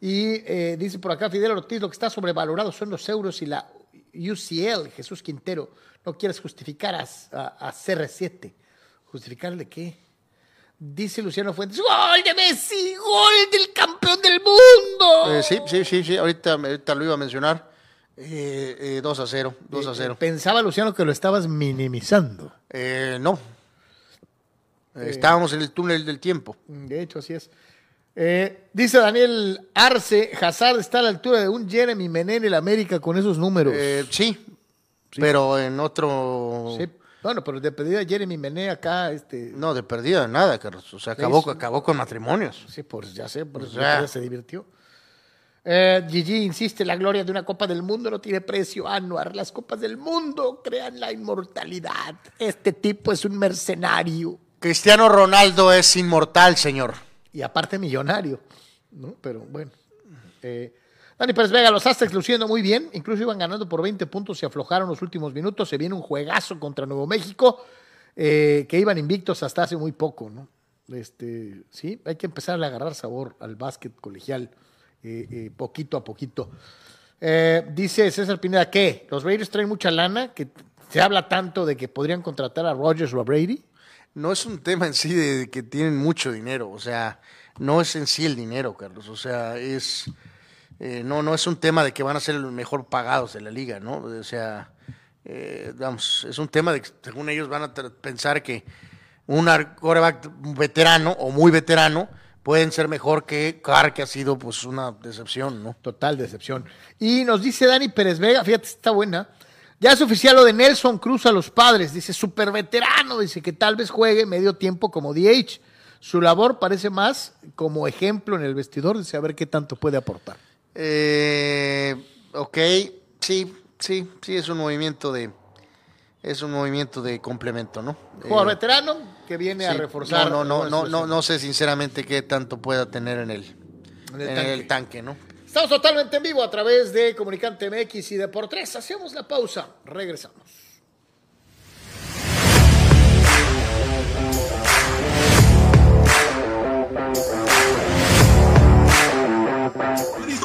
Y eh, dice por acá Fidel Ortiz, lo que está sobrevalorado son los euros y la UCL, Jesús Quintero. No quieres justificar a, a- a CR7. ¿Justificar de qué? Dice Luciano Fuentes, ¡Gol de Messi! ¡Gol del campeón del mundo! Sí, sí, sí, sí, ahorita, ahorita lo iba a mencionar. Eh, eh, 2 a 0, 2 a Eh, 0. Pensaba Luciano que lo estabas minimizando. Eh, no. Eh, Estábamos en el túnel del tiempo. De hecho, así es. Eh, dice Daniel Arce, Hazard está a la altura de un Jeremy Menén en el América con esos números. Eh, sí, pero en otro... Sí. Bueno, pero de pedida Jeremy Menén acá, este, No, de perdida nada, Carlos. O sea, acabó, Sí. acabó con matrimonios. sí, pues ya sé, por eso ya se divirtió. Eh, Gigi insiste, la gloria de una Copa del Mundo no tiene precio, Anuar. Las Copas del Mundo crean la inmortalidad. Este tipo es un mercenario. Cristiano Ronaldo es inmortal, señor. y aparte millonario, ¿no? Pero bueno. Eh, Dani Pérez Vega, los Aztecs luciendo muy bien, incluso iban ganando por 20 puntos y aflojaron los últimos minutos. Se viene un juegazo contra Nuevo México, eh, que iban invictos hasta hace muy poco, ¿no? Este, sí, hay que empezar a agarrar sabor al básquet colegial, eh, eh, poquito a poquito. Eh, dice César Pineda que los Raiders traen mucha lana, que se habla tanto de que podrían contratar a Rodgers o a Brady. No es un tema en sí de que tienen mucho dinero, o sea, no es en sí el dinero, Carlos, o sea, es eh, no no es un tema de que van a ser los mejor pagados de la liga, ¿no? O sea, vamos, es un tema de que según ellos van a pensar que un quarterback veterano o muy veterano pueden ser mejor que Carr, que ha sido pues una decepción, ¿no? Total decepción. Y nos dice Dani Pérez Vega, fíjate, está buena. Ya es oficial lo de Nelson Cruz a los padres. Dice, súper veterano. Dice que tal vez juegue medio tiempo como DH. Su labor parece más como ejemplo en el vestidor. Dice, a ver qué tanto puede aportar. Eh, ok, sí, sí, sí, es un movimiento de es un movimiento de complemento, ¿no? Jugador Eh, veterano que viene a reforzar. No, no, no, no, no, sé sinceramente qué tanto pueda tener en el, En en el el, tanque. tanque. ¿no? Estamos totalmente en vivo a través de Comunicante MX y de por tres. Hacemos la pausa. Regresamos.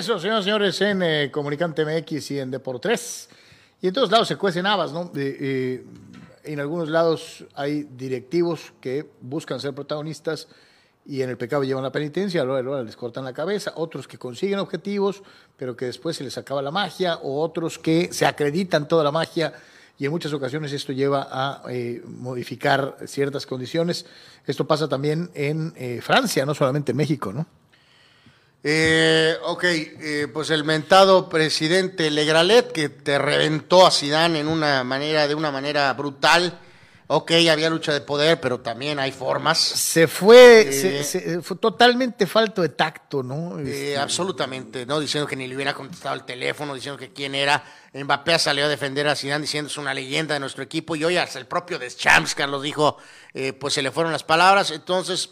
A señoras y señores, en eh, Comunicante MX y en Depor 3. Y en todos lados se cuecen habas, ¿no? Eh, eh, en algunos lados hay directivos que buscan ser protagonistas y en el pecado llevan la penitencia, luego, luego les cortan la cabeza, otros que consiguen objetivos, pero que después se les acaba la magia, o otros que se acreditan toda la magia y en muchas ocasiones esto lleva a eh, modificar ciertas condiciones. Esto pasa también en Francia, no solamente en México, ¿no? Eh, ok, eh, pues el mentado presidente Legralet que te reventó a Zidane en una manera, de una manera brutal. Ok, había lucha de poder, pero también hay formas. Se fue, Eh, se- se- fue totalmente falto de tacto, ¿no? Eh, Este, absolutamente, ¿no? Diciendo que ni le hubiera contestado el teléfono, diciendo que quién era. Mbappé salió a defender a Zidane diciendo es una leyenda de nuestro equipo y hoy hasta el propio Deschamps, Carlos dijo, eh, pues se le fueron las palabras. Entonces,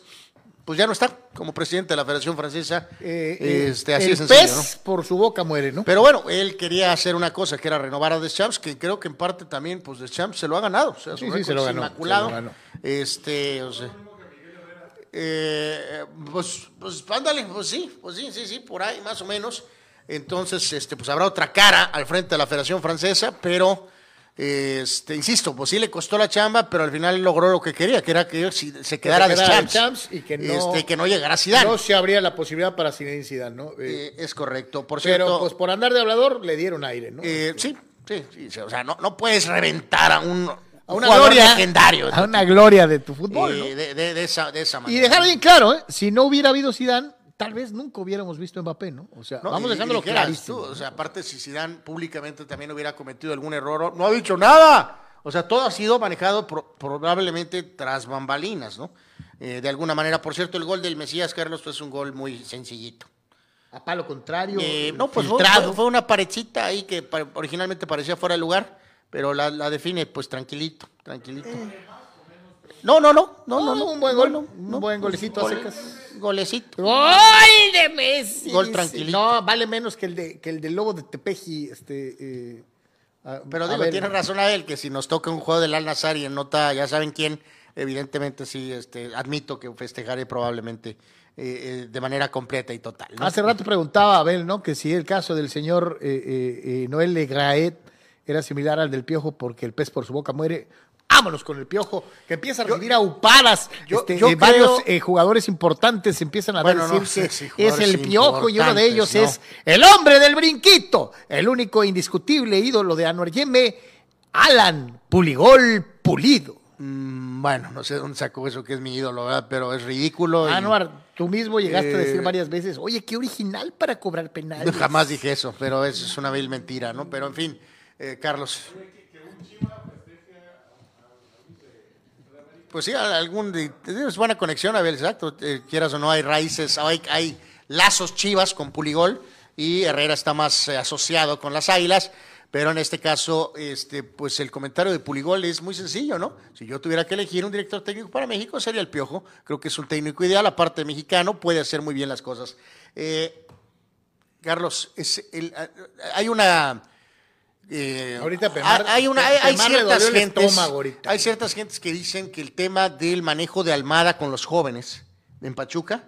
pues ya no está como presidente de la Federación Francesa. eh, eh, este, así el sencillo, pez ¿no? por su boca muere, ¿no? Pero bueno, él quería hacer una cosa que era renovar a Deschamps, que creo que en parte también, pues Deschamps se lo ha ganado. O sea, su Sí, sí, se lo es ganó, inmaculado. se lo ganó. Este, o sea. eh, pues, pues, ándale, pues sí, pues sí, sí, sí, por ahí más o menos. Entonces, este, pues habrá otra cara al frente de la Federación Francesa, pero, este, insisto, pues sí le costó la chamba, pero al final logró lo que quería, que era que se quedara se quedara Deschamps, Deschamps y que no- este, que no llegara Zidane. No se abría la posibilidad para Zinedine Zidane, ¿no? Eh, Eh, es correcto. Por pero cierto, pues por andar de hablador le dieron aire, ¿no? Eh, sí, sí, sí, O sea, no, no puedes reventar a un, a una gloria, legendario. a una gloria de tu fútbol, ¿no? de, de- de esa, de esa Y dejar bien claro, ¿eh? si no hubiera habido Zidane, tal vez nunca hubiéramos visto a Mbappé, ¿no? O sea, No, vamos y dijeras clarísimo. tú, o sea, aparte, si Zidane públicamente también hubiera cometido algún error, no ha dicho nada. O sea, todo ha sido manejado pro- probablemente tras bambalinas, ¿no? Eh, de alguna manera, por cierto, el gol del Mesías Carlos fue un gol muy sencillito. a palo contrario, Eh, no, pues fue, filtrado. fue- una parecita ahí que pa- originalmente parecía fuera de lugar, pero la, la define pues tranquilito, tranquilito. No, no, no, no, no, no. un buen no, gol, no, un no. buen golecito a Gol- secas. Golecito. ¡Gol de Messi! Gol dice. tranquilito. No, vale menos que el de que el del Lobo de Tepeji, este... eh, a- Pero a digo, ver, tiene razón a él que si nos toca un juego del Al Nazar y en nota, ya saben quién, evidentemente sí, este, admito que festejaré probablemente eh, eh, de manera completa y total. ¿no? Hace rato preguntaba Abel, ¿no? Que si el caso del señor eh, Noel Legraet era similar al del piojo porque el pez por su boca muere. Vámonos con el piojo, que empieza a recibir a upadas. yo- Este, yo eh, varios eh, jugadores importantes empiezan a Bueno, decir no sé que es el piojo y uno de ellos es el hombre del brinquito, el único indiscutible ídolo de Anuar Yeme, Alan Puligol Pulido. Mm, bueno, no sé dónde sacó eso que es mi ídolo, ¿verdad? pero es ridículo. y- Anuar, tú mismo llegaste a decir Eh, varias veces, oye, qué original para cobrar penales. Jamás dije eso, pero eso es una vil mentira, ¿no? Pero en fin, Carlos. Pues sí, algún es buena conexión, Abel, exacto. Eh, quieras o no, hay raíces, hay, lazos chivas con Puligol y Herrera está más eh, asociado con las águilas. Pero en este caso, este, pues el comentario de Puligol es muy sencillo, ¿no? Si yo tuviera que elegir un director técnico para México, sería el Piojo. Creo que es un técnico ideal, aparte mexicano, puede hacer muy bien las cosas. Eh, Carlos, es el- hay una. Eh, Ahorita Pemar- hay, una, hay, Pemar ciertas gentes, ahorita. hay ciertas gentes que dicen que el tema del manejo de Almada con los jóvenes en Pachuca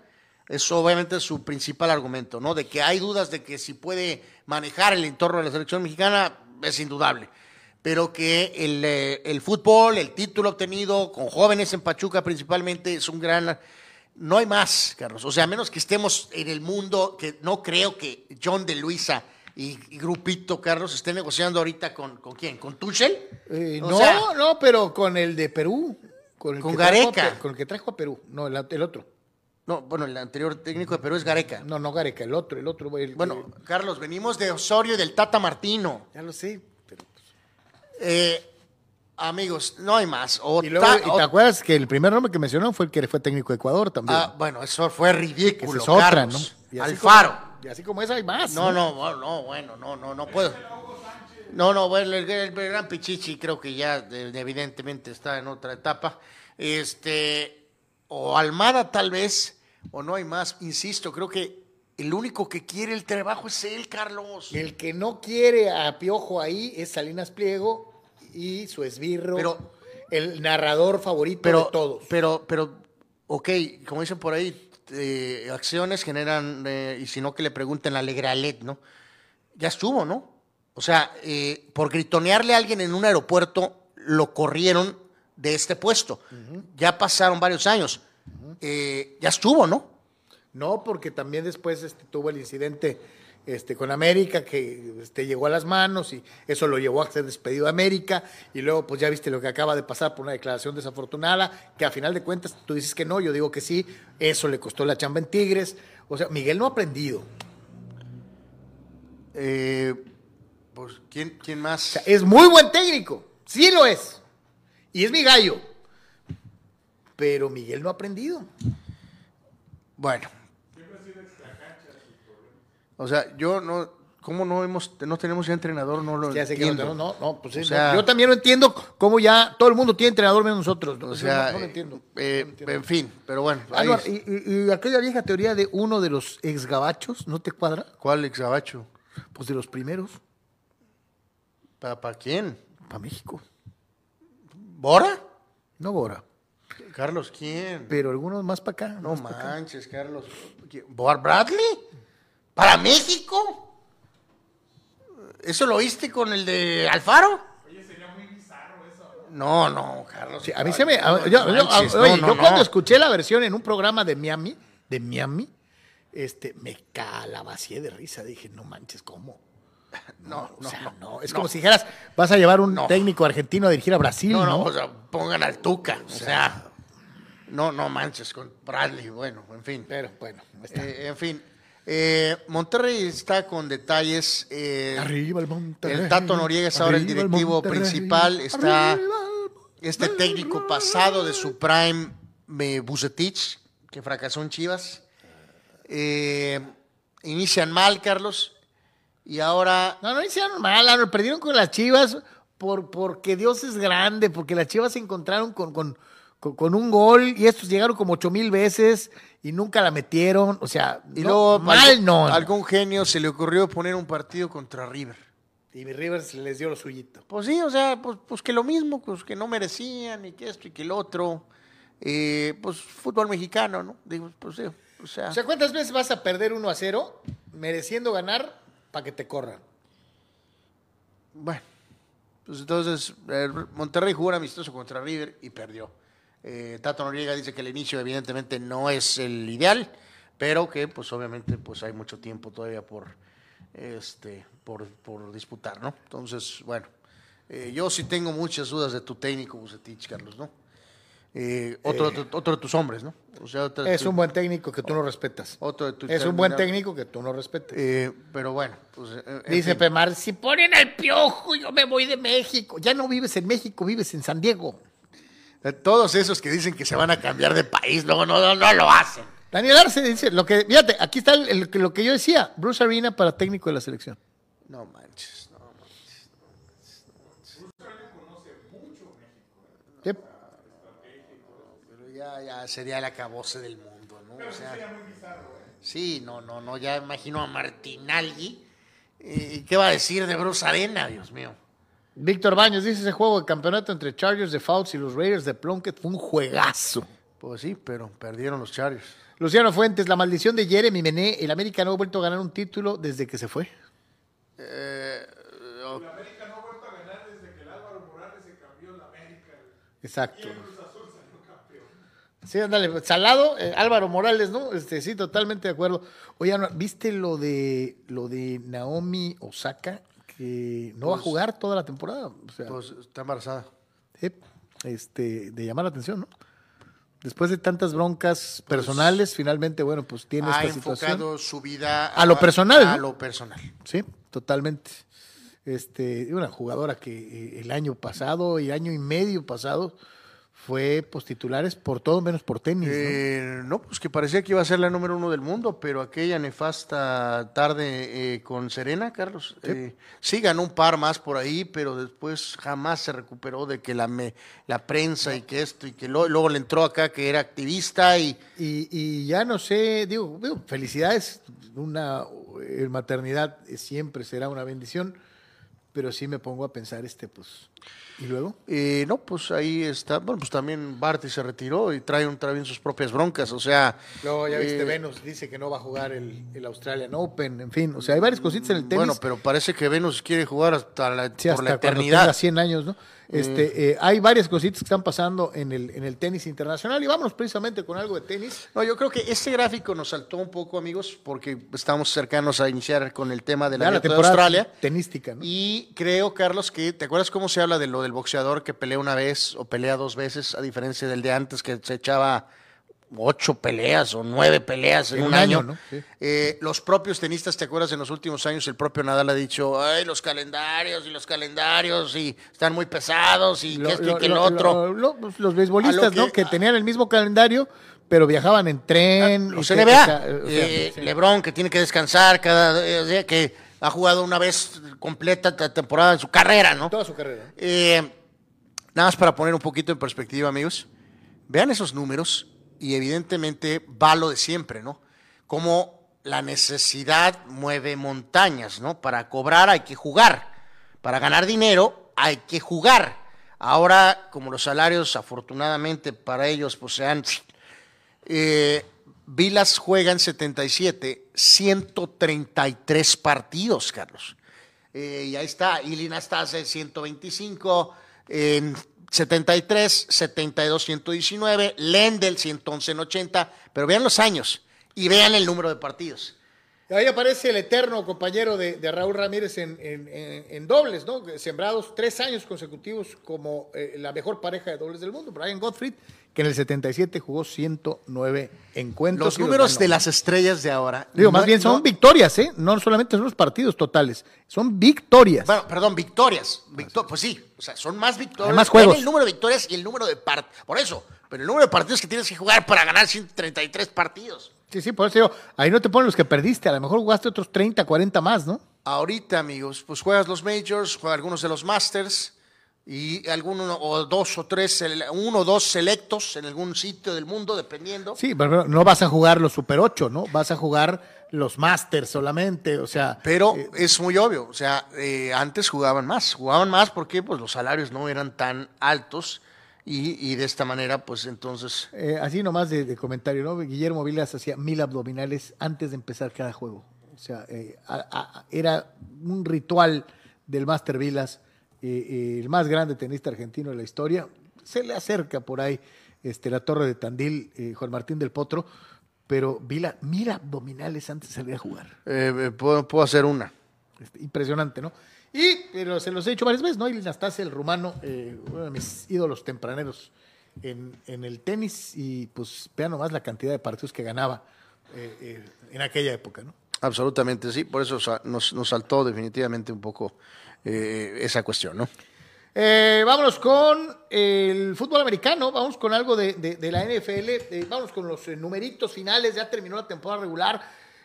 es obviamente su principal argumento, ¿no? De que hay dudas de que si puede manejar el entorno de la selección mexicana es indudable, pero que el, eh, el fútbol, el título obtenido con jóvenes en Pachuca principalmente es un gran no hay más, Carlos. O sea, a menos que estemos en el mundo, que no creo que John de Luisa y, y Grupito, Carlos, estén negociando ahorita con, ¿con quién? ¿Con Tuchel? Eh, no, sea, no, pero con el de Perú. Con, el Con que trajo a Gareca. Con el que trajo a Perú. No, el, el otro. no, bueno, el anterior técnico de Perú es Gareca. No, no Gareca, el otro, el otro. el Bueno, Carlos, venimos de Osorio y del Tata Martino. ya lo sé. pero- Eh, amigos, no hay más. O y luego, ta- ¿y o- ¿te acuerdas que el primer nombre que mencionó fue el que fue técnico de Ecuador también? ah, bueno, eso fue ridículo, es otra, Carlos. ¿no? Alfaro. como- y así como esa hay más. No, no, no, bueno, no, no, no puedo. No, no, bueno, el, el gran Pichichi creo que ya de- evidentemente está en otra etapa. Este, o Almada tal vez, o no hay más. Insisto, creo que el único que quiere el trabajo es él, Carlos. El que no quiere a Piojo ahí es Salinas Pliego y su esbirro. Pero- el narrador favorito pero, de todos. Pero, pero, ok, como dicen por ahí, eh, acciones generan, eh, y si no que le pregunten a Legralet, ¿no? Ya estuvo, ¿no? O sea, eh, por gritonearle a alguien en un aeropuerto, lo corrieron de este puesto. Ya pasaron varios años. Eh, ya estuvo, ¿no? No, porque también después este, tuvo el incidente este, con América que este, llegó a las manos y eso lo llevó a ser despedido de América y luego pues ya viste lo que acaba de pasar por una declaración desafortunada que a final de cuentas tú dices que no, yo digo que sí, eso le costó la chamba en Tigres. O sea, Miguel no ha aprendido. Eh, pues, ¿quién, ¿quién más? O sea, es muy buen técnico, sí lo es. Y es mi gallo. Pero Miguel no ha aprendido. Bueno. O sea, yo no, ¿cómo no hemos, no tenemos ya entrenador? No lo Ya sé que no, entiendo. no, no, pues sí, O sea- yo también no entiendo cómo ya todo el mundo tiene entrenador menos nosotros. ¿no? O Eso sea, no, no lo eh, entiendo. eh, en fin, pero bueno. y, y- y aquella vieja teoría de uno de los ex gabachos, ¿no te cuadra? ¿Cuál ex gabacho? Pues de los primeros ¿Para quién? para México. ¿Bora? No Bora, Carlos, ¿quién? pero algunos más para acá. No más pa' acá. manches, Carlos. ¿Quién? ¿Bor Bradley? ¿Para México? ¿Eso lo oíste con el de Alfaro? Oye, sería muy bizarro eso. No, no, Carlos. Sí, a mí se me. a- yo, yo- manches, oye, no, yo no, cuando no. escuché la versión en un programa de Miami, de Miami, este, me calabacié de risa. Dije, no manches, ¿cómo? No, O sea, no, no, es no. como si dijeras, vas a llevar un No. técnico argentino a dirigir a Brasil, No, ¿no? no, o sea, pongan al Tuca. O sea, no, no manches con Bradley. Bueno, en fin. Pero bueno, está. Eh, en fin. Eh, Monterrey está con detalles. eh, Arriba el Monterrey. El Tato Noriega es ahora el directivo principal. Está Arriba este técnico pasado de su prime, eh, Bucetich, que fracasó en Chivas. Eh, inician mal, Carlos. Y ahora No, no hicieron mal, perdieron con las Chivas por, porque Dios es grande, porque las Chivas se encontraron con, con, con- con un gol y estos llegaron como ocho mil veces y nunca la metieron. O sea, y no, luego mal algún- no. algún genio se le ocurrió poner un partido contra River. Y mi Rivers les dio lo suyito. Pues sí, o sea, pues, pues que lo mismo, pues que no merecían y que esto y que el otro. Eh, pues fútbol mexicano, ¿no? Digo, pues sí. O sea, O sea, ¿cuántas veces vas a perder 1 a 0 mereciendo ganar para que te corran? bueno. Pues entonces, eh, Monterrey jugó un amistoso contra River y perdió. Eh, Tato Noriega dice que el inicio evidentemente no es el ideal, pero que pues obviamente pues hay mucho tiempo todavía por este por, por disputar, ¿no? Entonces, bueno, eh, yo sí tengo muchas dudas de tu técnico, Bucetich, Carlos, ¿no? Eh, otro, otro, otro de tus hombres, ¿no? O sea, otro de Es tu- un buen técnico que tú no respetas. otro de tus Es un buen técnico que tú no respetas. Eh, pero bueno, pues eh, Dice fin. Pemar, si ponen al piojo, yo me voy de México. Ya no vives en México, vives en San Diego. Eh, todos esos que dicen que se van a cambiar de país, luego no, no, no lo hacen. Daniel Arce dice, lo que, fíjate, aquí está el- el- lo que yo decía, Bruce Arena para técnico de la selección. No manches, no manches. Sí. Pero ya, ya sería el acabose del mundo, ¿no? O sea, Sí, no, no, no, ya imagino a Martinalgui. ¿Y qué va a decir de Bruce Arena, Dios mío? Víctor Baños dice, ese juego de campeonato entre Chargers de Fouts y los Raiders de Plunkett fue un juegazo. Pues sí, pero perdieron los Chargers. Luciano Fuentes, la maldición de Jeremy Mené, el América no ha vuelto a ganar un título desde que se fue. Exacto. Sí, ándale, Salado, eh, Álvaro Morales, ¿no? Este, sí, totalmente de acuerdo. Oye, ¿viste lo de lo de Naomi Osaka? No va a Pues- jugar toda la temporada. O sea, Pues está embarazada. este, de llamar la atención, ¿no? Después de tantas broncas personales, finalmente, bueno, pues tiene ha esta situación. enfocado su vida A lo personal, A ¿no? lo personal. Sí, totalmente. Este, una jugadora que eh, el año pasado y año y medio pasado fue pues titulares por todo menos por tenis. ¿no? Eh, ¿no? pues que parecía que iba a ser la número uno del mundo, pero aquella nefasta tarde eh, con Serena, Carlos. eh, sí ganó un par más por ahí, pero después jamás se recuperó de que la, me- la prensa y que esto y que lo- luego le entró acá que era activista y Y, y ya no sé, digo, digo, felicidades, una eh, maternidad siempre será una bendición, pero sí me pongo a pensar, este, pues, ¿y luego? Eh, no, pues ahí está. Bueno, pues también Barty se retiró y trae un también sus propias broncas. O sea. Luego ya viste, eh, Venus dice que no va a jugar el, el Australian Open, en fin, o sea, hay varias cositas en el tenis. Bueno, pero parece que Venus quiere jugar hasta la, Sí, por hasta la eternidad. tenga 100 años, ¿no? Este, eh, hay varias cositas que están pasando en el, en el tenis internacional y vámonos precisamente con algo de tenis. No, yo creo que este gráfico nos saltó un poco, amigos, porque estamos cercanos a iniciar con el tema de la, Ya la Abierto de temporada Australia. tenística, ¿no? Y creo, Carlos, que ¿te acuerdas cómo se habla de lo del boxeador que pelea una vez o pelea dos veces, a diferencia del de antes que se echaba ocho peleas o nueve peleas en, En un año? año, ¿no? Sí. Eh, los propios tenistas, ¿te acuerdas? En los últimos años el propio Nadal ha dicho, ay, los calendarios y los calendarios y están muy pesados y que esto y que lo, otro. lo- lo- pues, los beisbolistas, lo ¿no? que- tenían el mismo calendario, pero viajaban en tren. Los y que- NBA. o sea, o sea, Eh, sí. Lebron, que tiene que descansar cada eh, día, que ha jugado una vez completa la temporada en su carrera, ¿no? Toda su carrera. Eh, nada más para poner un poquito en perspectiva, amigos. Vean esos números y evidentemente va lo de siempre, ¿no? Como la necesidad mueve montañas, ¿no? Para cobrar hay que jugar. Para ganar dinero hay que jugar. Ahora, como los salarios, afortunadamente para ellos, pues se han... Eh, Vilas juega en 77, 133 partidos, Carlos. Eh, y ahí está, Ilina está hace 125, en 73, 72, 119, Lendel 111 en 80, pero vean los años y vean el número de partidos. Ahí aparece el eterno compañero de, Raúl Ramírez en, en- en- en dobles, ¿no? Sembrados tres años consecutivos como eh, la mejor pareja de dobles del mundo. Brian Gottfried, que en el 77 jugó 109 encuentros. Los números de las estrellas de ahora. Digo, más bien son no- victorias, ¿eh? No solamente son los partidos totales, son victorias. Bueno, perdón, victorias. Victo- pues sí, o sea, son más victorias. Hay más juegos. el número de victorias y el número de partidos. Por eso, pero el número de partidos que tienes que jugar para ganar 133 partidos. Sí, sí, por eso digo, ahí no te ponen los que perdiste, a lo mejor jugaste otros 30, 40 más, ¿no? Ahorita, amigos, pues juegas los majors, juegas algunos de los masters y alguno o dos o tres, uno o dos selectos en algún sitio del mundo, dependiendo. Sí, pero no vas a jugar los Super 8, ¿no? Vas a jugar los Masters solamente, o sea. Pero eh, es muy obvio, o sea, eh, antes jugaban más, jugaban más porque pues los salarios no eran tan altos Y, de esta manera, pues entonces... Eh, así nomás de, comentario, ¿no? Guillermo Vilas hacía mil abdominales antes de empezar cada juego. O sea, eh, era un ritual del Master Vilas, eh, el más grande tenista argentino de la historia. Se le acerca por ahí este, la torre de Tandil, Juan Martín del Potro, pero Vila, mil abdominales antes de salir a jugar. Puedo, puedo, hacer una. Este, impresionante, ¿no? Y, pero se los he dicho varias veces, ¿no? Y Nastase, el rumano, eh, uno de mis ídolos tempraneros en, en, el tenis, y pues vean nomás la cantidad de partidos que ganaba eh, eh, en aquella época, ¿no? Absolutamente, sí, por eso nos, nos saltó definitivamente un poco esa cuestión, ¿no? vámonos con el fútbol americano, vamos con algo de, la NFL, vamos con los numeritos finales, ya terminó la temporada regular.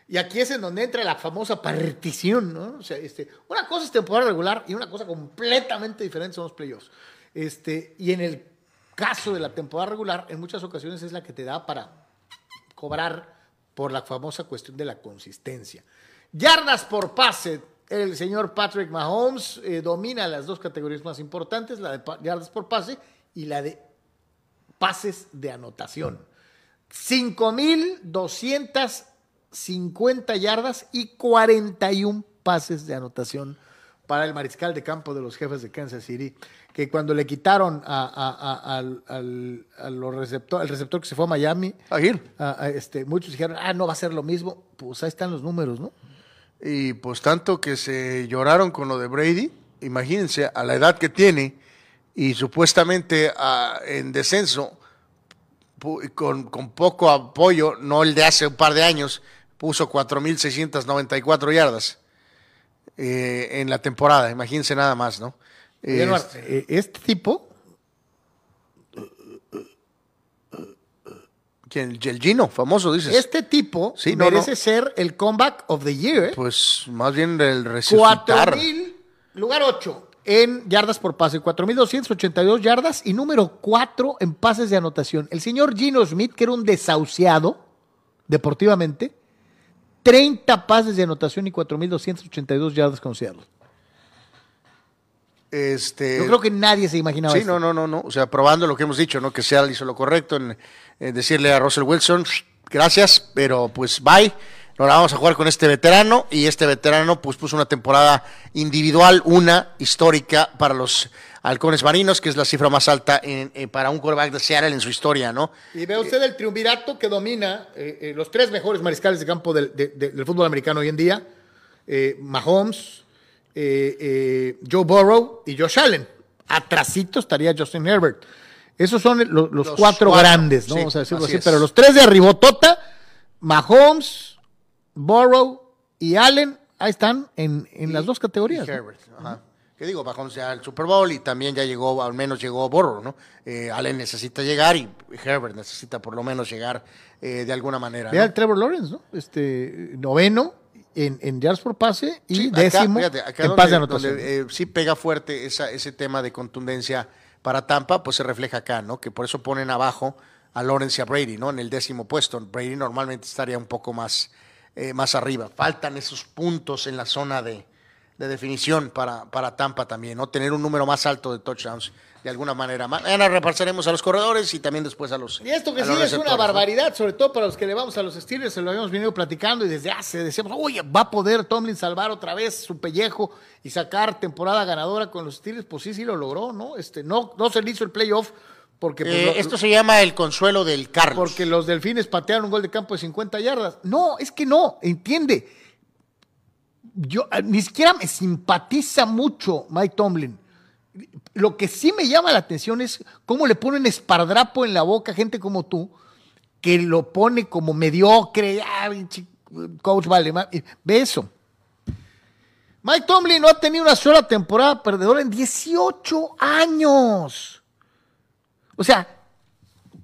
Y aquí es en donde entra la famosa partición, ¿no? O sea, este, una cosa es temporada regular y una cosa completamente diferente son los playoffs. Este, y en el caso de la temporada regular, en muchas ocasiones es la que te da para cobrar por la famosa cuestión de la consistencia. Yardas por pase. El señor Patrick Mahomes eh, domina las dos categorías más importantes, la de yardas por pase y la de pases de anotación. 5.200 50 yardas y 41 pases de anotación para el mariscal de campo de los jefes de Kansas City, que cuando le quitaron a, al, receptor, el receptor que se fue a Miami, este, muchos dijeron, ah, no va a ser lo mismo. Pues ahí están los números, ¿no? Y pues tanto que se lloraron con lo de Brady, imagínense, a la edad que tiene y supuestamente ah, en descenso, con, con poco apoyo, no el de hace un par de años, puso 4.694 yardas eh, en la temporada. Imagínense nada más, ¿no? Este, eh, este tipo. ¿Quién? El Gino, famoso, dices. Este tipo merece ser el comeback of the year. ¿eh? Pues más bien el resucitar. 4.000, lugar 8 en yardas por pase, 4.282 yardas y número 4 en pases de anotación. El señor Gino Smith, que era un desahuciado deportivamente, 30 pases de anotación y 4.282 yardas con Seattle. Este, Yo creo que nadie se imaginaba Sí, no, no, no, no. O sea, probando lo que hemos dicho, ¿no? Que Seattle hizo lo correcto en, decirle a Russell Wilson, gracias, pero pues bye. Ahora vamos a jugar con este veterano y este veterano pues puso una temporada individual, una histórica para los halcones marinos, que es la cifra más alta para un quarterback de Seattle en su historia, ¿no? Y ve usted el triunvirato que domina eh, eh, los tres mejores mariscales de campo del, fútbol americano hoy en día, eh, Mahomes, Joe Burrow y Josh Allen. Atrasito estaría Justin Herbert. Esos son los, cuatro, grandes, ¿no? Vamos a decirlo así, pero los tres de arribotota, Mahomes, Burrow y Allen, ahí están en, las dos categorías. Herbert, ajá que digo, bajó ya al Super Bowl y también ya llegó, al menos llegó Borro, ¿no? Eh, Allen necesita llegar y Herbert necesita por lo menos llegar eh, de alguna manera. Vea el Trevor Lawrence, ¿no? Este, noveno en, en yards por pase y décimo en pase de anotación. Eh, sí pega fuerte esa, ese tema de contundencia para Tampa, pues se refleja acá, ¿no? Que por eso ponen abajo a Lawrence y a Brady, ¿no? En el décimo puesto. Brady normalmente estaría un poco más, más arriba. Faltan esos puntos en la zona de de definición para, para Tampa también, ¿no? Tener un número más alto de touchdowns de alguna manera. Mañana repasaremos a los corredores y también después a los. Y esto que sí es una barbaridad, sobre todo para los que le vamos a los Steelers, se lo habíamos venido platicando y desde hace decíamos, oye, va a poder Tomlin salvar otra vez su pellejo y sacar temporada ganadora con los Steelers. Pues sí, sí lo logró, ¿no? Este, no, no se le hizo el playoff. Porque pues, eh, esto se llama el consuelo del Carlos. Porque los delfines patearon un gol de campo de 50 yardas. No, es que no, entiende yo eh, ni siquiera me simpatiza mucho Mike Tomlin. Lo que sí me llama la atención es cómo le ponen espardrapo en la boca a gente como tú, que lo pone como mediocre, coach vale, ve eso. Mike Tomlin no ha tenido una sola temporada perdedora en 18 años. O sea,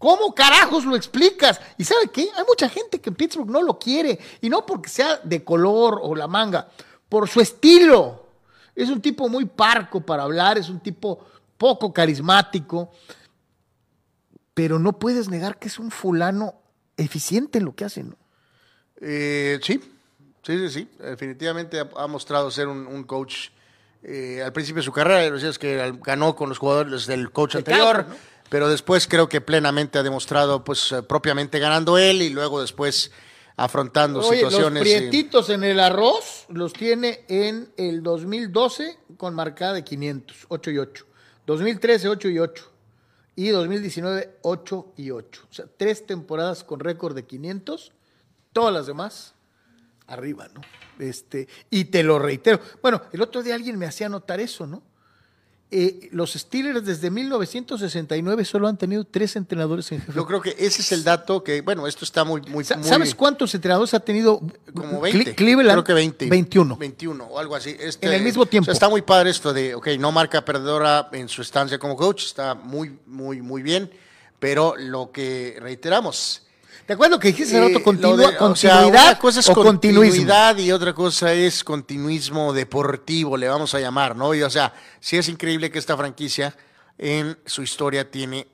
¿Cómo carajos lo explicas? Y sabe qué? Hay mucha gente que en Pittsburgh no lo quiere. Y no porque sea de color o la manga, por su estilo. Es un tipo muy parco para hablar, es un tipo poco carismático. Pero no puedes negar que es un fulano eficiente en lo que hace, ¿no? Eh, sí, sí, sí, sí. Definitivamente ha, mostrado ser un, coach. Eh, al principio de su carrera, decías que ganó con los jugadores del coach anterior pero después creo que plenamente ha demostrado, pues eh, propiamente ganando él y luego después afrontando Oye, situaciones. los y- prietitos en el arroz los tiene en el 2012 con marcada de 500, 8 y 8. 2013, 8 y 8. Y 2019, 8 y 8. O sea, tres temporadas con récord de 500. Todas las demás, arriba, ¿no? Este, y te lo reitero. Bueno, el otro día alguien me hacía notar eso, ¿no? Eh, los Steelers desde 1969 solo han tenido tres entrenadores en jefe. Yo creo que ese es el dato que, bueno, esto está muy, muy, Sa- muy- ¿Sabes cuántos entrenadores ha tenido como Cle- 20. Cleveland? Creo que 20. 21. 21 o algo así. Este, En el mismo tiempo. o sea, está muy padre esto de, ok, no marca perdedora en su estancia como coach, está muy, muy, muy bien, pero lo que reiteramos. ¿Te acuerdas que dijiste eh, rato? Continua- lo de- o sea, continuidad una cosa es o continuismo. continuidad y otra cosa es continuismo deportivo, le vamos a llamar, ¿no? Y, o sea, sí es increíble que esta franquicia en su historia tiene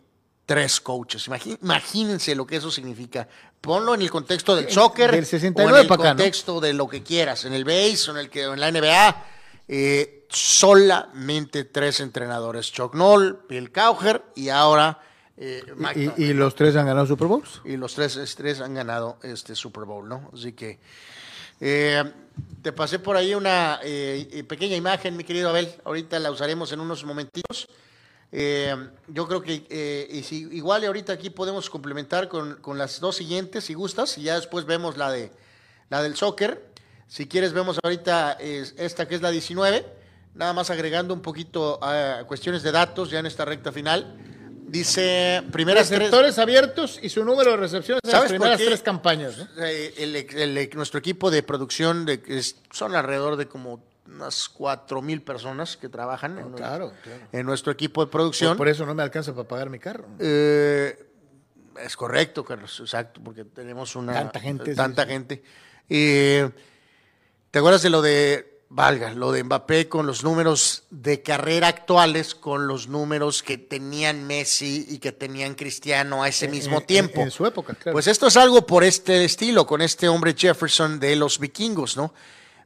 tres coaches. Imagínense lo que eso significa. Ponlo en el contexto del soccer Del o 69 en el contexto de lo que quieras, en el base o en, el que, en la NBA. eh, solamente tres entrenadores, Chuck Noll, Bill Cowher y ahora eh, Y, y los tres han ganado Super Bowls. y los tres, tres han ganado este Super Bowl, ¿no? Así que eh, te pasé por ahí una eh, pequeña imagen, mi querido Abel. Ahorita la usaremos en unos momentitos. Eh, yo creo que eh, y si, igual y ahorita aquí podemos complementar con, con las dos siguientes, si gustas, y ya después vemos la de la del soccer. Si quieres, vemos ahorita esta que es la 19, nada más agregando un poquito a cuestiones de datos ya en esta recta final. Dice primeras tres. Receptores abiertos y su número de recepciones en las ¿Sabes por primeras tres campañas. ¿no? Eh, el- el- nuestro equipo de producción de, es- son alrededor de como unas cuatro mil personas que trabajan en, claro, claro. en nuestro equipo de producción. por eso no me alcanza para pagar mi carro. Eh, es correcto, Carlos, exacto, porque tenemos una Tanta gente, Tanta sí. gente. Eh, ¿Te acuerdas de lo de Valga, lo de Mbappé con los números de carrera actuales con los números que tenían Messi y que tenían Cristiano a ese mismo en- tiempo? en su época, claro. Pues esto es algo por este estilo, con este hombre Jefferson de los vikingos, ¿no?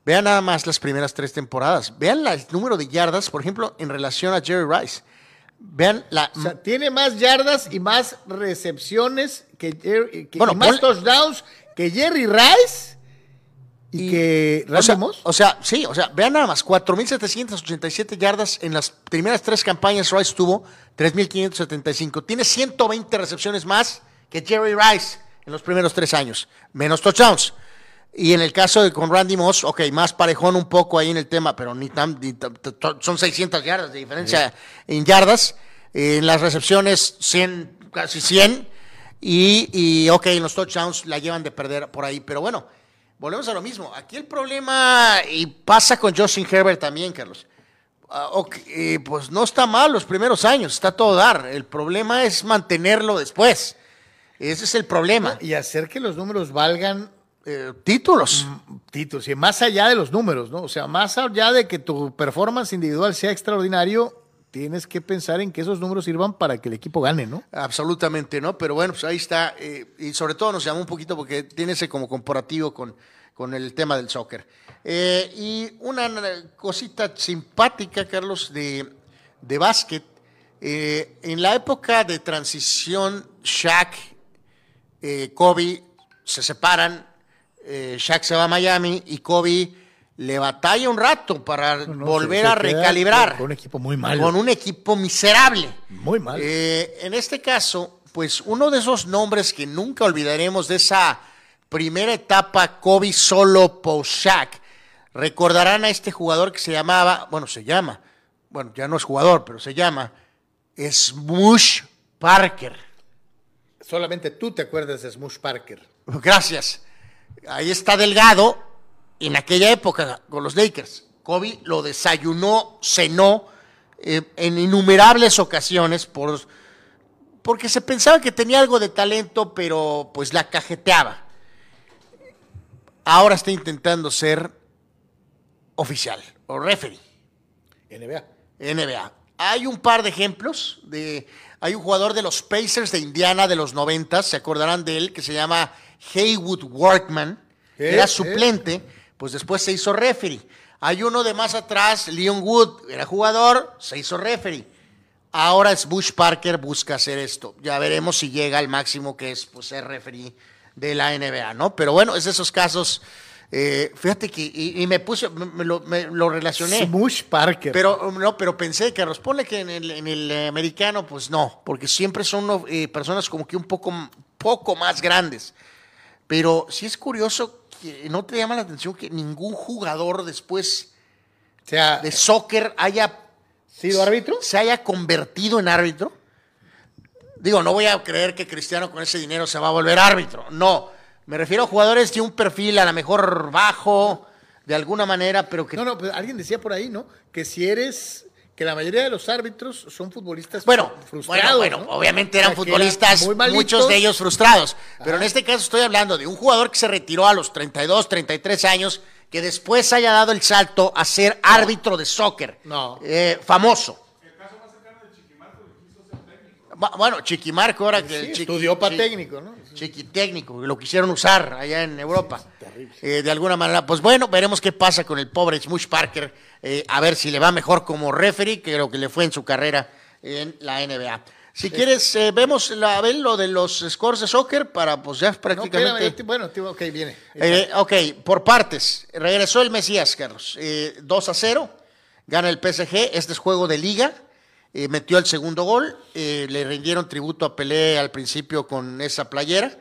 Vean nada más las primeras tres temporadas. Vean la- el número de yardas, por ejemplo, en relación a Jerry Rice. Vean la, O sea, tiene más yardas y más recepciones que, Jerry- que- Bueno, y más ponle- touchdowns que Jerry Rice y, que o sea, Randy Moss. o sea, sí, o sea, vean nada más, 4.787 yardas en las primeras tres campañas, Rice tuvo 3.575. Tiene 120 recepciones más que Jerry Rice en los primeros tres años, menos touchdowns. Y en el caso de con Randy Moss, ok, más parejón un poco ahí en el tema, pero ni tan, ni tan- son 600 yardas de diferencia en yardas. En las recepciones, 100, casi 100. Y, y, ok, en los touchdowns la llevan de perder por ahí. Pero bueno, volvemos a lo mismo. Aquí el problema, y pasa con Justin Herbert también, Carlos. Ah, eh, pues no está mal los primeros años, está todo dar. El problema es mantenerlo después. Ese es el problema. Y hacer que los números valgan Eh, títulos. títulos, y más allá de los números, ¿no? O sea, más allá de que tu performance individual sea extraordinario, tienes que pensar en que esos números sirvan para que el equipo gane, ¿no? Absolutamente, ¿no? Pero bueno, pues ahí está. eh, y sobre todo nos llamó un poquito porque tiene ese como comparativo con, con el tema del soccer. Eh, y una cosita simpática, Carlos, de, de básquet. Eh, en la época de transición, Shaq, Kobe se separan. Shaq se va a Miami y Kobe le batalla un rato para No, no, volver a recalibrar. Con un equipo muy malo. Con un equipo miserable. Muy mal. Eh, en este caso, pues uno de esos nombres que nunca olvidaremos de esa primera etapa Kobe solo post-Shaq, recordarán a este jugador que se llamaba, bueno, se llama, bueno, ya no es jugador, pero se llama Smush Parker. Solamente tú te acuerdas de Smush Parker. Gracias. Ahí está Delgado en aquella época con los Lakers. Kobe lo desayunó, cenó eh, en innumerables ocasiones por, porque se pensaba que tenía algo de talento, pero pues la cajeteaba. Ahora está intentando ser oficial o referee. NBA. NBA. Hay un par de ejemplos. De, hay un jugador de los Pacers de Indiana de los 90, se acordarán de él, que se llama Haywood Workman. Era ¿Eh? Pues después se hizo referee. Hay uno de más atrás, Leon Wood, era jugador, se hizo referee. Ahora es Bush Parker busca hacer esto. Ya veremos si llega al máximo que es pues, ser referee de la NBA, ¿no? Pero bueno, es de esos casos. eh, fíjate que y, y me puse, me, me lo, me lo relacioné. Smush Parker. Pero no, pero pensé que ponle que en el, en el eh, americano, pues no, porque siempre son eh, personas como que un poco, poco más grandes. Pero sí es curioso no te llama la atención que ningún jugador después o sea, de soccer haya ¿sido árbitro? se haya convertido en árbitro. Digo, no voy a creer que Cristiano con ese dinero se va a volver árbitro. No, me refiero a jugadores de un perfil a lo mejor bajo, de alguna manera, pero que No, no, pues alguien decía por ahí, ¿no? Que si eres. Que la mayoría de los árbitros son futbolistas Bueno, frustrados. bueno, bueno, ¿no? obviamente O sea, eran que futbolistas, muchos de ellos frustrados. Pero en este caso estoy hablando de un jugador que se retiró a los 32, 33 años, que después haya dado el salto a ser árbitro de soccer. No. Eh, famoso. Bu- Bueno, Chiquimarco ahora que Sí, el Chiqui- estudió para técnico, ¿no? Chiquitécnico, lo quisieron usar allá en Europa. Eh, de alguna manera, pues bueno, veremos qué pasa con el pobre Smush Parker, eh, a ver si le va mejor como referee que lo que le fue en su carrera en la NBA. Si quieres, eh, vemos la, a ver lo de los scores de soccer para pues ya No, prácticamente... espérame, bueno, tío, ok, viene. Eh, ok, por partes. Regresó el Mesías, Carlos. Eh, 2 a 0. Gana el PSG. Este es juego de liga. Eh, metió el segundo gol. Eh, le rindieron tributo a Pelé al principio con esa playera.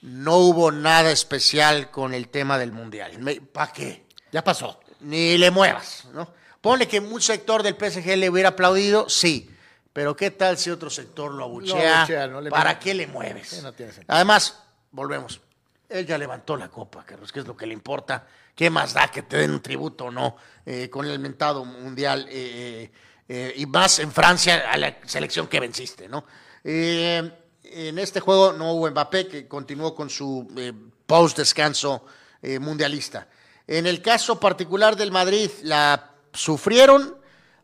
No hubo nada especial con el tema del Mundial. ¿Para qué? Ya pasó. Ni le muevas, ¿no? Ponle que un sector del PSG le hubiera aplaudido, sí. Pero ¿qué tal si otro sector lo abuchea? abuchea, no le ¿Para mueve. qué le mueves? Sí, no tiene sentido. Además, volvemos. Él ya levantó la copa, Carlos, que es lo que le importa. ¿Qué más da que te den un tributo o no eh, con el mentado mundial? eh, eh, y más en Francia a la selección que venciste, ¿no? Eh, en este juego no hubo Mbappé, que continuó con su eh, post-descanso mundialista. En el caso particular del Madrid, la sufrieron,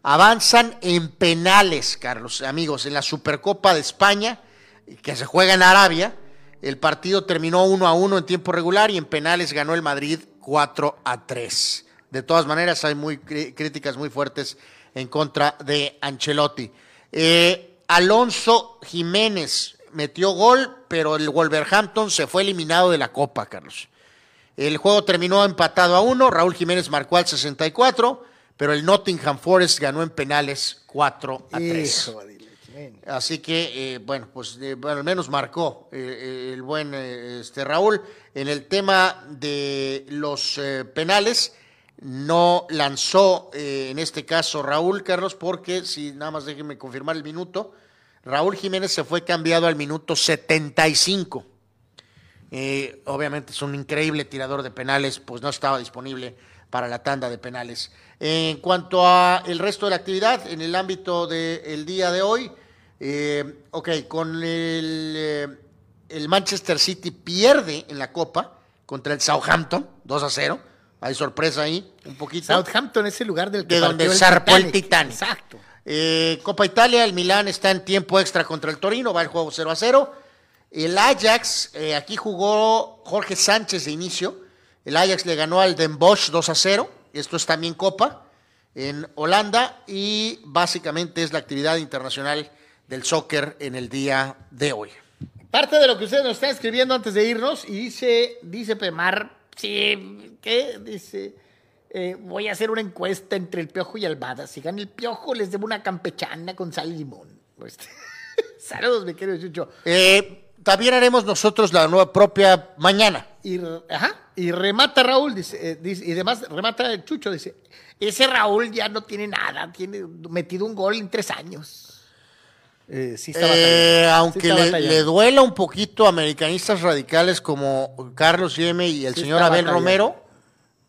avanzan en penales, Carlos, amigos, en la Supercopa de España, que se juega en Arabia. El partido terminó 1 a 1 en tiempo regular y en penales ganó el Madrid 4 a 3. De todas maneras, hay muy crí- críticas muy fuertes en contra de Ancelotti. Eh, Alonso Jiménez metió gol, pero el Wolverhampton se fue eliminado de la Copa, Carlos. El juego terminó empatado a uno. Raúl Jiménez marcó al 64, pero el Nottingham Forest ganó en penales 4 a 3. Hijo de la chingada. Así que, eh, bueno, pues eh, bueno, al menos marcó eh, el buen este, Raúl. En el tema de los penales, no lanzó eh, en este caso Raúl Carlos, porque si nada más déjenme confirmar el minuto, Raúl Jiménez se fue cambiado al minuto 75. Eh, obviamente es un increíble tirador de penales, pues no estaba disponible para la tanda de penales. En cuanto a el resto de la actividad, en el ámbito del día de hoy, eh, ok, con el, eh, el Manchester City pierde en la Copa contra el Southampton, 2 a 0. Hay sorpresa ahí, un poquito. Southampton es el lugar del que De donde zarpó el Titanic. Exacto. Eh, Copa Italia, el Milán está en tiempo extra contra el Torino, va el juego 0 a 0. El Ajax, eh, aquí jugó Jorge Sánchez de inicio. El Ajax le ganó al Den Bosch 2 a 0. Esto es también Copa en Holanda y básicamente es la actividad internacional del soccer en el día de hoy. Parte de lo que ustedes nos están escribiendo antes de irnos, y dice, dice Pemar, sí, ¿qué? Dice, eh, voy a hacer una encuesta entre el Piojo y Almada. Si gana el Piojo, les debo una campechana con sal y limón. Pues, saludos, mi querido Chucho. Eh, también haremos nosotros la nueva propia mañana. Y, ajá, y remata Raúl, dice, eh, dice- y además remata Chucho, dice, ese Raúl ya no tiene nada, tiene metido un gol en tres años. Eh, sí está Eh, sí aunque está le, duela un poquito a americanistas radicales como Carlos Yeme y el Sí señor Abel batallando. Romero,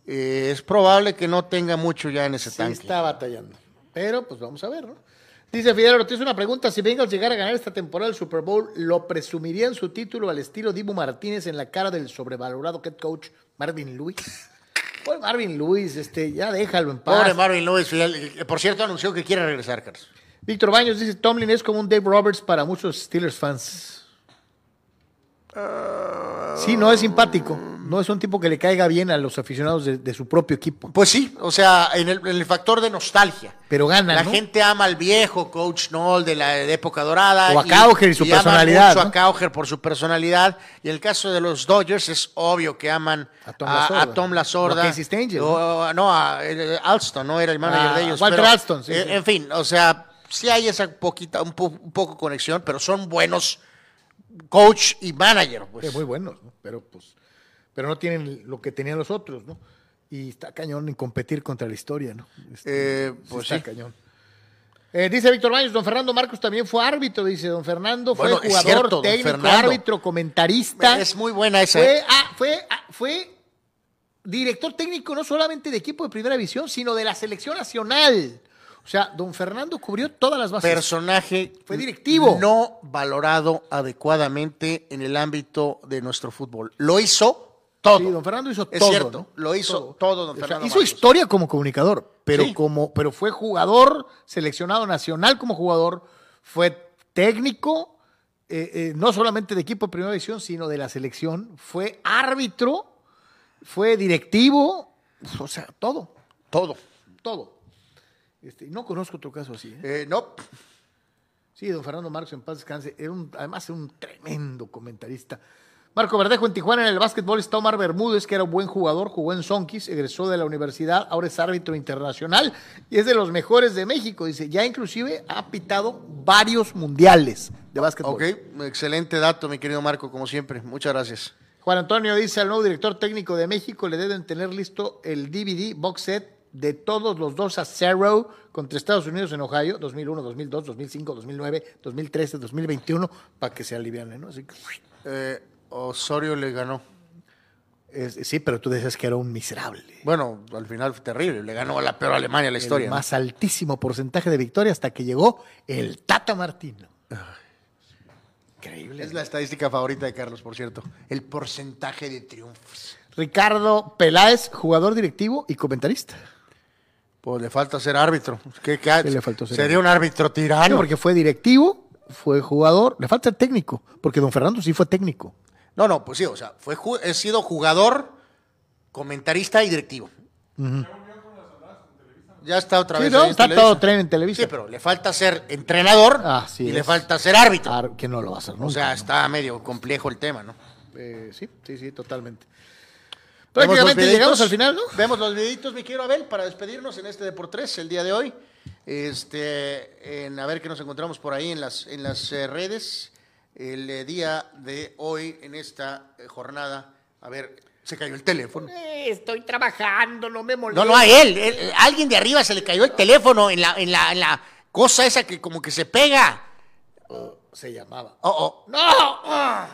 eh, es probable que no tenga mucho ya en ese Sí tanque. está batallando. Pero pues vamos a ver, ¿no? Dice Fidel Ortiz una pregunta. Si Bengals llegara a ganar esta temporada el Super Bowl, ¿lo presumirían su título al estilo Dibu Martínez en la cara del sobrevalorado head coach Marvin Lewis? Pues Marvin Lewis, este, ya déjalo en paz. Pobre Marvin Lewis, por cierto anunció que quiere regresar, Carlos. Víctor Baños dice, Tomlin es como un Dave Roberts para muchos Steelers fans. Sí, no es simpático. No es un tipo que le caiga bien a los aficionados de, de su propio equipo. Pues sí, o sea, en el, en el factor de nostalgia. Pero gana, La ¿no? gente ama al viejo Coach Noll de la de época dorada. O a Cowher y su aman personalidad, mucho ¿no? a Cowher por su personalidad. Y en el caso de los Dodgers es obvio que aman A Tom a Lasorda. Tom Lasorda. O a Casey Stengel, O- no, a eh, Alston, no era el manager Ah, de ellos. Walter pero, Alston, sí, eh, sí. En fin, o sea, sí hay esa poquita, un, po- un poco conexión, pero son buenos coach y manager. Pues. Sí, muy buenos, ¿no? Pero pues, pero no tienen lo que tenían los otros, ¿no? Y está cañón en competir contra la historia, ¿no? Este, Eh, pues está sí. cañón. Eh, dice Víctor Baños, don Fernando Marcos también fue árbitro, dice don Fernando, fue Bueno, jugador, cierto, técnico, Fernando. árbitro, comentarista. Es muy buena esa. Fue, ¿eh? ah, fue, ah, fue director técnico no solamente de equipo de primera división, sino de la selección nacional. O sea, don Fernando cubrió todas las bases. personaje Fue directivo. no valorado adecuadamente en el ámbito de nuestro fútbol. Lo hizo todo. Sí, don Fernando hizo Es todo. cierto, ¿no? lo hizo todo, don O sea, Fernando hizo Marcos. historia como comunicador, pero Sí. como, pero fue jugador, seleccionado nacional como jugador, fue técnico, eh, eh, no solamente de equipo de primera división, sino de la selección, fue árbitro, fue directivo, o sea, todo, Todo. todo. Este, no conozco otro caso así. ¿eh? Eh, no, Sí, don Fernando Marcos en paz descanse. Era un, además era un tremendo comentarista. Marco Verdejo en Tijuana en el básquetbol está Omar Bermúdez, que era un buen jugador, jugó en Sonkis, egresó de la universidad, ahora es árbitro internacional y es de los mejores de México. Dice, ya inclusive ha pitado varios mundiales de básquetbol. ok, excelente dato, mi querido Marco, como siempre. Muchas gracias. Juan Antonio dice al nuevo director técnico de México le deben tener listo el DVD box set de todos los dos a zero contra Estados Unidos en Ohio, 2001, 2002, 2005, 2009, 2013, 2021, para que se alivianen, ¿no? Así que, Eh, Osorio le ganó. es- sí, pero tú decías que era un miserable. Bueno, al final fue terrible. Le ganó a la peor Alemania la historia. el ¿no? más altísimo porcentaje de victoria hasta que llegó el Tata Martino. Increíble. Es la estadística favorita de Carlos, por cierto. El porcentaje de triunfos. Ricardo Peláez, jugador directivo y comentarista. Pues le falta ser árbitro. ¿Qué, qué- Sí, le faltó ser Sería un árbitro Sí, tirano. porque fue directivo, fue jugador, le falta el técnico, porque don Fernando sí fue técnico. No, no, pues sí, o sea, fue he sido jugador, comentarista y directivo. Ya está otra Sí, vez. no, está todo tren en Televisa. Sí, pero le falta ser entrenador Así y le falta ser árbitro. Que no lo va a hacer o nunca, sea, ¿no? está medio complejo el tema, ¿no? Eh, sí, sí, sí, totalmente. Vemos los Prácticamente videitos. llegamos al final, ¿no? Vemos los videitos, mi querido Abel, para despedirnos en este de por tres el día de hoy. Este, en, a ver qué nos encontramos por ahí en las, en las eh, redes. El eh, día de hoy, en esta eh, jornada. A ver, se cayó el teléfono. Eh, estoy trabajando, no me molesta. No, no, a él, él, Alguien de arriba se le cayó el teléfono en la, en la, en la cosa esa que como que se pega. Se llamaba. Oh, oh. ¡No!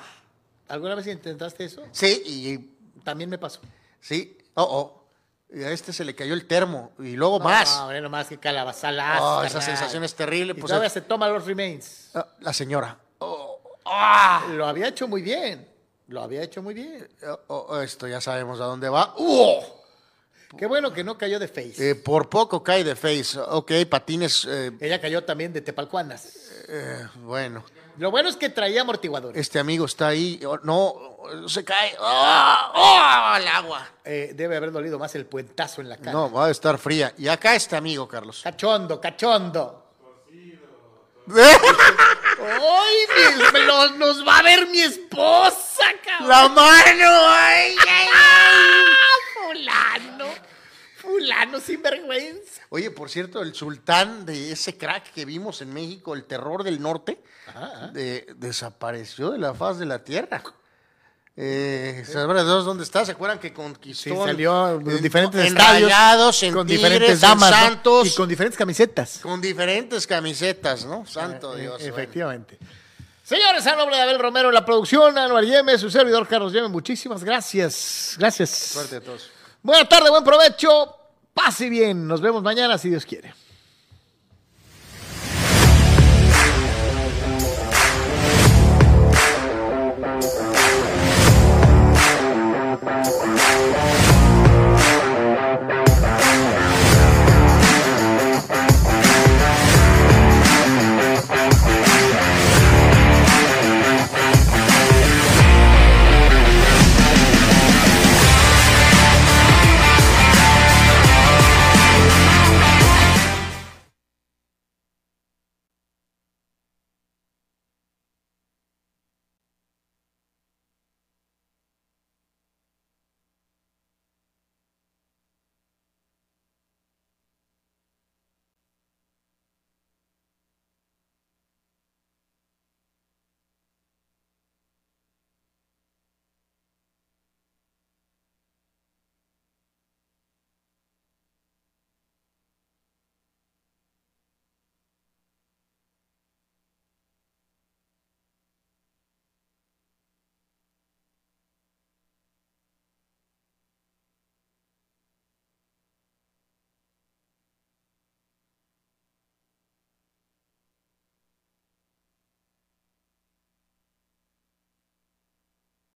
¿Alguna vez intentaste eso? Sí, y También me pasó. sí, oh, oh. Y a este se le cayó el termo. Y luego más. No, nomás que calabazalazo. Oh, esa sensación es terrible. Y Pues, todavía eh, se toma los remains. ah, la señora. Lo había hecho muy bien. Lo había hecho muy bien. Oh, oh, esto ya sabemos a dónde va. ¡Uh! Qué bueno que no cayó de face. Eh, por poco cae de face. Ok, patines. eh, Ella cayó también de Tepalcuanas. eh, bueno, Lo bueno es que traía amortiguadores. este amigo está ahí. Oh, no, se cae. ¡Oh! ¡Oh! Al agua. Eh, debe haber dolido más el puentazo en la cara. No, va a estar fría. Y acá este amigo, Carlos. Cachondo, cachondo. ¡Ay, mi- me lo- nos va a ver mi esposa, cabrón! ¡La mano! ¡Ay, ay, ay! Fulano, fulano sin vergüenza. Oye, por cierto, el sultán de ese crack que vimos en México, el terror del norte, de- desapareció de la faz de la tierra. Eh, ¿Sabrás dónde está? ¿Se acuerdan que conquistó? Sí, salió en, en diferentes en estadios. Rayados, en con Tigres, diferentes en damas. ¿no? Santos, Y con diferentes camisetas. con diferentes camisetas, ¿no? Santo Eh, Dios. bueno. Efectivamente. Señores, a nombre de Abel Romero en la producción, Anuar Yeme, su servidor Carlos Yeme, muchísimas gracias. Gracias. Suerte a todos. Buena tarde, buen provecho. Pase bien. Nos vemos mañana si Dios quiere.